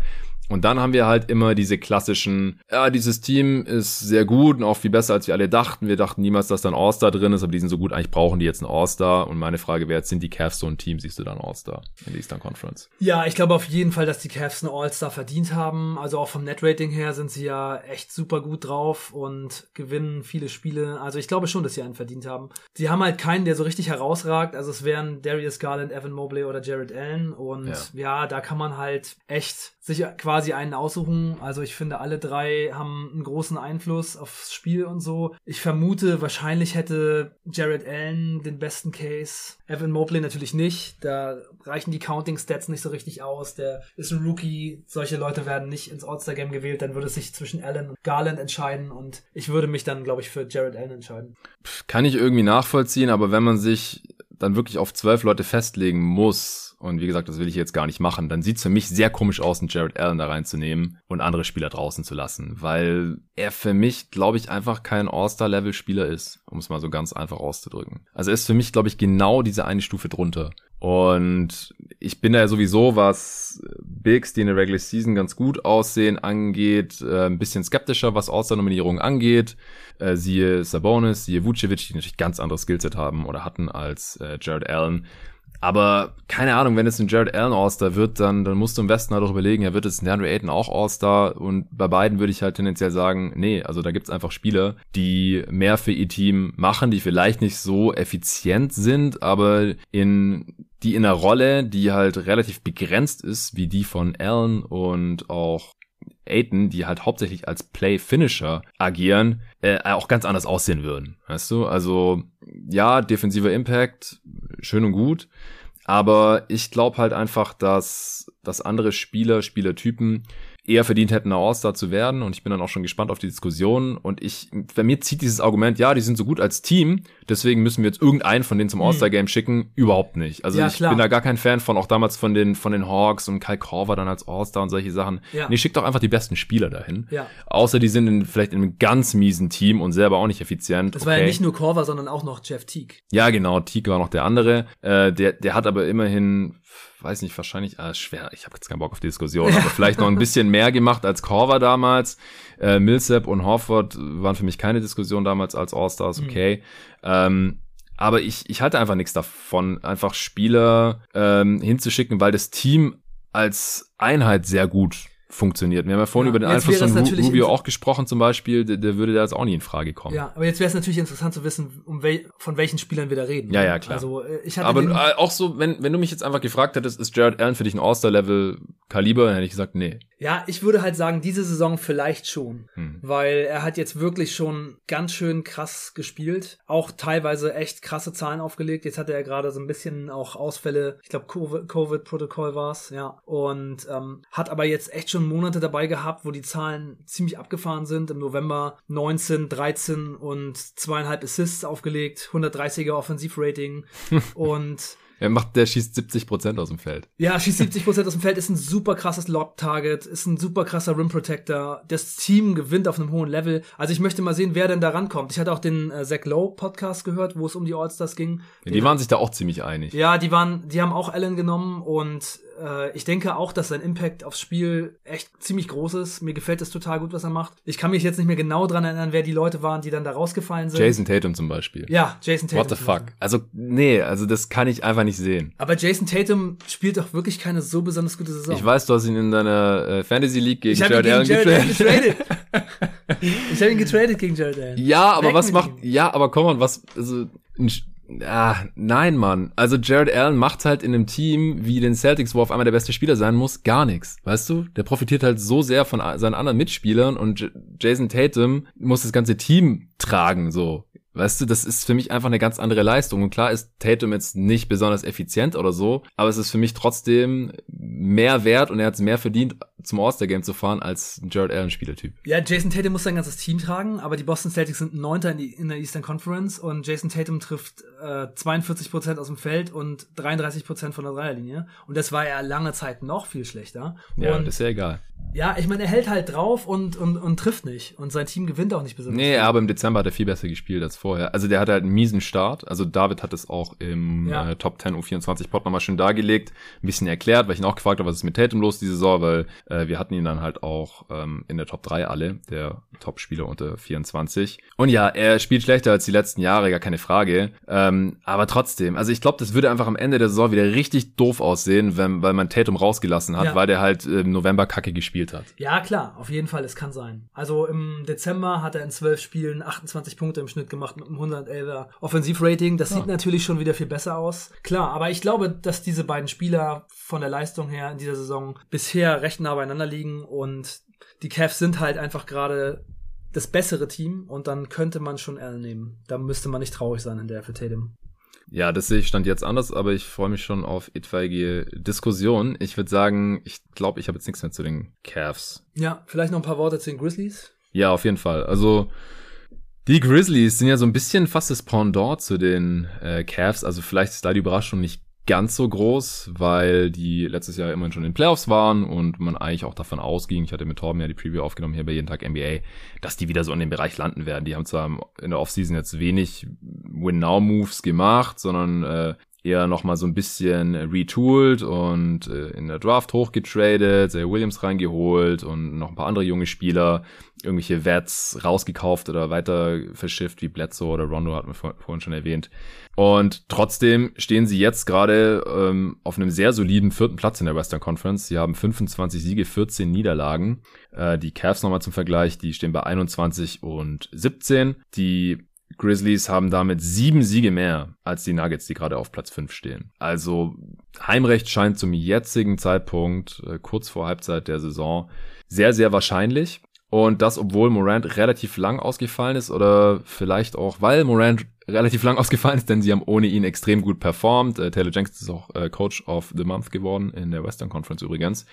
Und dann haben wir halt immer diese klassischen, ja, dieses Team ist sehr gut und auch viel besser, als wir alle dachten. Wir dachten niemals, dass da ein All-Star drin ist, aber die sind so gut, eigentlich brauchen die jetzt einen All-Star. Und meine Frage wäre jetzt, sind die Cavs so ein Team, siehst du da einen All-Star in der Eastern Conference? Ja, ich glaube auf jeden Fall, dass die Cavs eine All-Star verdient haben. Also auch vom Net-Rating her sind sie ja echt super gut drauf und gewinnen viele Spiele. Also ich glaube schon, dass sie einen verdient haben. Sie haben halt keinen, der so richtig herausragt. Also es wären Darius Garland, Evan Mobley oder Jared Allen. Und ja, Ja. da kann man halt echt sich quasi einen aussuchen. Also ich finde, alle drei haben einen großen Einfluss aufs Spiel und so. Ich vermute, wahrscheinlich hätte Jared Allen den besten Case. Evan Mobley natürlich nicht. Da reichen die Counting-Stats nicht so richtig aus. Der ist ein Rookie. Solche Leute werden nicht ins All-Star-Game gewählt. Dann würde es sich zwischen Allen und Garland entscheiden. Und ich würde mich dann, glaube ich, für Jared Allen entscheiden. Kann ich irgendwie nachvollziehen, aber wenn man sich dann wirklich auf zwölf Leute festlegen muss, und wie gesagt, das will ich jetzt gar nicht machen, dann sieht's für mich sehr komisch aus, einen Jared Allen da reinzunehmen und andere Spieler draußen zu lassen, weil er für mich, glaube ich, einfach kein All-Star-Level-Spieler ist, um es mal so ganz einfach auszudrücken. Also er ist für mich, glaube ich, genau diese eine Stufe drunter. Und ich bin da ja sowieso, was Bigs, die in der Regular Season ganz gut aussehen, angeht, äh, ein bisschen skeptischer, was All-Star-Nominierungen angeht. Äh, siehe Sabonis, siehe Vucevic, die natürlich ganz anderes Skillset haben oder hatten als äh, Jared Allen. Aber keine Ahnung, wenn es ein Jared Allen All-Star wird, dann, dann musst du im Westen halt auch überlegen, ja, wird es ein DeAndre Ayton auch All-Star? Und bei beiden würde ich halt tendenziell sagen, nee, also da gibt's einfach Spieler, die mehr für ihr Team machen, die vielleicht nicht so effizient sind, aber in die in einer Rolle, die halt relativ begrenzt ist, wie die von Allen und auch Aiton, die halt hauptsächlich als Play-Finisher agieren, äh, auch ganz anders aussehen würden. Weißt du? Also, ja, defensiver Impact, schön und gut. Aber ich glaube halt einfach, dass, dass andere Spieler, Spielertypen eher verdient hätten, ein All-Star zu werden. Und ich bin dann auch schon gespannt auf die Diskussion. Und ich, bei mir zieht dieses Argument, ja, die sind so gut als Team, deswegen müssen wir jetzt irgendeinen von denen zum hm. All-Star-Game schicken, überhaupt nicht. Also ja, ich klar. bin da gar kein Fan von, auch damals von den, von den Hawks und Kai Korver dann als All-Star und solche Sachen. Ja. Nee, schickt doch einfach die besten Spieler dahin. Ja. Außer die sind in, vielleicht in einem ganz miesen Team und selber auch nicht effizient. Das okay. war ja nicht nur Korver, sondern auch noch Jeff Teague. Ja, genau, Teague war noch der andere. Äh, der, der hat aber immerhin weiß nicht, wahrscheinlich, äh, schwer, ich habe jetzt keinen Bock auf die Diskussion, aber vielleicht noch ein bisschen mehr gemacht als Corver damals. Äh, Millsap und Horford waren für mich keine Diskussion damals als All-Stars, mhm. okay. Mhm. Ähm, aber ich, ich halte einfach nichts davon, einfach Spieler ähm, hinzuschicken, weil das Team als Einheit sehr gut funktioniert. Wir haben ja vorhin ja, über den Einfluss von Rubio auch gesprochen zum Beispiel, der, der, würde da jetzt auch nie in Frage kommen. Ja, aber jetzt wäre es natürlich interessant zu wissen, um wel von welchen Spielern wir da reden. Ja, ja, klar. Also, äh, ich hatte aber äh, auch so, wenn, wenn du mich jetzt einfach gefragt hättest, ist Jared Allen für dich ein All-Star-Level-Kaliber, dann hätte ich gesagt, nee. Ja, ich würde halt sagen, diese Saison vielleicht schon, hm. weil er hat jetzt wirklich schon ganz schön krass gespielt, auch teilweise echt krasse Zahlen aufgelegt. Jetzt hatte er gerade so ein bisschen auch Ausfälle, ich glaube Covid-Protokoll war es, ja, und ähm, hat aber jetzt echt schon Monate dabei gehabt, wo die Zahlen ziemlich abgefahren sind. Im November 19, 13 und zweieinhalb Assists aufgelegt, 130er Offensivrating (laughs) und er macht, der schießt 70 Prozent aus dem Feld. Ja, schießt 70 Prozent aus dem Feld, ist ein super krasses Lob-Target, ist ein super krasser Rim Protector. Das Team gewinnt auf einem hohen Level. Also ich möchte mal sehen, wer denn da rankommt. Ich hatte auch den äh, Zach Lowe Podcast gehört, wo es um die All-Stars ging. Ja, die waren sich da auch ziemlich einig. Ja, die waren, die haben auch Allen genommen und äh, ich denke auch, dass sein Impact aufs Spiel echt ziemlich groß ist. Mir gefällt es total gut, was er macht. Ich kann mich jetzt nicht mehr genau dran erinnern, wer die Leute waren, die dann da rausgefallen sind. Jason Tatum zum Beispiel. Ja, Jason Tatum. What the fuck? Also, nee, also das kann ich einfach nicht sehen. Aber Jason Tatum spielt doch wirklich keine so besonders gute Saison. Ich weiß, du hast ihn in deiner äh, Fantasy League gegen Jared Allen getradet. ich habe ihn getradet gegen Jared Allen. Ja, aber Weg was macht, ja, aber komm mal, was, also, ein, Ah, nein, Mann. Also Jared Allen macht halt in einem Team wie den Celtics, wo auf einmal der beste Spieler sein muss, gar nichts. Weißt du? Der profitiert halt so sehr von seinen anderen Mitspielern und J Jason Tatum muss das ganze Team tragen, so. Weißt du, das ist für mich einfach eine ganz andere Leistung. Und klar ist Tatum jetzt nicht besonders effizient oder so, aber es ist für mich trotzdem mehr wert und er hat es mehr verdient, zum All-Star-Game zu fahren, als Jared Allen-Spielertyp. Ja, Jason Tatum muss sein ganzes Team tragen, aber die Boston Celtics sind Neunter in, in der Eastern Conference und Jason Tatum trifft äh, 42 Prozent aus dem Feld und 33 Prozent von der Dreierlinie. Und das war ja lange Zeit noch viel schlechter. Ja, und das ist ja egal. Ja, ich meine, er hält halt drauf und, und, und trifft nicht. Und sein Team gewinnt auch nicht besonders. Nee, aber im Dezember hat er viel besser gespielt als vorher. Also der hat halt einen miesen Start. Also David hat es auch im ja. äh, Top 10 U24 Pod nochmal schön dargelegt. Ein bisschen erklärt, weil ich ihn auch gefragt habe, was ist mit Tatum los diese Saison, weil äh, wir hatten ihn dann halt auch ähm, in der Top 3 alle, der Top-Spieler unter 24. Und ja, er spielt schlechter als die letzten Jahre, gar keine Frage. Ähm, aber trotzdem, also ich glaube, das würde einfach am Ende der Saison wieder richtig doof aussehen, wenn, weil man Tatum rausgelassen hat, ja. weil der halt im November Kacke gespielt hat. Ja, klar, auf jeden Fall, es kann sein. Also im Dezember hat er in zwölf Spielen 28 Punkte im Schnitt gemacht mit einem 111er Offensivrating. Das ja. sieht natürlich schon wieder viel besser aus. Klar, aber ich glaube, dass diese beiden Spieler von der Leistung her in dieser Saison bisher recht nah beieinander liegen und die Cavs sind halt einfach gerade das bessere Team und dann könnte man schon Allen nehmen. Da müsste man nicht traurig sein in der für Tatum. Ja, das sehe ich stand jetzt anders, aber ich freue mich schon auf etwaige Diskussionen. Ich würde sagen, ich glaube, ich habe jetzt nichts mehr zu den Cavs. Ja, vielleicht noch ein paar Worte zu den Grizzlies. Ja, auf jeden Fall. Also die Grizzlies sind ja so ein bisschen fast das Pendant zu den äh, Cavs. Also vielleicht ist da die Überraschung nicht ganz so groß, weil die letztes Jahr immerhin schon in den Playoffs waren und man eigentlich auch davon ausging, ich hatte mit Torben ja die Preview aufgenommen hier bei jeden Tag NBA, dass die wieder so in dem Bereich landen werden. Die haben zwar in der Offseason jetzt wenig Win-Now-Moves gemacht, sondern äh, eher nochmal so ein bisschen retooled und äh, in der Draft hochgetradet, Zay Williams reingeholt und noch ein paar andere junge Spieler, irgendwelche Vets rausgekauft oder weiter verschifft, wie Bledsoe oder Rondo hat man vor, vorhin schon erwähnt. Und trotzdem stehen sie jetzt gerade ähm, auf einem sehr soliden vierten Platz in der Western Conference. Sie haben 25 Siege, 14 Niederlagen. Äh, die Cavs nochmal zum Vergleich, die stehen bei 21 und 17. Die Grizzlies haben damit sieben Siege mehr als die Nuggets, die gerade auf Platz fünf stehen. Also Heimrecht scheint zum jetzigen Zeitpunkt, äh, kurz vor Halbzeit der Saison, sehr, sehr wahrscheinlich. Und das, obwohl Morant relativ lang ausgefallen ist oder vielleicht auch, weil Morant relativ lang (laughs) ausgefallen ist, denn sie haben ohne ihn extrem gut performt. Äh, Taylor Jenkins ist auch äh, Coach of the Month geworden in der Western Conference übrigens.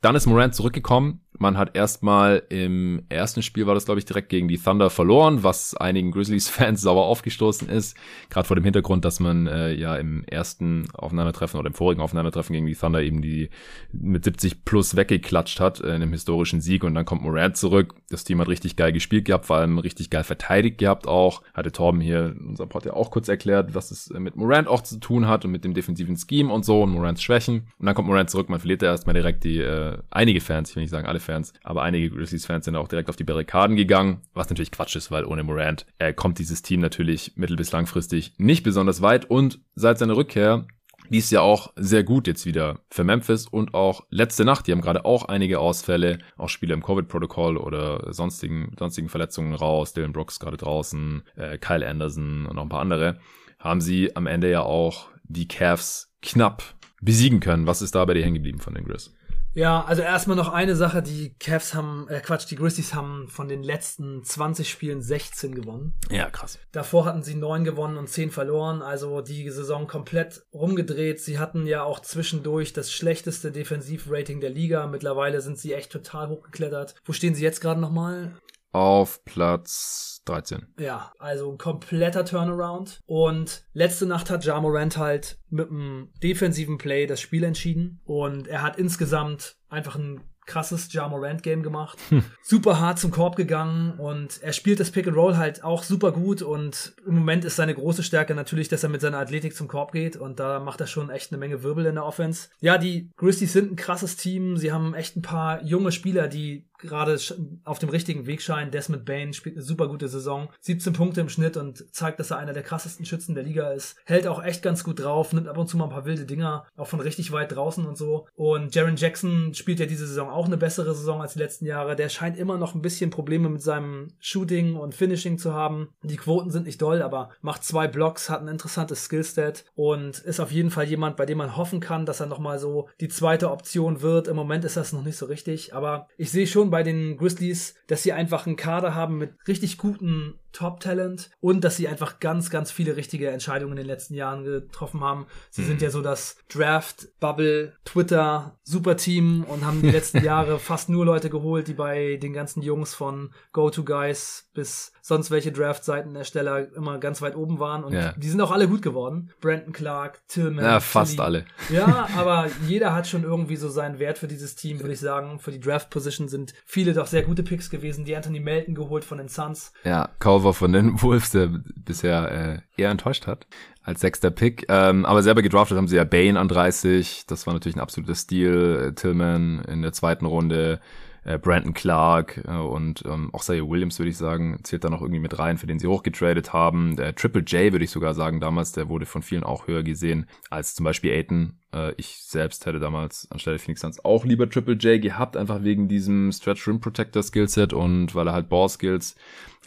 Dann ist Morant zurückgekommen. Man hat erstmal im ersten Spiel war das, glaube ich, direkt gegen die Thunder verloren, was einigen Grizzlies-Fans (laughs) sauer aufgestoßen ist. Gerade vor dem Hintergrund, dass man äh, ja im ersten Aufeinandertreffen oder im vorigen Aufeinandertreffen gegen die Thunder eben die mit 70 plus weggeklatscht hat äh, in einem historischen Sieg. Und dann kommt Morant zurück. Das Team hat richtig geil gespielt gehabt, vor allem richtig geil verteidigt gehabt auch. Hatte Torben hier in unserem Pod ja auch kurz erklärt, was es mit Morant auch zu tun hat und mit dem defensiven Scheme und so und Morants Schwächen. Und dann kommt Morant zurück, man verliert ja erstmal direkt die äh, einige Fans, ich will nicht sagen alle Fans, aber einige Grizzlies-Fans sind auch direkt auf die Barrikaden gegangen, was natürlich Quatsch ist, weil ohne Morant äh, kommt dieses Team natürlich mittel- bis langfristig nicht besonders weit und seit seiner Rückkehr lief ja auch sehr gut jetzt wieder für Memphis und auch letzte Nacht. Die haben gerade auch einige Ausfälle, auch Spieler im Covid-Protokoll oder sonstigen, sonstigen Verletzungen raus. Dylan Brooks gerade draußen, äh, Kyle Anderson und noch ein paar andere. Haben sie am Ende ja auch die Cavs knapp besiegen können. Was ist da bei dir hängen geblieben von den Grizz? Ja, also erstmal noch eine Sache, die Cavs haben, äh Quatsch, die Grizzlies haben von den letzten 20 Spielen 16 gewonnen. Ja, krass. Davor hatten sie 9 gewonnen und 10 verloren, also die Saison komplett rumgedreht. Sie hatten ja auch zwischendurch das schlechteste Defensivrating der Liga. Mittlerweile sind sie echt total hochgeklettert. Wo stehen sie jetzt gerade nochmal? Auf Platz 13. Ja, also ein kompletter Turnaround. Und letzte Nacht hat Ja Morant halt mit einem defensiven Play das Spiel entschieden. Und er hat insgesamt einfach ein krasses Ja Morant Game gemacht. Hm. Super hart zum Korb gegangen und er spielt das Pick and Roll halt auch super gut und im Moment ist seine große Stärke natürlich, dass er mit seiner Athletik zum Korb geht und da macht er schon echt eine Menge Wirbel in der Offense. Ja, die Grizzlies sind ein krasses Team. Sie haben echt ein paar junge Spieler, die gerade auf dem richtigen Weg scheinen. Desmond Bain spielt eine super gute Saison. 17 Punkte im Schnitt und zeigt, dass er einer der krassesten Schützen der Liga ist. Hält auch echt ganz gut drauf, nimmt ab und zu mal ein paar wilde Dinger, auch von richtig weit draußen und so. Und Jaron Jackson spielt ja diese Saison auch eine bessere Saison als die letzten Jahre. Der scheint immer noch ein bisschen Probleme mit seinem Shooting und Finishing zu haben. Die Quoten sind nicht doll, aber macht zwei Blocks, hat ein interessantes Skillstat und ist auf jeden Fall jemand, bei dem man hoffen kann, dass er nochmal so die zweite Option wird. Im Moment ist das noch nicht so richtig, aber ich sehe schon bei den Grizzlies, dass sie einfach einen Kader haben mit richtig guten Top-Talent und dass sie einfach ganz, ganz viele richtige Entscheidungen in den letzten Jahren getroffen haben. Sie mhm. sind ja so das Draft, Bubble, Twitter, Superteam und haben die (laughs) letzten Jahre fast nur Leute geholt, die bei den ganzen Jungs von Go-To-Guys bis sonst welche Draft-Seitenersteller immer ganz weit oben waren und ja. die sind auch alle gut geworden. Brandon Clark, Tillman. Ja, fast Tilly. alle. Ja, (laughs) aber jeder hat schon irgendwie so seinen Wert für dieses Team, würde ich sagen. Für die Draft-Position sind viele doch sehr gute Picks gewesen. Die Anthony Melton geholt von den Suns. Ja, Culver von den (laughs) Wolves, der bisher äh, eher enttäuscht hat als sechster Pick. Ähm, aber selber gedraftet haben sie ja Bane an 30. Das war natürlich ein absoluter Stil. Tillman in der zweiten Runde äh, Brandon Clark äh, und ähm, auch Isaiah Williams, würde ich sagen, zählt da noch irgendwie mit rein, für den sie hochgetradet haben. Der Triple J, würde ich sogar sagen, damals, der wurde von vielen auch höher gesehen als zum Beispiel Aiton. Äh, ich selbst hätte damals anstelle Phoenix Suns auch lieber Triple J gehabt, einfach wegen diesem Stretch Rim Protector Skillset und weil er halt Ball Skills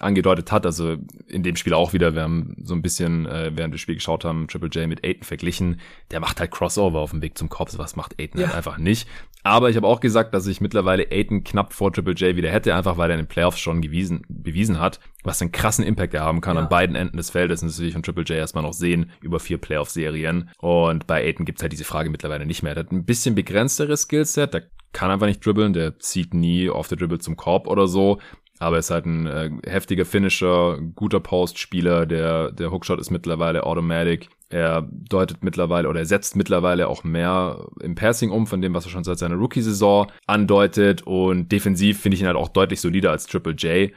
angedeutet hat. Also in dem Spiel auch wieder, wir haben so ein bisschen, äh, während wir das Spiel geschaut haben, Triple J mit Aiden verglichen. Der macht halt Crossover auf dem Weg zum Korb. Was macht Aiden ja. halt einfach nicht. Aber ich habe auch gesagt, dass ich mittlerweile Aiden knapp vor Triple J wieder hätte, einfach weil er in den Playoffs schon gewiesen, bewiesen hat, was einen krassen Impact er haben kann ja. an beiden Enden des Feldes. Und das will ich von Triple J erstmal noch sehen über vier Playoff-Serien. Und bei Aiden gibt's halt diese Frage mittlerweile nicht mehr. Er hat ein bisschen begrenzteres Skillset, der kann einfach nicht dribbeln, der zieht nie auf der Dribble zum Korb oder so. Aber er ist halt ein äh, heftiger Finisher, guter Postspieler, der, der Hookshot ist mittlerweile automatic. Er deutet mittlerweile oder er setzt mittlerweile auch mehr im Passing um von dem, was er schon seit seiner Rookie-Saison andeutet. Und defensiv finde ich ihn halt auch deutlich solider als Triple J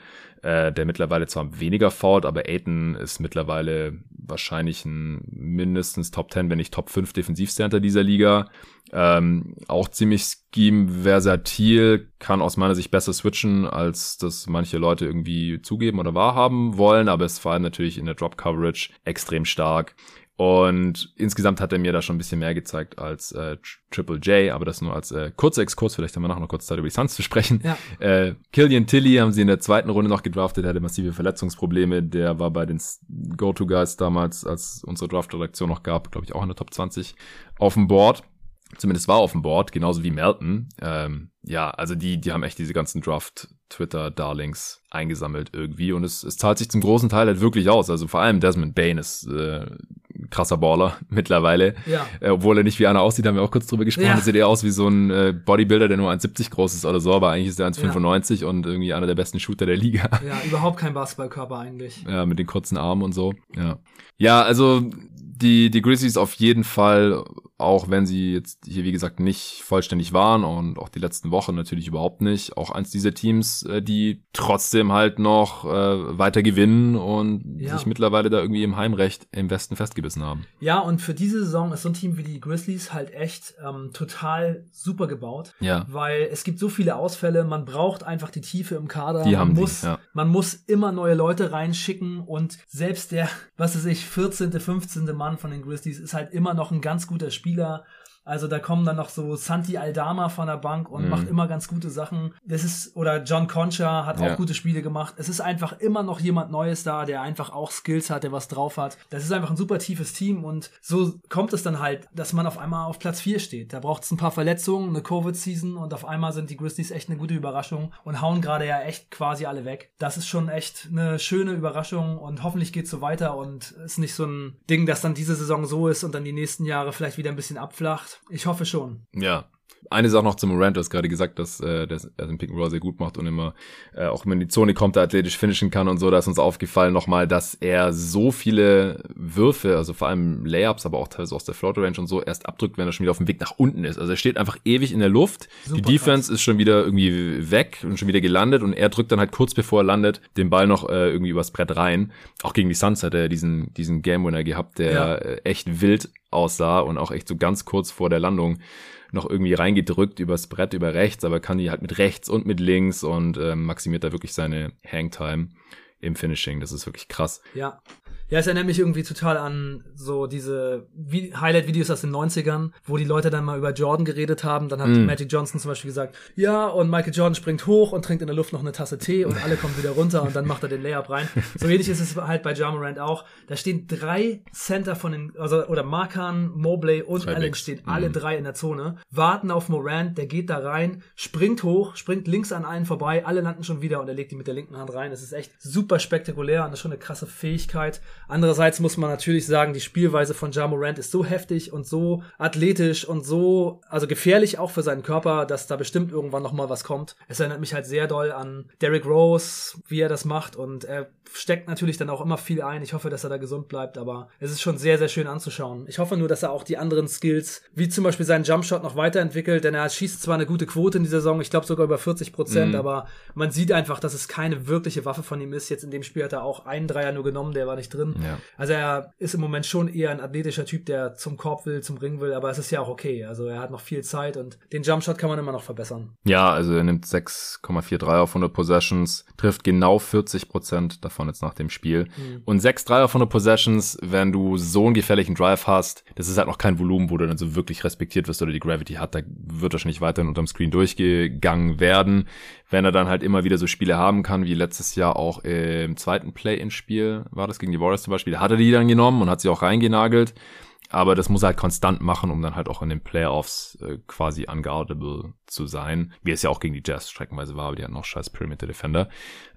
äh, der mittlerweile zwar weniger fault, aber Aiton ist mittlerweile wahrscheinlich ein mindestens Top 10, wenn nicht Top 5 Defensivcenter dieser Liga. Ähm, auch ziemlich scheme-versatil, kann aus meiner Sicht besser switchen, als das manche Leute irgendwie zugeben oder wahrhaben wollen, aber ist vor allem natürlich in der Drop-Coverage extrem stark. Und insgesamt hat er mir da schon ein bisschen mehr gezeigt als äh, Triple J, aber das nur als äh, kurzer Exkurs, vielleicht haben wir nachher noch kurz Zeit über die Suns zu sprechen. Ja. Äh, Killian Tilly haben sie in der zweiten Runde noch gedraftet, der hatte massive Verletzungsprobleme, der war bei den Go-To-Guys damals, als unsere Draft-Redaktion noch gab, glaube ich auch in der Top 20 auf dem Board. Zumindest war auf dem Board, genauso wie Melton. Ähm, ja, also die, die haben echt diese ganzen Draft-Twitter-Darlings eingesammelt irgendwie und es, es zahlt sich zum großen Teil halt wirklich aus. Also vor allem Desmond Bain ist äh, krasser Baller (laughs) mittlerweile. Ja. Äh, obwohl er nicht wie einer aussieht, haben wir auch kurz drüber gesprochen. Ja. Er sieht eher aus wie so ein äh, Bodybuilder, der nur 1,70 groß ist oder so, aber eigentlich ist er 1,95 ja. und irgendwie einer der besten Shooter der Liga. Ja, überhaupt kein Basketballkörper eigentlich. Ja, mit den kurzen Armen und so. Ja. Ja, also die, die Grizzlies auf jeden Fall, auch wenn sie jetzt hier, wie gesagt, nicht vollständig waren und auch die letzten Wochen natürlich überhaupt nicht, auch eins dieser Teams, äh, die trotzdem halt noch äh, weiter gewinnen und ja. sich mittlerweile da irgendwie im Heimrecht im Westen festgebissen haben. Ja, und für diese Saison ist so ein Team wie die Grizzlies halt echt ähm, total super gebaut. Ja. Weil es gibt so viele Ausfälle, man braucht einfach die Tiefe im Kader. Die man haben muss, die, ja. Man muss immer neue Leute reinschicken und selbst der, (laughs) was weiß ich, 14., 15. Mann Mann von den Grizzlies ist halt immer noch ein ganz guter Spieler. Spieler Also da kommen dann noch so Santi Aldama von der Bank und mhm. macht immer ganz gute Sachen. Das ist, oder John Concha hat auch ja. gute Spiele gemacht. Es ist einfach immer noch jemand Neues da, der einfach auch Skills hat, der was drauf hat. Das ist einfach ein super tiefes Team und so kommt es dann halt, dass man auf einmal auf Platz 4 steht. Da braucht es ein paar Verletzungen, eine Covid-Season und auf einmal sind die Grizzlies echt eine gute Überraschung und hauen gerade ja echt quasi alle weg. Das ist schon echt eine schöne Überraschung und hoffentlich geht es so weiter und ist nicht so ein Ding, dass dann diese Saison so ist und dann die nächsten Jahre vielleicht wieder ein bisschen abflacht. Ich hoffe schon. Ja, eine Sache noch zum Morant, du hast gerade gesagt, dass äh, der er den Pick and Roll sehr gut macht und immer, äh, auch wenn die Zone kommt, da athletisch finishen kann und so, da ist uns aufgefallen nochmal, dass er so viele Würfe, also vor allem Layups, aber auch teilweise aus der Floater Range und so, erst abdrückt, wenn er schon wieder auf dem Weg nach unten ist. Also er steht einfach ewig in der Luft, Super die Defense krass. ist schon wieder irgendwie weg und schon wieder gelandet und er drückt dann halt kurz bevor er landet den Ball noch äh, irgendwie übers Brett rein. Auch gegen die Suns hat er diesen, diesen Game Winner gehabt, der ja. Echt wild aussah und auch echt so ganz kurz vor der Landung noch irgendwie reingedrückt übers Brett über rechts, aber kann die halt mit rechts und mit links und äh, maximiert da wirklich seine Hangtime im Finishing. Das ist wirklich krass. Ja. Ja, es erinnert mich irgendwie total an so diese Highlight-Videos aus den 90ern, wo die Leute dann mal über Jordan geredet haben. Dann hat mm. Magic Johnson zum Beispiel gesagt, ja, und Michael Jordan springt hoch und trinkt in der Luft noch eine Tasse Tee und alle kommen wieder runter und dann macht er den Layup rein. So ähnlich ist es halt bei Jamorant auch. Da stehen drei Center von den, also, oder Markan, Mobley und drei Allen stehen mm. alle drei in der Zone, warten auf Morant, der geht da rein, springt hoch, springt links an allen vorbei, alle landen schon wieder und er legt die mit der linken Hand rein. Es ist echt super spektakulär und das ist schon eine krasse Fähigkeit. Andererseits muss man natürlich sagen, die Spielweise von Ja Morant ist so heftig und so athletisch und so, also gefährlich auch für seinen Körper, dass da bestimmt irgendwann nochmal was kommt. Es erinnert mich halt sehr doll an Derrick Rose, wie er das macht und er steckt natürlich dann auch immer viel ein. Ich hoffe, dass er da gesund bleibt, aber es ist schon sehr, sehr schön anzuschauen. Ich hoffe nur, dass er auch die anderen Skills, wie zum Beispiel seinen Jumpshot, noch weiterentwickelt, denn er schießt zwar eine gute Quote in dieser Saison, ich glaube sogar über 40 Prozent, mhm. aber man sieht einfach, dass es keine wirkliche Waffe von ihm ist. Jetzt in dem Spiel hat er auch einen Dreier nur genommen, der war nicht drin. Ja. Also er ist im Moment schon eher ein athletischer Typ, der zum Korb will, zum Ring will, aber es ist ja auch okay. Also er hat noch viel Zeit und den Jumpshot kann man immer noch verbessern. Ja, also er nimmt 6,43 auf 100 Possessions, trifft genau 40 Prozent davon jetzt nach dem Spiel. Mhm. Und 6 3 auf 100 Possessions, wenn du so einen gefährlichen Drive hast, das ist halt noch kein Volumen, wo du dann so wirklich respektiert wirst oder die Gravity hat, da wird wahrscheinlich weiterhin unterm Screen durchgegangen werden wenn er dann halt immer wieder so Spiele haben kann, wie letztes Jahr auch im zweiten Play-in-Spiel war das gegen die Warriors zum Beispiel, hat er die dann genommen und hat sie auch reingenagelt. Aber das muss er halt konstant machen, um dann halt auch in den Playoffs äh, quasi unguardable zu sein. Wie es ja auch gegen die Jazz streckenweise war, aber die hatten noch scheiß Perimeter Defender.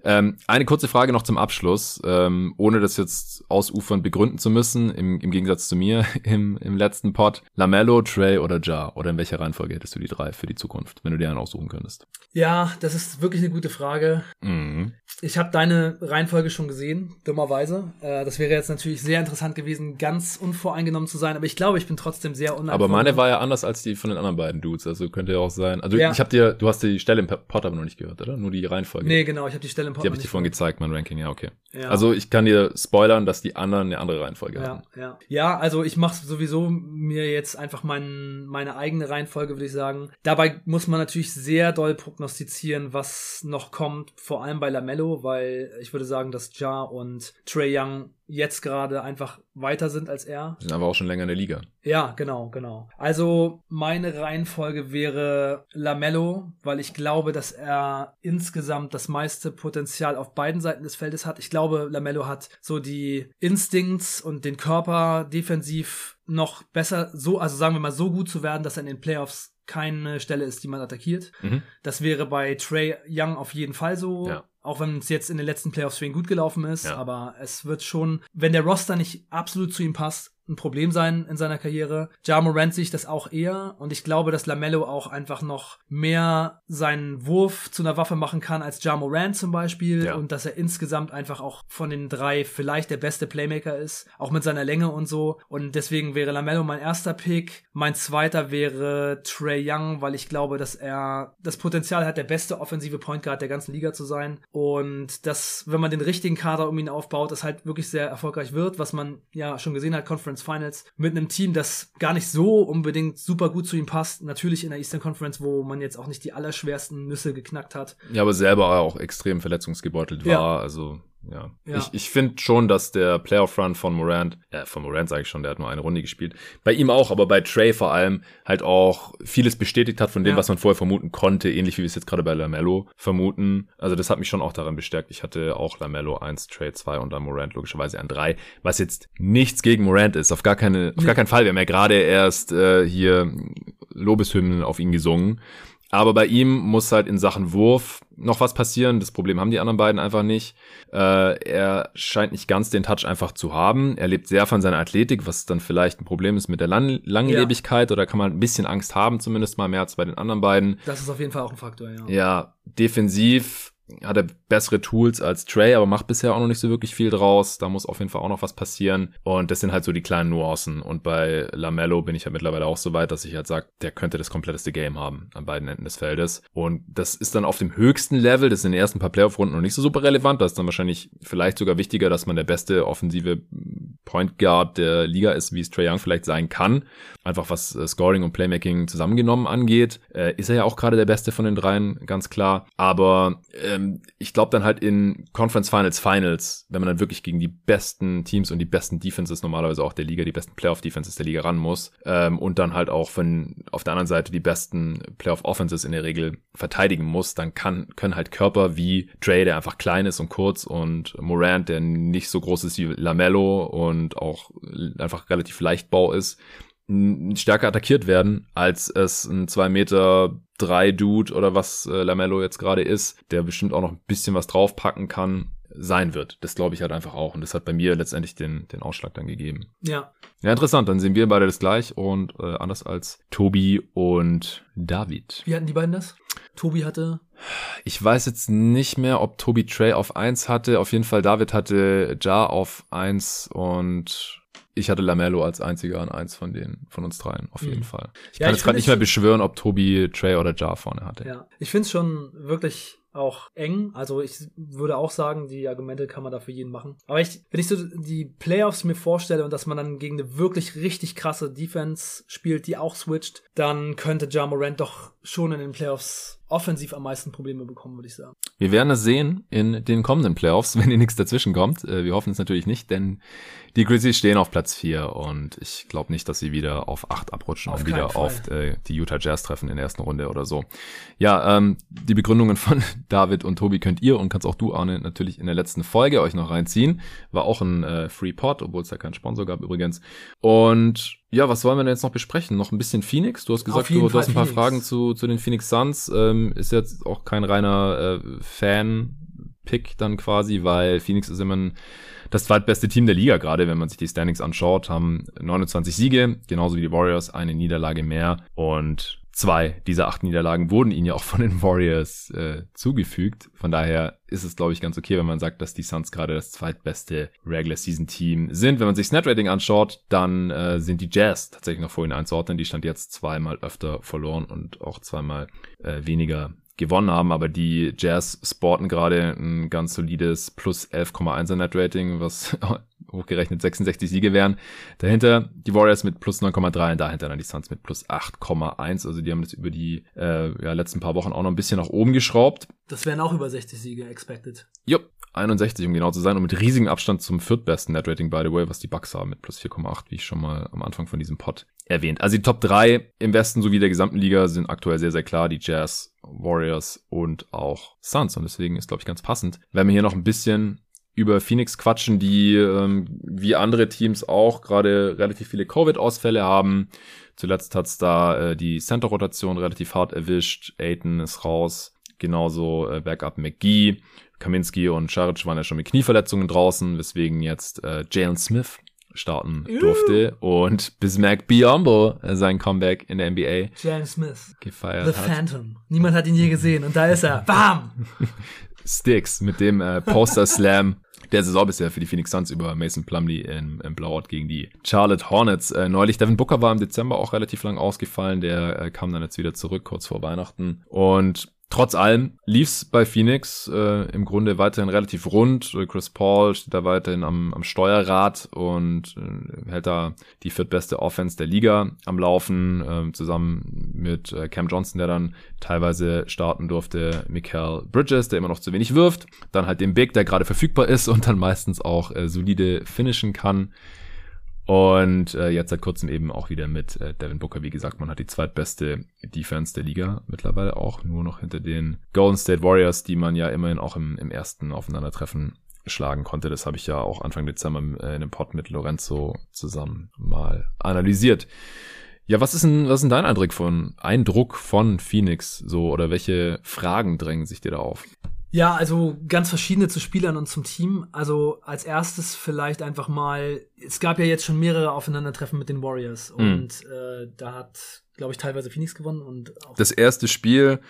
Ähm, eine kurze Frage noch zum Abschluss, ähm, ohne das jetzt ausufern begründen zu müssen, im, im Gegensatz zu mir (laughs) im, im letzten Pod. Lamello, Trey oder Ja? Oder in welcher Reihenfolge hättest du die drei für die Zukunft, wenn du dir einen aussuchen könntest? Ja, das ist wirklich eine gute Frage. Mhm. Ich habe deine Reihenfolge schon gesehen, dummerweise. Äh, das wäre jetzt natürlich sehr interessant gewesen, ganz unvoreingenommen zu sein, aber ich glaube, ich bin trotzdem sehr uneingenommen. Aber meine war ja anders als die von den anderen beiden Dudes, also könnte ja auch sein. Also ja. ich habe dir, du hast die Stelle im Pod aber noch nicht gehört, oder? Nur die Reihenfolge. Nee, genau, ich habe die Stelle im Pod Die habe ich dir vorhin gezeigt, mein Ranking, ja, okay. Ja. Also ich kann dir spoilern, dass die anderen eine andere Reihenfolge ja, haben. Ja, ja, also ich mache sowieso mir jetzt einfach mein, meine eigene Reihenfolge, würde ich sagen. Dabei muss man natürlich sehr doll prognostizieren, was noch kommt, vor allem bei Lamello weil ich würde sagen, dass Ja und Trey Young jetzt gerade einfach weiter sind als er. Sind aber auch schon länger in der Liga. Ja, genau, genau. Also meine Reihenfolge wäre Lamello, weil ich glaube, dass er insgesamt das meiste Potenzial auf beiden Seiten des Feldes hat. Ich glaube, Lamello hat so die Instincts und den Körper defensiv noch besser so, also sagen wir mal so gut zu werden, dass er in den Playoffs keine Stelle ist, die man attackiert. Mhm. Das wäre bei Trey Young auf jeden Fall so. Ja. Auch wenn es jetzt in den letzten Playoffs für ihn gut gelaufen ist, ja. aber es wird schon, wenn der Roster nicht absolut zu ihm passt, ein Problem sein in seiner Karriere. Ja Morant sich das auch eher und ich glaube, dass Lamello auch einfach noch mehr seinen Wurf zu einer Waffe machen kann als Ja Morant zum Beispiel ja. und dass er insgesamt einfach auch von den drei vielleicht der beste Playmaker ist, auch mit seiner Länge und so und deswegen wäre Lamello mein erster Pick. Mein zweiter wäre Trey Young, weil ich glaube, dass er das Potenzial hat, der beste offensive Point Guard der ganzen Liga zu sein und dass, wenn man den richtigen Kader um ihn aufbaut, es halt wirklich sehr erfolgreich wird, was man ja schon gesehen hat, Conference Conference Finals mit einem Team, das gar nicht so unbedingt super gut zu ihm passt. Natürlich in der Eastern Conference, wo man jetzt auch nicht die allerschwersten Nüsse geknackt hat. Ja, aber selber auch extrem verletzungsgebeutelt war. Ja. Also ja. ja. Ich, ich finde schon, dass der Playoff-Run von Morant, ja, von Morant sage ich schon, der hat nur eine Runde gespielt. Bei ihm auch, aber bei Trey vor allem halt auch vieles bestätigt hat von dem, ja. was man vorher vermuten konnte, ähnlich wie wir es jetzt gerade bei Lamello vermuten. Also das hat mich schon auch daran bestärkt. Ich hatte auch Lamello 1, Trey 2 und dann Morant logischerweise an 3, was jetzt nichts gegen Morant ist, auf gar keine, auf gar keinen Fall. Wir haben ja gerade erst äh, hier Lobeshymnen auf ihn gesungen. Aber bei ihm muss halt in Sachen Wurf noch was passieren. Das Problem haben die anderen beiden einfach nicht. Äh, er scheint nicht ganz den Touch einfach zu haben. Er lebt sehr von seiner Athletik, was dann vielleicht ein Problem ist mit der Lang Langlebigkeit ja. oder kann man ein bisschen Angst haben, zumindest mal mehr als bei den anderen beiden. Das ist auf jeden Fall auch ein Faktor, ja. Ja, defensiv hat er bessere Tools als Trey, aber macht bisher auch noch nicht so wirklich viel draus. Da muss auf jeden Fall auch noch was passieren. Und das sind halt so die kleinen Nuancen. Und bei Lamello bin ich ja mittlerweile auch so weit, dass ich halt sage, der könnte das kompletteste Game haben an beiden Enden des Feldes. Und das ist dann auf dem höchsten Level, das ist in den ersten paar Playoff-Runden noch nicht so super relevant. Das ist dann wahrscheinlich vielleicht sogar wichtiger, dass man der beste offensive Point Guard der Liga ist, wie es Trey Young vielleicht sein kann. Einfach was äh, Scoring und Playmaking zusammengenommen angeht. Äh, ist er ja auch gerade der beste von den dreien, ganz klar. Aber ähm, ich glaube dann halt in Conference Finals Finals, wenn man dann wirklich gegen die besten Teams und die besten Defenses normalerweise auch der Liga, die besten Playoff Defenses der Liga ran muss ähm, und dann halt auch von auf der anderen Seite die besten Playoff Offenses in der Regel verteidigen muss, dann kann können halt Körper wie Trey, der einfach klein ist und kurz und Morant, der nicht so groß ist wie Lamello und auch einfach relativ leichtbau ist, stärker attackiert werden, als es ein 2 Meter 3 Dude oder was äh, Lamello jetzt gerade ist, der bestimmt auch noch ein bisschen was draufpacken kann, sein wird. Das glaube ich halt einfach auch. Und das hat bei mir letztendlich den, den Ausschlag dann gegeben. Ja. Ja, interessant. Dann sehen wir beide das gleich und äh, anders als Tobi und David. Wie hatten die beiden das? Tobi hatte. Ich weiß jetzt nicht mehr, ob Tobi Trey auf 1 hatte. Auf jeden Fall David hatte Jar auf 1 und ich hatte Lamello als einziger an eins von den, von uns dreien, auf jeden mhm. Fall. Ich ja, kann ich jetzt gerade nicht mehr beschwören, ob Tobi, Trey oder Jar vorne hatte. Ja, ich finde es schon wirklich auch eng. Also ich würde auch sagen, die Argumente kann man da für jeden machen. Aber ich, wenn ich so die Playoffs mir vorstelle und dass man dann gegen eine wirklich richtig krasse Defense spielt, die auch switcht, dann könnte Ja Morant doch schon in den Playoffs offensiv am meisten Probleme bekommen, würde ich sagen. Wir werden es sehen in den kommenden Playoffs, (laughs) wenn hier nichts dazwischen kommt. Äh, wir hoffen es natürlich nicht, denn die Grizzlies stehen auf Platz 4 und ich glaube nicht, dass sie wieder auf 8 abrutschen auf und wieder Fall. auf äh, die Utah Jazz treffen in der ersten Runde oder so. Ja, ähm, die Begründungen von (laughs) David und Tobi könnt ihr und kannst auch du, Arne, natürlich in der letzten Folge euch noch reinziehen. War auch ein äh, Free Pod, obwohl es da keinen Sponsor gab übrigens. Und ja, was wollen wir denn jetzt noch besprechen? Noch ein bisschen Phoenix? Du hast gesagt, du, du hast ein paar Phoenix. Fragen zu, zu den Phoenix Suns. Ähm, ist jetzt auch kein reiner äh, Fan-Pick dann quasi, weil Phoenix ist immer ein, das zweitbeste Team der Liga gerade, wenn man sich die Standings anschaut, haben 29 Siege, genauso wie die Warriors, eine Niederlage mehr und zwei dieser acht Niederlagen wurden ihnen ja auch von den Warriors äh, zugefügt. Von daher ist es, glaube ich, ganz okay, wenn man sagt, dass die Suns gerade das zweitbeste Regular Season Team sind. Wenn man sich das Net Rating anschaut, dann äh, sind die Jazz tatsächlich noch vorhin einzuordnen. Die stand jetzt zweimal öfter verloren und auch zweimal äh, weniger gewonnen haben, aber die Jazz sporten gerade ein ganz solides plus 11,1er Net Rating, was hochgerechnet 66 Siege wären. Dahinter die Warriors mit plus 9,3 und dahinter dann die Suns mit plus 8,1. Also die haben das über die äh, ja, letzten paar Wochen auch noch ein bisschen nach oben geschraubt. Das wären auch über 60 Siege expected. Jupp, 61, um genau zu sein, und mit riesigem Abstand zum viertbesten Net-Rating, by the way, was die Bucks haben, mit plus 4,8, wie ich schon mal am Anfang von diesem Pod erwähnt. Also die Top 3 im Westen sowie der gesamten Liga sind aktuell sehr, sehr klar. Die Jazz, Warriors und auch Suns. Und deswegen ist, glaube ich, ganz passend, wenn wir hier noch ein bisschen über Phoenix quatschen, die ähm, wie andere Teams auch gerade relativ viele Covid-Ausfälle haben. Zuletzt hat's da äh, die Center-Rotation relativ hart erwischt. Aiton ist raus. Genauso äh, Backup McGee. Kaminski und Scharic waren ja schon mit Knieverletzungen draußen, weswegen jetzt äh, Jalen Smith starten durfte uh. und Bismack Biombo äh, sein Comeback in der NBA Jalen Smith gefeiert The hat. Phantom. Niemand hat ihn je gesehen und da ist er. Bam! (laughs) Sticks mit dem äh, Poster Slam (laughs) der Saison bisher für die Phoenix Suns über Mason Plumlee im, im Blowout gegen die Charlotte Hornets. Äh, neulich Devin Booker war im Dezember auch relativ lang ausgefallen. Der äh, kam dann jetzt wieder zurück kurz vor Weihnachten und Trotz allem lief's bei Phoenix äh, im Grunde weiterhin relativ rund. Chris Paul steht da weiterhin am, am Steuerrad und äh, hält da die viertbeste Offense der Liga am Laufen, äh, zusammen mit äh, Cam Johnson, der dann teilweise starten durfte, Mikael Bridges, der immer noch zu wenig wirft, dann halt den Big, der gerade verfügbar ist und dann meistens auch äh, solide finishen kann. Und äh, jetzt seit kurzem eben auch wieder mit äh, Devin Booker. Wie gesagt, man hat die zweitbeste Defense der Liga mittlerweile auch nur noch hinter den Golden State Warriors, die man ja immerhin auch im, im ersten Aufeinandertreffen schlagen konnte. Das habe ich ja auch Anfang Dezember äh, in einem Pod mit Lorenzo zusammen mal analysiert. Ja, was ist denn, was ist denn dein Eindruck von, Eindruck von Phoenix so oder welche Fragen drängen sich dir da auf? Ja, also ganz verschiedene zu Spielern und zum Team. Also als erstes vielleicht einfach mal, es gab ja jetzt schon mehrere Aufeinandertreffen mit den Warriors mhm. und äh, da hat, glaube ich, teilweise Phoenix gewonnen und auch das erste Spiel,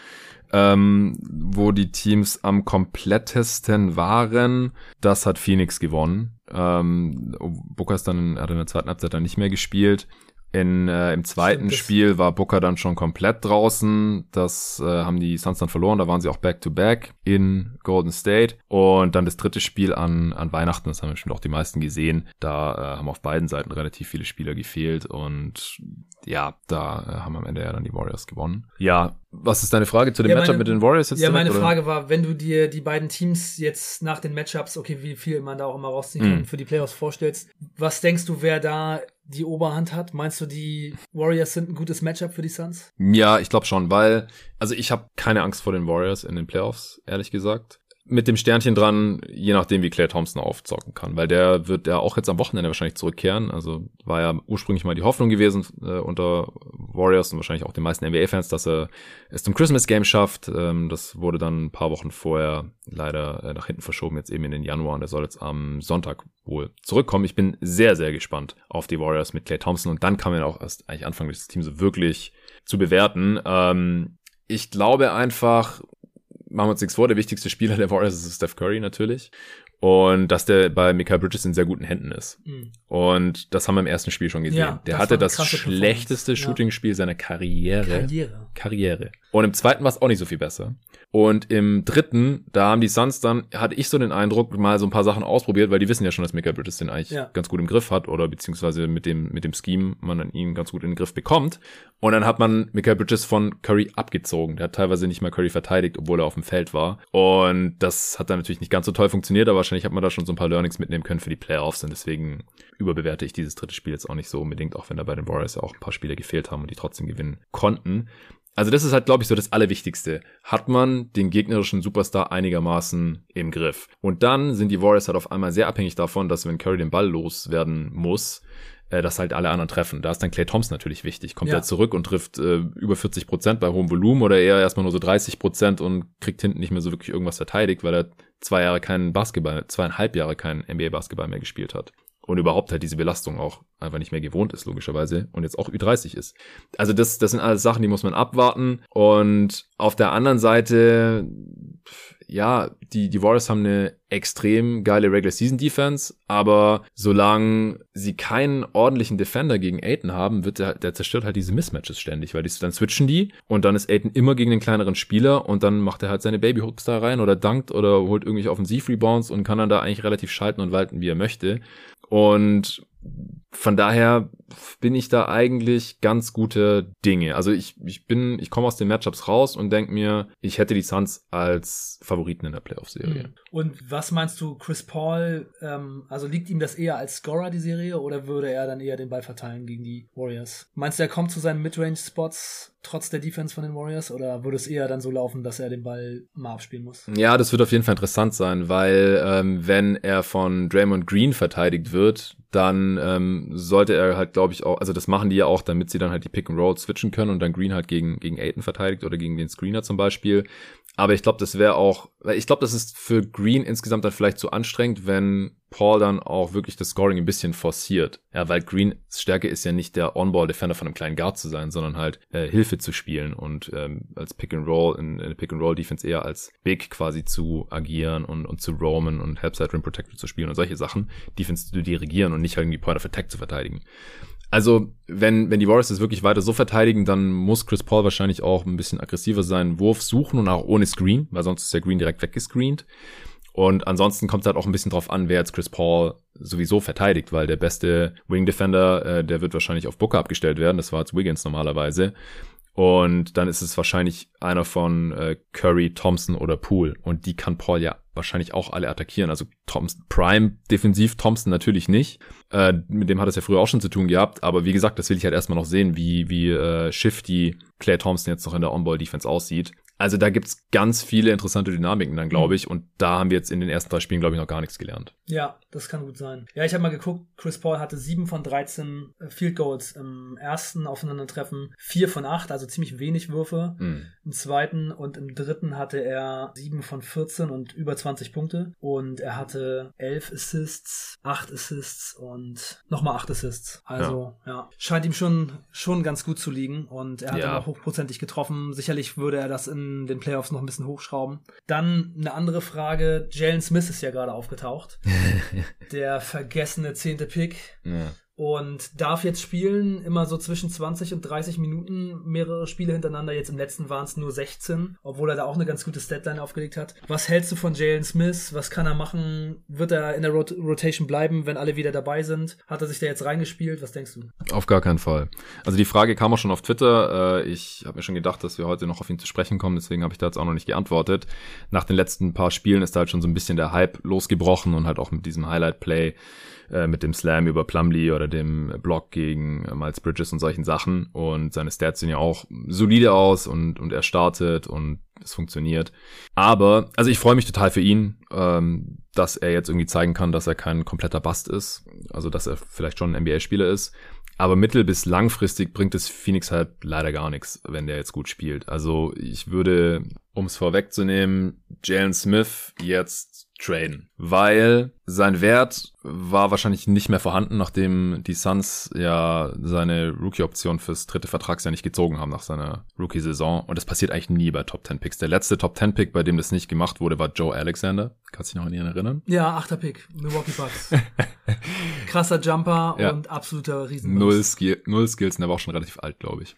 ähm, wo die Teams am komplettesten waren, das hat Phoenix gewonnen. Ähm, Booker ist dann, hat in der zweiten Halbzeit dann nicht mehr gespielt. In, äh, Im zweiten Spiel war Booker dann schon komplett draußen. Das äh, haben die Suns dann verloren. Da waren sie auch back-to-back -back in Golden State. Und dann das dritte Spiel an, an Weihnachten, das haben bestimmt auch die meisten gesehen. Da äh, haben auf beiden Seiten relativ viele Spieler gefehlt. Und ja, da äh, haben am Ende ja dann die Warriors gewonnen. Ja, was ist deine Frage zu dem ja, Matchup meine, mit den Warriors jetzt? Ja, direkt, meine oder? Frage war, wenn du dir die beiden Teams jetzt nach den Matchups, okay, wie viel man da auch immer rausziehen kann, mm. für die Playoffs vorstellst, was denkst du, wer da die Oberhand hat? Meinst du, die Warriors sind ein gutes Matchup für die Suns? Ja, ich glaube schon, weil, also ich habe keine Angst vor den Warriors in den Playoffs, ehrlich gesagt mit dem Sternchen dran, je nachdem, wie Claire Thompson aufzocken kann, weil der wird ja auch jetzt am Wochenende wahrscheinlich zurückkehren. Also war ja ursprünglich mal die Hoffnung gewesen äh, unter Warriors und wahrscheinlich auch den meisten NBA-Fans, dass er es zum Christmas Game schafft. Ähm, das wurde dann ein paar Wochen vorher leider äh, nach hinten verschoben, jetzt eben in den Januar und er soll jetzt am Sonntag wohl zurückkommen. Ich bin sehr, sehr gespannt auf die Warriors mit Claire Thompson und dann kann man auch erst eigentlich anfangen, das Team so wirklich zu bewerten. Ähm, ich glaube einfach, machen wir uns nichts vor, der wichtigste Spieler der Warriors ist Steph Curry natürlich. Und dass der bei Mikael Bridges in sehr guten Händen ist. Mhm. Und das haben wir im ersten Spiel schon gesehen. Ja, der das hatte das schlechteste Shooting-Spiel seiner Karriere. Karriere. Karriere. Und im zweiten war es auch nicht so viel besser. Und im dritten, da haben die Suns dann, hatte ich so den Eindruck, mal so ein paar Sachen ausprobiert, weil die wissen ja schon, dass Mikael Bridges den eigentlich ja. ganz gut im Griff hat oder beziehungsweise mit dem, mit dem Scheme man ihn ganz gut in den Griff bekommt. Und dann hat man Mikael Bridges von Curry abgezogen. Der hat teilweise nicht mal Curry verteidigt, obwohl er auf dem Feld war. Und das hat dann natürlich nicht ganz so toll funktioniert, aber wahrscheinlich hat man da schon so ein paar Learnings mitnehmen können für die Playoffs und deswegen überbewerte ich dieses dritte Spiel jetzt auch nicht so unbedingt, auch wenn da bei den Warriors ja auch ein paar Spiele gefehlt haben und die trotzdem gewinnen konnten. Also das ist halt, glaube ich, so das Allerwichtigste. Hat man den gegnerischen Superstar einigermaßen im Griff. Und dann sind die Warriors halt auf einmal sehr abhängig davon, dass wenn Curry den Ball loswerden muss, äh, dass halt alle anderen treffen. Da ist dann Clay Thompson natürlich wichtig. Kommt ja. er zurück und trifft äh, über 40 Prozent bei hohem Volumen oder eher erstmal nur so 30 Prozent und kriegt hinten nicht mehr so wirklich irgendwas verteidigt, weil er zwei Jahre keinen Basketball, zweieinhalb Jahre keinen NBA-Basketball mehr gespielt hat und überhaupt halt diese Belastung auch einfach nicht mehr gewohnt ist, logischerweise, und jetzt auch Ü30 ist. Also das, das sind alles Sachen, die muss man abwarten. Und auf der anderen Seite, ja, die, die Warriors haben eine extrem geile Regular Season Defense, aber solange sie keinen ordentlichen Defender gegen Aiden haben, wird der, der zerstört halt diese Mismatches ständig, weil die, dann switchen die und dann ist Aiden immer gegen den kleineren Spieler und dann macht er halt seine Baby da rein oder dankt oder holt irgendwelche Offensiv-Rebounds und kann dann da eigentlich relativ schalten und walten, wie er möchte. Und von daher bin ich da eigentlich ganz gute Dinge. Also ich, ich bin, ich komme aus den Matchups raus und denke mir, ich hätte die Suns als Favoriten in der Playoff-Serie. Hm. Und was meinst du, Chris Paul, ähm, also liegt ihm das eher als Scorer, die Serie, oder würde er dann eher den Ball verteilen gegen die Warriors? Meinst du, er kommt zu seinen Midrange-Spots trotz der Defense von den Warriors, oder würde es eher dann so laufen, dass er den Ball mal abspielen muss? Ja, das wird auf jeden Fall interessant sein, weil ähm, wenn er von Draymond Green verteidigt wird, dann ähm, sollte er halt, glaube ich, auch, also das machen die ja auch, damit sie dann halt die Pick and Roll switchen können und dann Green halt gegen, gegen Aiton verteidigt oder gegen den Screener zum Beispiel. Aber ich glaube, das wäre auch, ich glaube, das ist für Green insgesamt dann vielleicht zu anstrengend, wenn Paul dann auch wirklich das Scoring ein bisschen forciert. Ja, weil Greens Stärke ist ja nicht der On-Ball-Defender von einem kleinen Guard zu sein, sondern halt äh, Hilfe zu spielen und ähm, als Pick-and-Roll, in, in Pick-and-Roll-Defense eher als Big quasi zu agieren und, und zu roamen und Helpside Rim Protector zu spielen und solche Sachen. Defense zu dirigieren und nicht irgendwie Point of Attack zu verteidigen. Also, wenn, wenn die Warriors es wirklich weiter so verteidigen, dann muss Chris Paul wahrscheinlich auch ein bisschen aggressiver seinen Wurf suchen und auch ohne Screen, weil sonst ist der Green direkt weggescreent. Und ansonsten kommt es halt auch ein bisschen drauf an, wer jetzt Chris Paul sowieso verteidigt, weil der beste Wing Defender, äh, der wird wahrscheinlich auf Booker abgestellt werden. Das war jetzt Wiggins normalerweise. Und dann ist es wahrscheinlich einer von äh, Curry, Thompson oder Poole. Und die kann Paul ja wahrscheinlich auch alle attackieren. Also Thompson, Prime defensiv, Thompson natürlich nicht. Äh, mit dem hat es ja früher auch schon zu tun gehabt. Aber wie gesagt, das will ich halt erstmal noch sehen, wie, wie äh, shifty Clay Thompson jetzt noch in der On-Ball-Defense aussieht. Also da gibt's ganz viele interessante Dynamiken dann, glaube mhm. ich. Und da haben wir jetzt in den ersten drei Spielen, glaube ich, noch gar nichts gelernt. Ja, das kann gut sein. Ja, ich habe mal geguckt, Chris Paul hatte sieben von 13 äh, Field Goals im ersten Aufeinandertreffen, vier von acht, also ziemlich wenig Würfe. Mhm. Im zweiten und im dritten hatte er sieben von 14 und über 20 Punkte. Und er hatte elf Assists, acht Assists und nochmal acht Assists. Also, ja. ja. scheint ihm schon, schon ganz gut zu liegen. Und er hat ja. auch hochprozentig getroffen. Sicherlich würde er das in den Playoffs noch ein bisschen hochschrauben. Dann eine andere Frage. Jalen Smith ist ja gerade aufgetaucht. (laughs) der vergessene zehnte Pick. Ja und darf jetzt spielen, immer so zwischen 20 und 30 Minuten, mehrere Spiele hintereinander. Jetzt im letzten waren es nur 16, obwohl er da auch eine ganz gute Statline aufgelegt hat. Was hältst du von Jalen Smith? Was kann er machen? Wird er in der Rot Rotation bleiben, wenn alle wieder dabei sind? Hat er sich da jetzt reingespielt? Was denkst du? Auf gar keinen Fall. Also die Frage kam auch schon auf Twitter. Äh, ich habe mir schon gedacht, dass wir heute noch auf ihn zu sprechen kommen, deswegen habe ich da jetzt auch noch nicht geantwortet. Nach den letzten paar Spielen ist da halt schon so ein bisschen der Hype losgebrochen und halt auch mit diesem Highlight-Play äh, mit dem Slam über Plumlee oder dem Block gegen äh, Miles Bridges und solchen Sachen. Und seine Stats sehen ja auch solide aus und, und er startet und es funktioniert. Aber, also ich freue mich total für ihn, ähm, dass er jetzt irgendwie zeigen kann, dass er kein kompletter Bast ist. Also, dass er vielleicht schon ein NBA-Spieler ist. Aber mittel- bis langfristig bringt es Phoenix halt leider gar nichts, wenn der jetzt gut spielt. Also ich würde, um es vorwegzunehmen, Jalen Smith jetzt traden, weil sein Wert war wahrscheinlich nicht mehr vorhanden, nachdem die Suns ja seine Rookie-Option fürs dritte Vertragsjahr nicht gezogen haben nach seiner Rookie-Saison. Und das passiert eigentlich nie bei Top 10 Picks. Der letzte Top 10 Pick, bei dem das nicht gemacht wurde, war Joe Alexander. Kannst du dich noch an ihn erinnern? Ja, achter Pick, Milwaukee Bucks. (laughs) Krasser Jumper ja. und absoluter Riesen. Null, Skill, null Skills und er war auch schon relativ alt, glaube ich.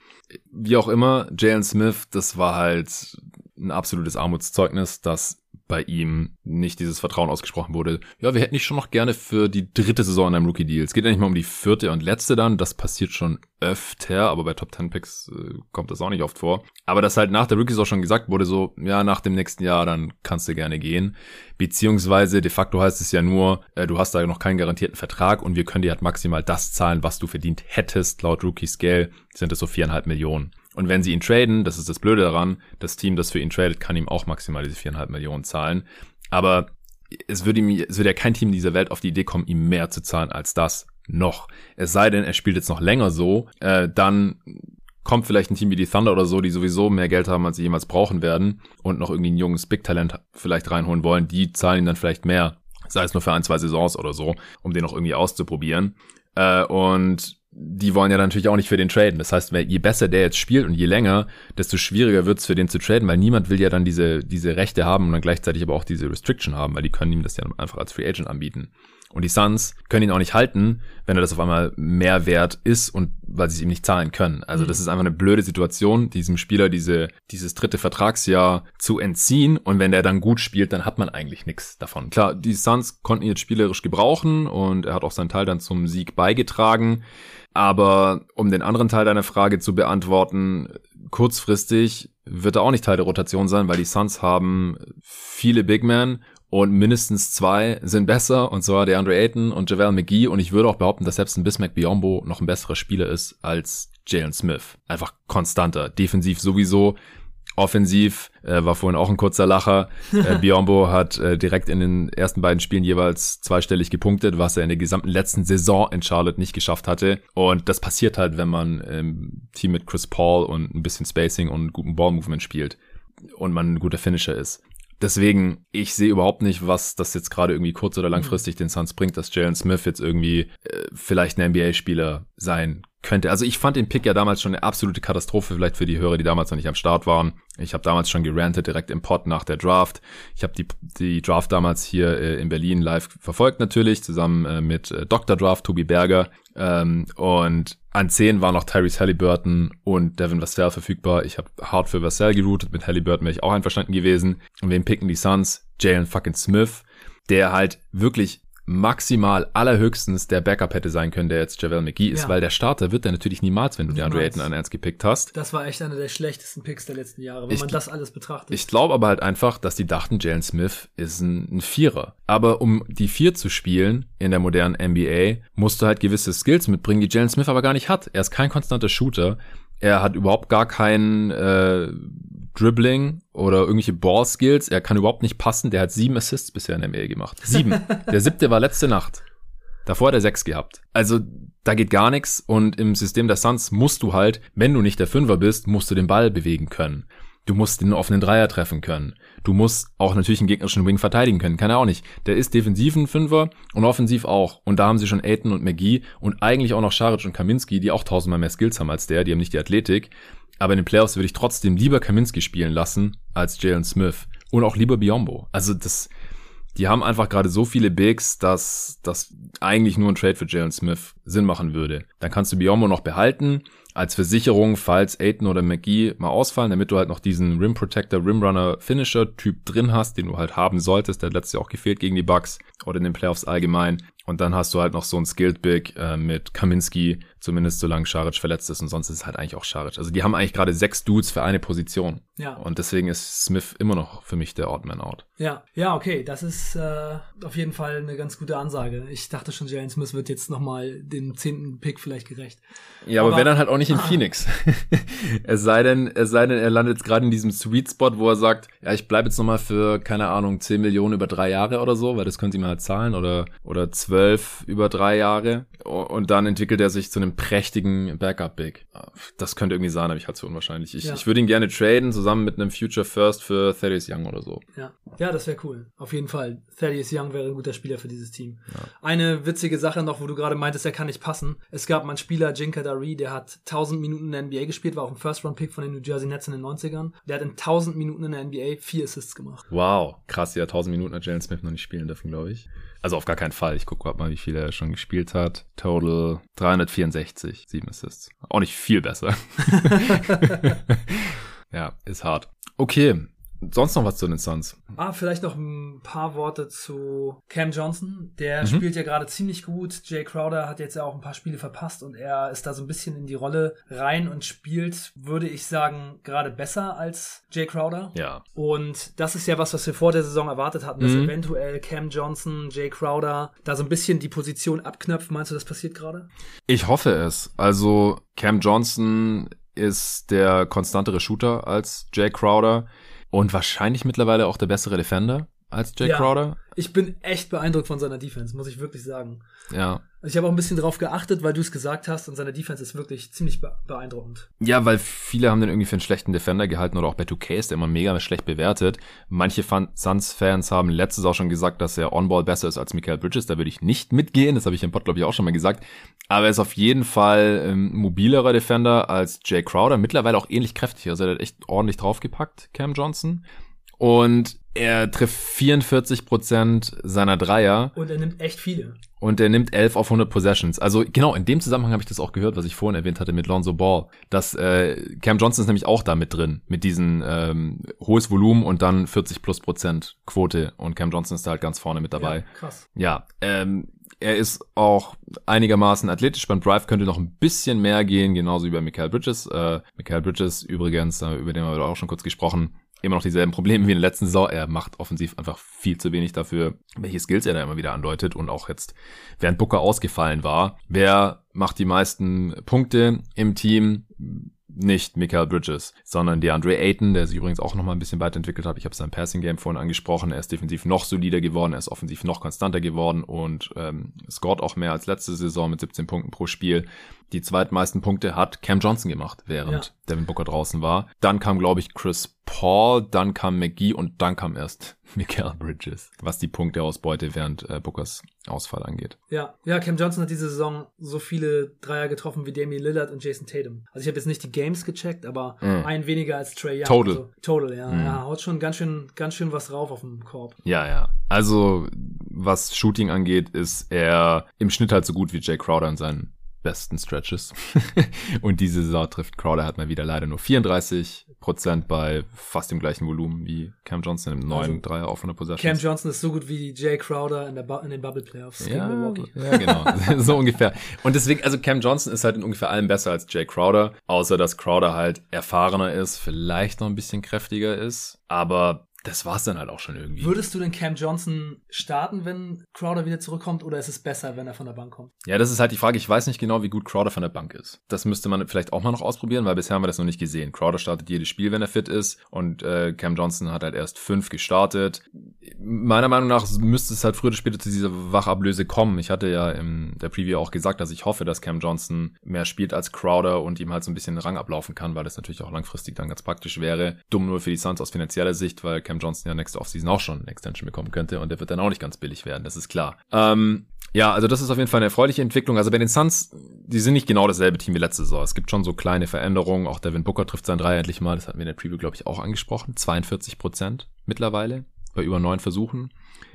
Wie auch immer, Jalen Smith, das war halt ein absolutes Armutszeugnis, dass bei ihm nicht dieses Vertrauen ausgesprochen wurde. Ja, wir hätten dich schon noch gerne für die dritte Saison in einem Rookie-Deal. Es geht ja nicht mal um die vierte und letzte dann. Das passiert schon öfter, aber bei Top 10 Picks äh, kommt das auch nicht oft vor. Aber das halt nach der Rookie-Saison schon gesagt wurde, so, ja, nach dem nächsten Jahr, dann kannst du gerne gehen. Beziehungsweise de facto heißt es ja nur, äh, du hast da noch keinen garantierten Vertrag und wir können dir halt maximal das zahlen, was du verdient hättest. Laut Rookie Scale sind es so viereinhalb Millionen. Und wenn sie ihn traden, das ist das Blöde daran, das Team, das für ihn tradet, kann ihm auch maximal diese viereinhalb Millionen zahlen. Aber es würde ihm, es würde ja kein Team in dieser Welt auf die Idee kommen, ihm mehr zu zahlen als das noch. Es sei denn, er spielt jetzt noch länger so, äh, dann kommt vielleicht ein Team wie die Thunder oder so, die sowieso mehr Geld haben, als sie jemals brauchen werden und noch irgendwie ein junges Big Talent vielleicht reinholen wollen, die zahlen ihm dann vielleicht mehr, sei es nur für ein, zwei Saisons oder so, um den noch irgendwie auszuprobieren. Äh, und die wollen ja natürlich auch nicht für den traden. Das heißt, je besser der jetzt spielt und je länger, desto schwieriger wird es für den zu traden, weil niemand will ja dann diese, diese Rechte haben und dann gleichzeitig aber auch diese Restriction haben, weil die können ihm das ja einfach als Free Agent anbieten. Und die Suns können ihn auch nicht halten, wenn er das auf einmal mehr wert ist und weil sie es ihm nicht zahlen können. Also mhm. das ist einfach eine blöde Situation, diesem Spieler diese, dieses dritte Vertragsjahr zu entziehen. Und wenn der dann gut spielt, dann hat man eigentlich nichts davon. Klar, die Suns konnten ihn jetzt spielerisch gebrauchen und er hat auch seinen Teil dann zum Sieg beigetragen. Aber um den anderen Teil deiner Frage zu beantworten, kurzfristig wird er auch nicht Teil der Rotation sein, weil die Suns haben viele Big Men und mindestens zwei sind besser, und zwar der Andre Ayton und JaVale McGee. Und ich würde auch behaupten, dass selbst ein Bismack Biombo noch ein besserer Spieler ist als Jalen Smith. Einfach konstanter. Defensiv sowieso. Offensiv äh, war vorhin auch ein kurzer Lacher. Äh, (laughs) Biombo hat äh, direkt in den ersten beiden Spielen jeweils zweistellig gepunktet, was er in der gesamten letzten Saison in Charlotte nicht geschafft hatte. Und das passiert halt, wenn man im Team mit Chris Paul und ein bisschen Spacing und guten Ballmovement spielt und man ein guter Finisher ist. Deswegen, ich sehe überhaupt nicht, was das jetzt gerade irgendwie kurz- oder langfristig den Suns bringt, dass Jalen Smith jetzt irgendwie äh, vielleicht ein NBA-Spieler sein könnte. Also ich fand den Pick ja damals schon eine absolute Katastrophe, vielleicht für die Hörer, die damals noch nicht am Start waren. Ich habe damals schon gerantet, direkt im Pod nach der Draft. Ich habe die, die Draft damals hier äh, in Berlin live verfolgt natürlich, zusammen äh, mit äh, Dr. Draft, Tobi Berger. Ähm, und an 10 waren noch Tyrese Halliburton und Devin Vassell verfügbar. Ich habe hart für Vassell geroutet, mit Halliburton wäre ich auch einverstanden gewesen. Und wen picken die Suns? Jalen fucking Smith, der halt wirklich maximal allerhöchstens der Backup hätte sein können, der jetzt Javel McGee ist, ja. weil der Starter wird der natürlich niemals, wenn du niemals. DeAndre Ayton an Ernst gepickt hast. Das war echt einer der schlechtesten Picks der letzten Jahre, wenn ich, man das alles betrachtet. Ich glaube aber halt einfach, dass die dachten, Jalen Smith ist ein, ein Vierer. Aber um die Vier zu spielen in der modernen NBA, musst du halt gewisse Skills mitbringen, die Jalen Smith aber gar nicht hat. Er ist kein konstanter Shooter. Er hat überhaupt gar keinen äh, Dribbling oder irgendwelche Ball-Skills. Er kann überhaupt nicht passen. Der hat sieben Assists bisher in der NBA gemacht. Sieben. (laughs) der siebte war letzte Nacht. Davor hat er sechs gehabt. Also da geht gar nichts und im System der Suns musst du halt, wenn du nicht der Fünfer bist, musst du den Ball bewegen können. Du musst den offenen Dreier treffen können. Du musst auch natürlich einen gegnerischen Wing verteidigen können. Kann er auch nicht. Der ist defensiv ein Fünfer und offensiv auch. Und da haben sie schon Aiton und McGee und eigentlich auch noch Scharic und Kaminski, die auch tausendmal mehr Skills haben als der. Die haben nicht die Athletik. Aber in den Playoffs würde ich trotzdem lieber Kaminski spielen lassen als Jalen Smith. Und auch lieber Biombo. Also das, die haben einfach gerade so viele Bigs, dass das eigentlich nur ein Trade für Jalen Smith Sinn machen würde. Dann kannst du Biombo noch behalten als Versicherung, falls Aiton oder McGee mal ausfallen, damit du halt noch diesen Rim Protector, Rim Runner Finisher Typ drin hast, den du halt haben solltest. Der hat letztes Jahr auch gefehlt gegen die Bucks oder in den Playoffs allgemein. Und dann hast du halt noch so ein Skilled Big äh, mit Kaminski, zumindest solange Scharic verletzt ist und sonst ist es halt eigentlich auch Scharic. Also die haben eigentlich gerade sechs Dudes für eine Position. Ja. Und deswegen ist Smith immer noch für mich der Odd Man Out. Ja, ja, okay, das ist äh, auf jeden Fall eine ganz gute Ansage. Ich dachte schon, Jalen Smith wird jetzt nochmal dem zehnten Pick vielleicht gerecht. Ja, aber, aber wenn dann halt auch nicht in (laughs) Phoenix. (laughs) es sei denn, es sei denn, er landet jetzt gerade in diesem Sweet Spot, wo er sagt, ja, ich bleibe jetzt nochmal für, keine Ahnung, 10 Millionen über drei Jahre oder so, weil das können sie mir halt zahlen oder, oder 12 über drei Jahre. Und dann entwickelt er sich zu einem prächtigen Backup-Big. Das könnte irgendwie sein, aber ich halte es für unwahrscheinlich. Ich, ja. ich würde ihn gerne traden, zusammen mit einem Future First für Thaddeus Young oder so. Ja, ja das wäre cool. Auf jeden Fall. Thaddeus Young wäre ein guter Spieler für dieses Team. Ja. Eine witzige Sache noch, wo du gerade meintest, er kann nicht passen. Es gab mal einen Spieler, Jinka Dari, der hat 1000 Minuten in der NBA gespielt, war auch ein First-Round-Pick von den New Jersey Nets in den 90ern. Der hat in 1000 Minuten in der NBA vier Assists gemacht. Wow, krass, ja, 1000 Minuten hat Jalen Smith noch nicht spielen dürfen, glaube ich. Also auf gar keinen Fall. Ich gucke mal, wie viel er schon gespielt hat. Total 364, 7 Assists. Auch nicht viel besser. (laughs) (laughs) ja, ist hart. Okay, sonst noch was zu den Suns? Ah, vielleicht noch ein paar Worte zu Cam Johnson. Der mhm. spielt ja gerade ziemlich gut. Jay Crowder hat jetzt ja auch ein paar Spiele verpasst und er ist da so ein bisschen in die Rolle rein und spielt, würde ich sagen, gerade besser als Jay Crowder. Ja. Und das ist ja was, was wir vor der Saison erwartet hatten, dass mhm. eventuell Cam Johnson, Jay Crowder da so ein bisschen die Position abknöpft. Meinst du, das passiert gerade? Ich hoffe es. Also Cam Johnson ist der konstantere Shooter als Jay Crowder. Und wahrscheinlich mittlerweile auch der bessere Defender als Jay ja, Crowder. Ich bin echt beeindruckt von seiner Defense, muss ich wirklich sagen. Ja. Also ich habe auch ein bisschen drauf geachtet, weil du es gesagt hast und seine Defense ist wirklich ziemlich beeindruckend. Ja, weil viele haben den irgendwie für einen schlechten Defender gehalten oder auch bei 2K ist der immer mega schlecht bewertet. Manche Suns-Fans haben letztes auch schon gesagt, dass er On-Ball besser ist als Michael Bridges. Da würde ich nicht mitgehen. Das habe ich im Pod, glaube ich, auch schon mal gesagt. Aber er ist auf jeden Fall ähm, mobilerer Defender als Jay Crowder. Mittlerweile auch ähnlich kräftig. Also er hat echt ordentlich draufgepackt, Cam Johnson. Und er trifft 44 Prozent seiner Dreier. Und er nimmt echt viele. Und er nimmt 11 auf 100 Possessions. Also genau, in dem Zusammenhang habe ich das auch gehört, was ich vorhin erwähnt hatte mit Lonzo Ball. Dass äh, Cam Johnson ist nämlich auch da mit drin, mit diesem ähm, hohes Volumen und dann 40 plus Prozent Quote. Und Cam Johnson ist da halt ganz vorne mit dabei. Ja, krass. Ja, ähm, er ist auch einigermaßen athletisch. Beim Drive könnte noch ein bisschen mehr gehen, genauso wie bei Michael Bridges. Äh, Michael Bridges übrigens, äh, über den haben wir auch schon kurz gesprochen, immer noch dieselben Probleme wie in der letzten Saison. Er macht offensiv einfach viel zu wenig dafür, welche Skills er da immer wieder andeutet und auch jetzt, während Booker ausgefallen war. Wer macht die meisten Punkte im Team? nicht Michael Bridges, sondern DeAndre Ayton, der sich übrigens auch nochmal ein bisschen weiterentwickelt hat. Ich habe sein Passing Game vorhin angesprochen. Er ist defensiv noch solider geworden, er ist offensiv noch konstanter geworden und ähm, scored auch mehr als letzte Saison mit 17 Punkten pro Spiel. Die zweitmeisten Punkte hat Cam Johnson gemacht, während ja. Devin Booker draußen war. Dann kam, glaube ich, Chris Paul, dann kam McGee und dann kam erst (laughs) Michael Bridges, was die Punkteausbeute während äh, Bookers Ausfall angeht. Ja, ja, Cam Johnson hat diese Saison so viele Dreier getroffen wie Damian Lillard und Jason Tatum. Also ich habe jetzt nicht die Games gecheckt, aber mm. ein weniger als Trey Young. Total. Also, total, ja. Mm. Ja, haut schon ganz schön, ganz schön was drauf auf dem Korb. Ja, ja. Also was Shooting angeht, ist er im Schnitt halt so gut wie Jay Crowder in seinen besten Stretches. (laughs) und diese Saison trifft Crowder hat mal wieder leider nur 34 Prozent bei fast dem gleichen Volumen wie Cam Johnson im neuen also, Dreier auf 100 Possessions. Cam Johnson ist so gut wie Jay Crowder in, der in den Bubble Playoffs ja, gegen Milwaukee. Ja, genau. (laughs) so ungefähr. Und deswegen, also Cam Johnson ist halt in ungefähr allem besser als Jay Crowder, außer dass Crowder halt erfahrener ist, vielleicht noch ein bisschen kräftiger ist, aber das war's dann halt auch schon irgendwie. Würdest du den Cam Johnson starten, wenn Crowder wieder zurückkommt, oder ist es besser, wenn er von der Bank kommt? Ja, das ist halt die Frage. Ich weiß nicht genau, wie gut Crowder von der Bank ist. Das müsste man vielleicht auch mal noch ausprobieren, weil bisher haben wir das noch nicht gesehen. Crowder startet jedes Spiel, wenn er fit ist, und äh, Cam Johnson hat halt erst fünf gestartet. Meiner Meinung nach müsste es halt früher oder später zu dieser Wachablöse kommen. Ich hatte ja in der Preview auch gesagt, dass ich hoffe, dass Cam Johnson mehr spielt als Crowder und ihm halt so ein bisschen den Rang ablaufen kann, weil das natürlich auch langfristig dann ganz praktisch wäre. Dumm nur für die Suns aus finanzieller Sicht, weil Cam Johnson ja nächste Offseason auch schon eine Extension bekommen könnte und der wird dann auch nicht ganz billig werden, das ist klar. Ähm, ja, also das ist auf jeden Fall eine erfreuliche Entwicklung. Also bei den Suns, die sind nicht genau dasselbe Team wie letzte Saison. Es gibt schon so kleine Veränderungen. Auch Devin Booker trifft sein Dreier endlich mal. Das hatten wir in der Preview, glaube ich, auch angesprochen. 42 Prozent mittlerweile bei über neun Versuchen.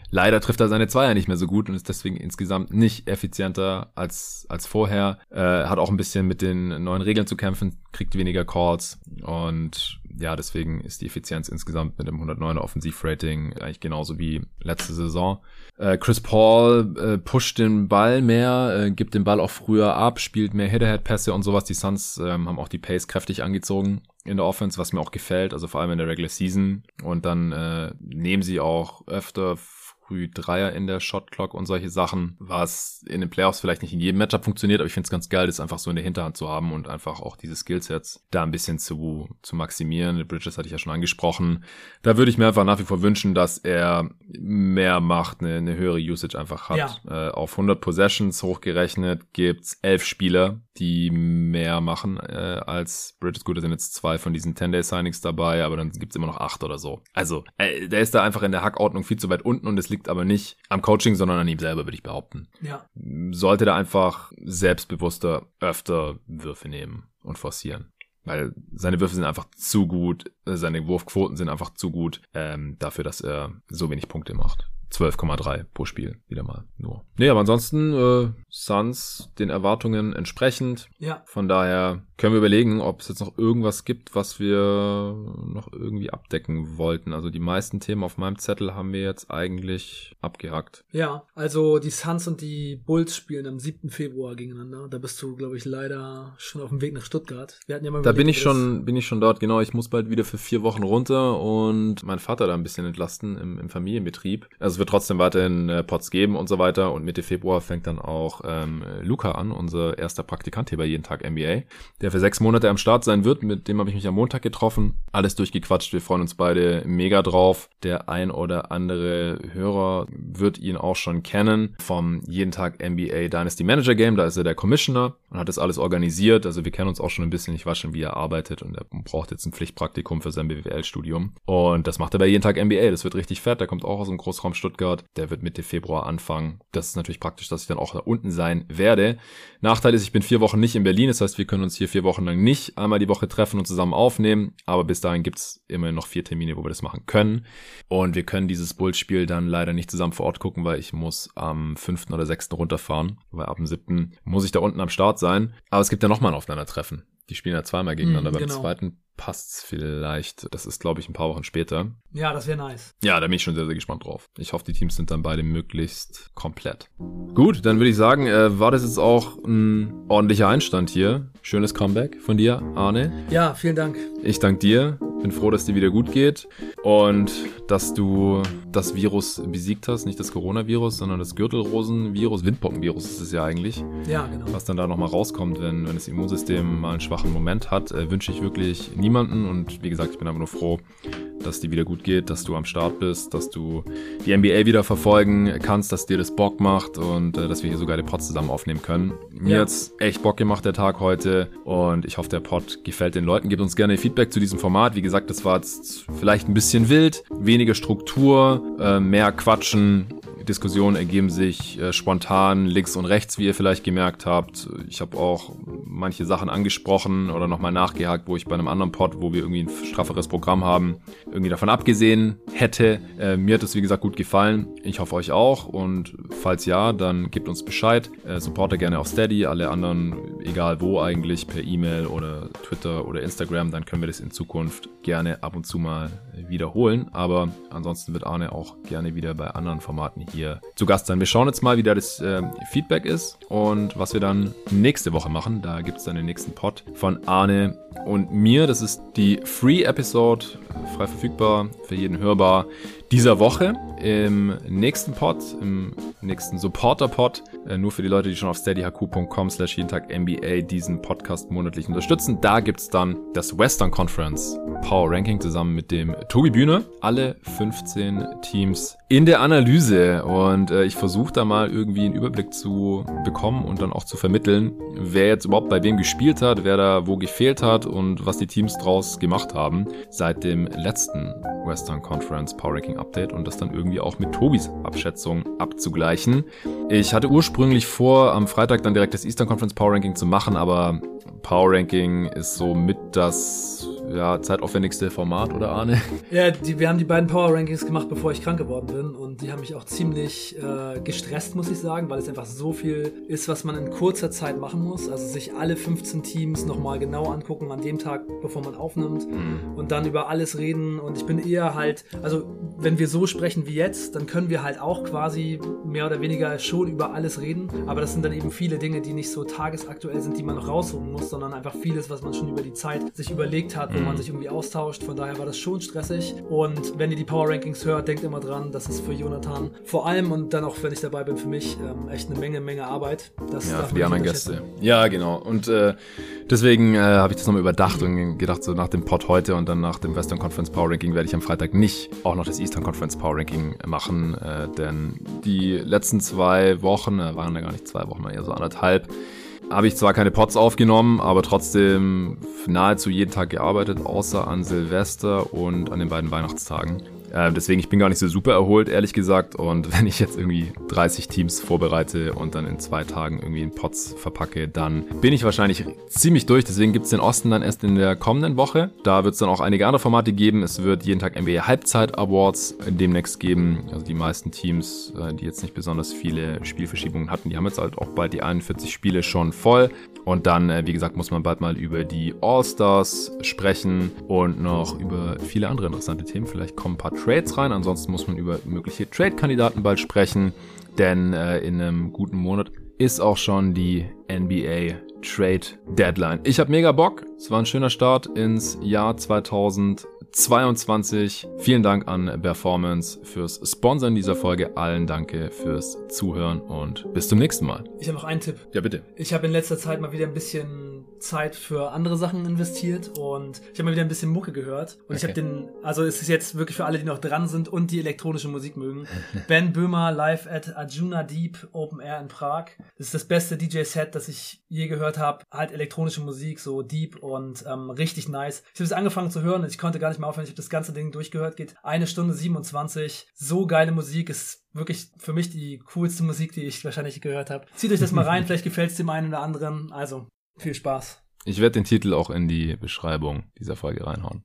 Leider trifft er seine Zweier nicht mehr so gut und ist deswegen insgesamt nicht effizienter als, als vorher. Äh, hat auch ein bisschen mit den neuen Regeln zu kämpfen, kriegt weniger Calls und ja, deswegen ist die Effizienz insgesamt mit dem 109er Offensivrating eigentlich genauso wie letzte Saison. Äh, Chris Paul äh, pusht den Ball mehr, äh, gibt den Ball auch früher ab, spielt mehr Hit-Ahead-Pässe und sowas. Die Suns ähm, haben auch die Pace kräftig angezogen in der Offense, was mir auch gefällt, also vor allem in der Regular Season. Und dann äh, nehmen sie auch öfter früh Dreier in der Shotclock und solche Sachen, was in den Playoffs vielleicht nicht in jedem Matchup funktioniert, aber ich finde es ganz geil, das einfach so in der Hinterhand zu haben und einfach auch diese Skillsets da ein bisschen zu, zu maximieren. Bridges hatte ich ja schon angesprochen. Da würde ich mir einfach nach wie vor wünschen, dass er mehr macht, eine, eine höhere Usage einfach hat. Ja. Äh, auf 100 Possessions hochgerechnet gibt's elf Spieler, die mehr machen äh, als Bridges. Gut, da sind jetzt zwei von diesen 10-Day-Signings dabei, aber dann gibt's immer noch acht oder so. Also, äh, der ist da einfach in der Hackordnung viel zu weit unten und es liegt aber nicht am Coaching, sondern an ihm selber, würde ich behaupten. Ja. Sollte da einfach selbstbewusster öfter Würfe nehmen und forcieren. Weil seine Würfe sind einfach zu gut, äh, seine Wurfquoten sind einfach zu gut ähm, dafür, dass er so wenig Punkte macht. 12,3 pro Spiel, wieder mal nur. Nee, aber ansonsten äh, Suns den Erwartungen entsprechend. Ja. Von daher können wir überlegen, ob es jetzt noch irgendwas gibt, was wir noch irgendwie abdecken wollten. Also die meisten Themen auf meinem Zettel haben wir jetzt eigentlich abgehakt. Ja, also die Suns und die Bulls spielen am 7. Februar gegeneinander. Da bist du, glaube ich, leider schon auf dem Weg nach Stuttgart. Wir hatten ja mal da bin ich schon, bin ich schon dort, genau. Ich muss bald wieder für vier Wochen runter und meinen Vater da ein bisschen entlasten im, im Familienbetrieb. Also wird trotzdem weiterhin äh, Pots geben und so weiter. Und Mitte Februar fängt dann auch ähm, Luca an, unser erster Praktikant hier bei Jeden Tag NBA. Der für sechs Monate am Start sein wird. Mit dem habe ich mich am Montag getroffen. Alles durchgequatscht. Wir freuen uns beide mega drauf. Der ein oder andere Hörer wird ihn auch schon kennen vom jeden Tag NBA Dynasty Manager Game. Da ist er der Commissioner und hat das alles organisiert. Also wir kennen uns auch schon ein bisschen. Ich weiß schon, wie er arbeitet und er braucht jetzt ein Pflichtpraktikum für sein BWL-Studium. Und das macht er bei jeden Tag NBA. Das wird richtig fett. Der kommt auch aus dem Großraum Stuttgart. Der wird Mitte Februar anfangen. Das ist natürlich praktisch, dass ich dann auch da unten sein werde. Nachteil ist, ich bin vier Wochen nicht in Berlin. Das heißt, wir können uns hier vier Wochen lang nicht einmal die Woche treffen und zusammen aufnehmen. Aber bis dahin gibt's immer noch vier Termine, wo wir das machen können. Und wir können dieses Bulls-Spiel dann leider nicht zusammen vor Ort gucken, weil ich muss am fünften oder sechsten runterfahren. Weil ab dem siebten muss ich da unten am Start sein. Aber es gibt ja nochmal ein Aufeinandertreffen. Die spielen ja zweimal gegeneinander. Mm, Beim genau. zweiten passt's vielleicht. Das ist, glaube ich, ein paar Wochen später. Ja, das wäre nice. Ja, da bin ich schon sehr, sehr gespannt drauf. Ich hoffe, die Teams sind dann beide möglichst komplett. Gut, dann würde ich sagen, äh, war das jetzt auch ein ordentlicher Einstand hier. Schönes Comeback von dir, Arne. Ja, vielen Dank. Ich danke dir. Bin froh, dass dir wieder gut geht und dass du das Virus besiegt hast. Nicht das Coronavirus, sondern das Gürtelrosenvirus. Windpockenvirus ist es ja eigentlich. Ja, genau. Was dann da nochmal rauskommt, wenn, wenn das Immunsystem mal einen schwachen Moment hat, äh, wünsche ich wirklich niemanden. Und wie gesagt, ich bin einfach nur froh, dass die wieder gut geht, dass du am Start bist, dass du die NBA wieder verfolgen kannst, dass dir das Bock macht und äh, dass wir hier sogar den Pod zusammen aufnehmen können. Mir ja. hat's echt Bock gemacht, der Tag heute. Und ich hoffe, der Pod gefällt den Leuten. Gebt uns gerne Feedback zu diesem Format. Wie gesagt, das war jetzt vielleicht ein bisschen wild, weniger Struktur, äh, mehr Quatschen, Diskussionen ergeben sich äh, spontan links und rechts, wie ihr vielleicht gemerkt habt. Ich habe auch manche Sachen angesprochen oder nochmal nachgehakt, wo ich bei einem anderen Pod, wo wir irgendwie ein strafferes Programm haben, irgendwie davon abgesehen hätte. Äh, mir hat es wie gesagt gut gefallen. Ich hoffe euch auch und falls ja, dann gebt uns Bescheid. Äh, supporte gerne auf Steady, alle anderen, egal wo eigentlich, per E-Mail oder Twitter oder Instagram, dann können wir das in Zukunft gerne ab und zu mal wiederholen. Aber ansonsten wird Arne auch gerne wieder bei anderen Formaten hier zu Gast sein. Wir schauen jetzt mal, wie da das äh, Feedback ist und was wir dann nächste Woche machen. Da gibt es dann den nächsten Pod von Arne und mir. Das ist die Free Episode, frei verfügbar, für jeden hörbar dieser Woche. Im nächsten Pod, im nächsten Supporter-Pod, äh, nur für die Leute, die schon auf steadyhq.com slash jeden Tag NBA diesen Podcast monatlich unterstützen. Da gibt es dann das Western Conference Power Ranking zusammen mit dem Tobi Bühne. Alle 15 Teams in der Analyse und äh, ich versuche da mal irgendwie einen Überblick zu bekommen und dann auch zu vermitteln, wer jetzt überhaupt bei wem gespielt hat, wer da wo gefehlt hat und was die Teams draus gemacht haben seit dem letzten Western Conference Power Ranking Update und das dann irgendwie auch mit Tobis Abschätzung abzugleichen. Ich hatte ursprünglich vor, am Freitag dann direkt das Eastern Conference Power Ranking zu machen, aber Power Ranking ist so mit das ja, zeitaufwendigste Format, oder Arne? Ja, die, wir haben die beiden Power Rankings gemacht, bevor ich krank geworden bin. Und die haben mich auch ziemlich äh, gestresst, muss ich sagen, weil es einfach so viel ist, was man in kurzer Zeit machen muss. Also sich alle 15 Teams nochmal genau angucken an dem Tag, bevor man aufnimmt. Mhm. Und dann über alles reden. Und ich bin eher halt, also wenn wir so sprechen wie jetzt, dann können wir halt auch quasi mehr oder weniger schon über alles reden. Aber das sind dann eben viele Dinge, die nicht so tagesaktuell sind, die man noch rausholen muss, sondern einfach vieles, was man schon über die Zeit sich überlegt hat, wo man mhm. sich irgendwie austauscht. Von daher war das schon stressig. Und wenn ihr die Power Rankings hört, denkt immer dran, das ist für Jonathan vor allem und dann auch, wenn ich dabei bin, für mich ähm, echt eine Menge, Menge Arbeit. Das ja, für die anderen Gäste. Ja, genau. Und äh, deswegen äh, habe ich das nochmal überdacht und gedacht, so nach dem Pod heute und dann nach dem Western Conference Power Ranking werde ich am Freitag nicht auch noch das Eastern Conference Power Ranking machen, äh, denn die letzten zwei Wochen, äh, waren ja gar nicht zwei Wochen, eher so anderthalb, habe ich zwar keine Pots aufgenommen, aber trotzdem nahezu jeden Tag gearbeitet, außer an Silvester und an den beiden Weihnachtstagen. Äh, deswegen, ich bin gar nicht so super erholt, ehrlich gesagt. Und (laughs) wenn ich jetzt irgendwie 30 Teams vorbereite und dann in zwei Tagen irgendwie in Pots verpacke, dann bin ich wahrscheinlich ziemlich durch. Deswegen gibt es den Osten dann erst in der kommenden Woche. Da wird es dann auch einige andere Formate geben. Es wird jeden Tag NBA Halbzeit Awards demnächst geben. Also die meisten Teams, äh, die jetzt nicht besonders viele Spielverschiebungen hatten, die haben jetzt halt auch bald die 41 Spiele schon voll. Und dann, äh, wie gesagt, muss man bald mal über die All-Stars sprechen und noch über viele andere interessante Themen. Vielleicht kommen ein paar Trades rein. Ansonsten muss man über mögliche Trade-Kandidaten bald sprechen, denn äh, in einem guten Monat ist auch schon die NBA Trade Deadline. Ich habe mega Bock. Es war ein schöner Start ins Jahr 2000. 22. Vielen Dank an Performance fürs Sponsoren dieser Folge. Allen danke fürs Zuhören und bis zum nächsten Mal. Ich habe noch einen Tipp. Ja, bitte. Ich habe in letzter Zeit mal wieder ein bisschen Zeit für andere Sachen investiert und ich habe mal wieder ein bisschen Mucke gehört. Und okay. ich habe den, also es ist jetzt wirklich für alle, die noch dran sind und die elektronische Musik mögen. (laughs) ben Böhmer live at Arjuna Deep Open Air in Prag. Das ist das beste DJ-Set, das ich je gehört habe. Halt elektronische Musik, so deep und ähm, richtig nice. Ich habe es angefangen zu hören und ich konnte gar nicht mal mehr aufhören. Ich habe das ganze Ding durchgehört, geht eine Stunde 27. So geile Musik, ist wirklich für mich die coolste Musik, die ich wahrscheinlich gehört habe. Zieht euch das mal rein, (laughs) vielleicht gefällt es dem einen oder anderen. Also, viel Spaß. Ich werde den Titel auch in die Beschreibung dieser Folge reinhauen.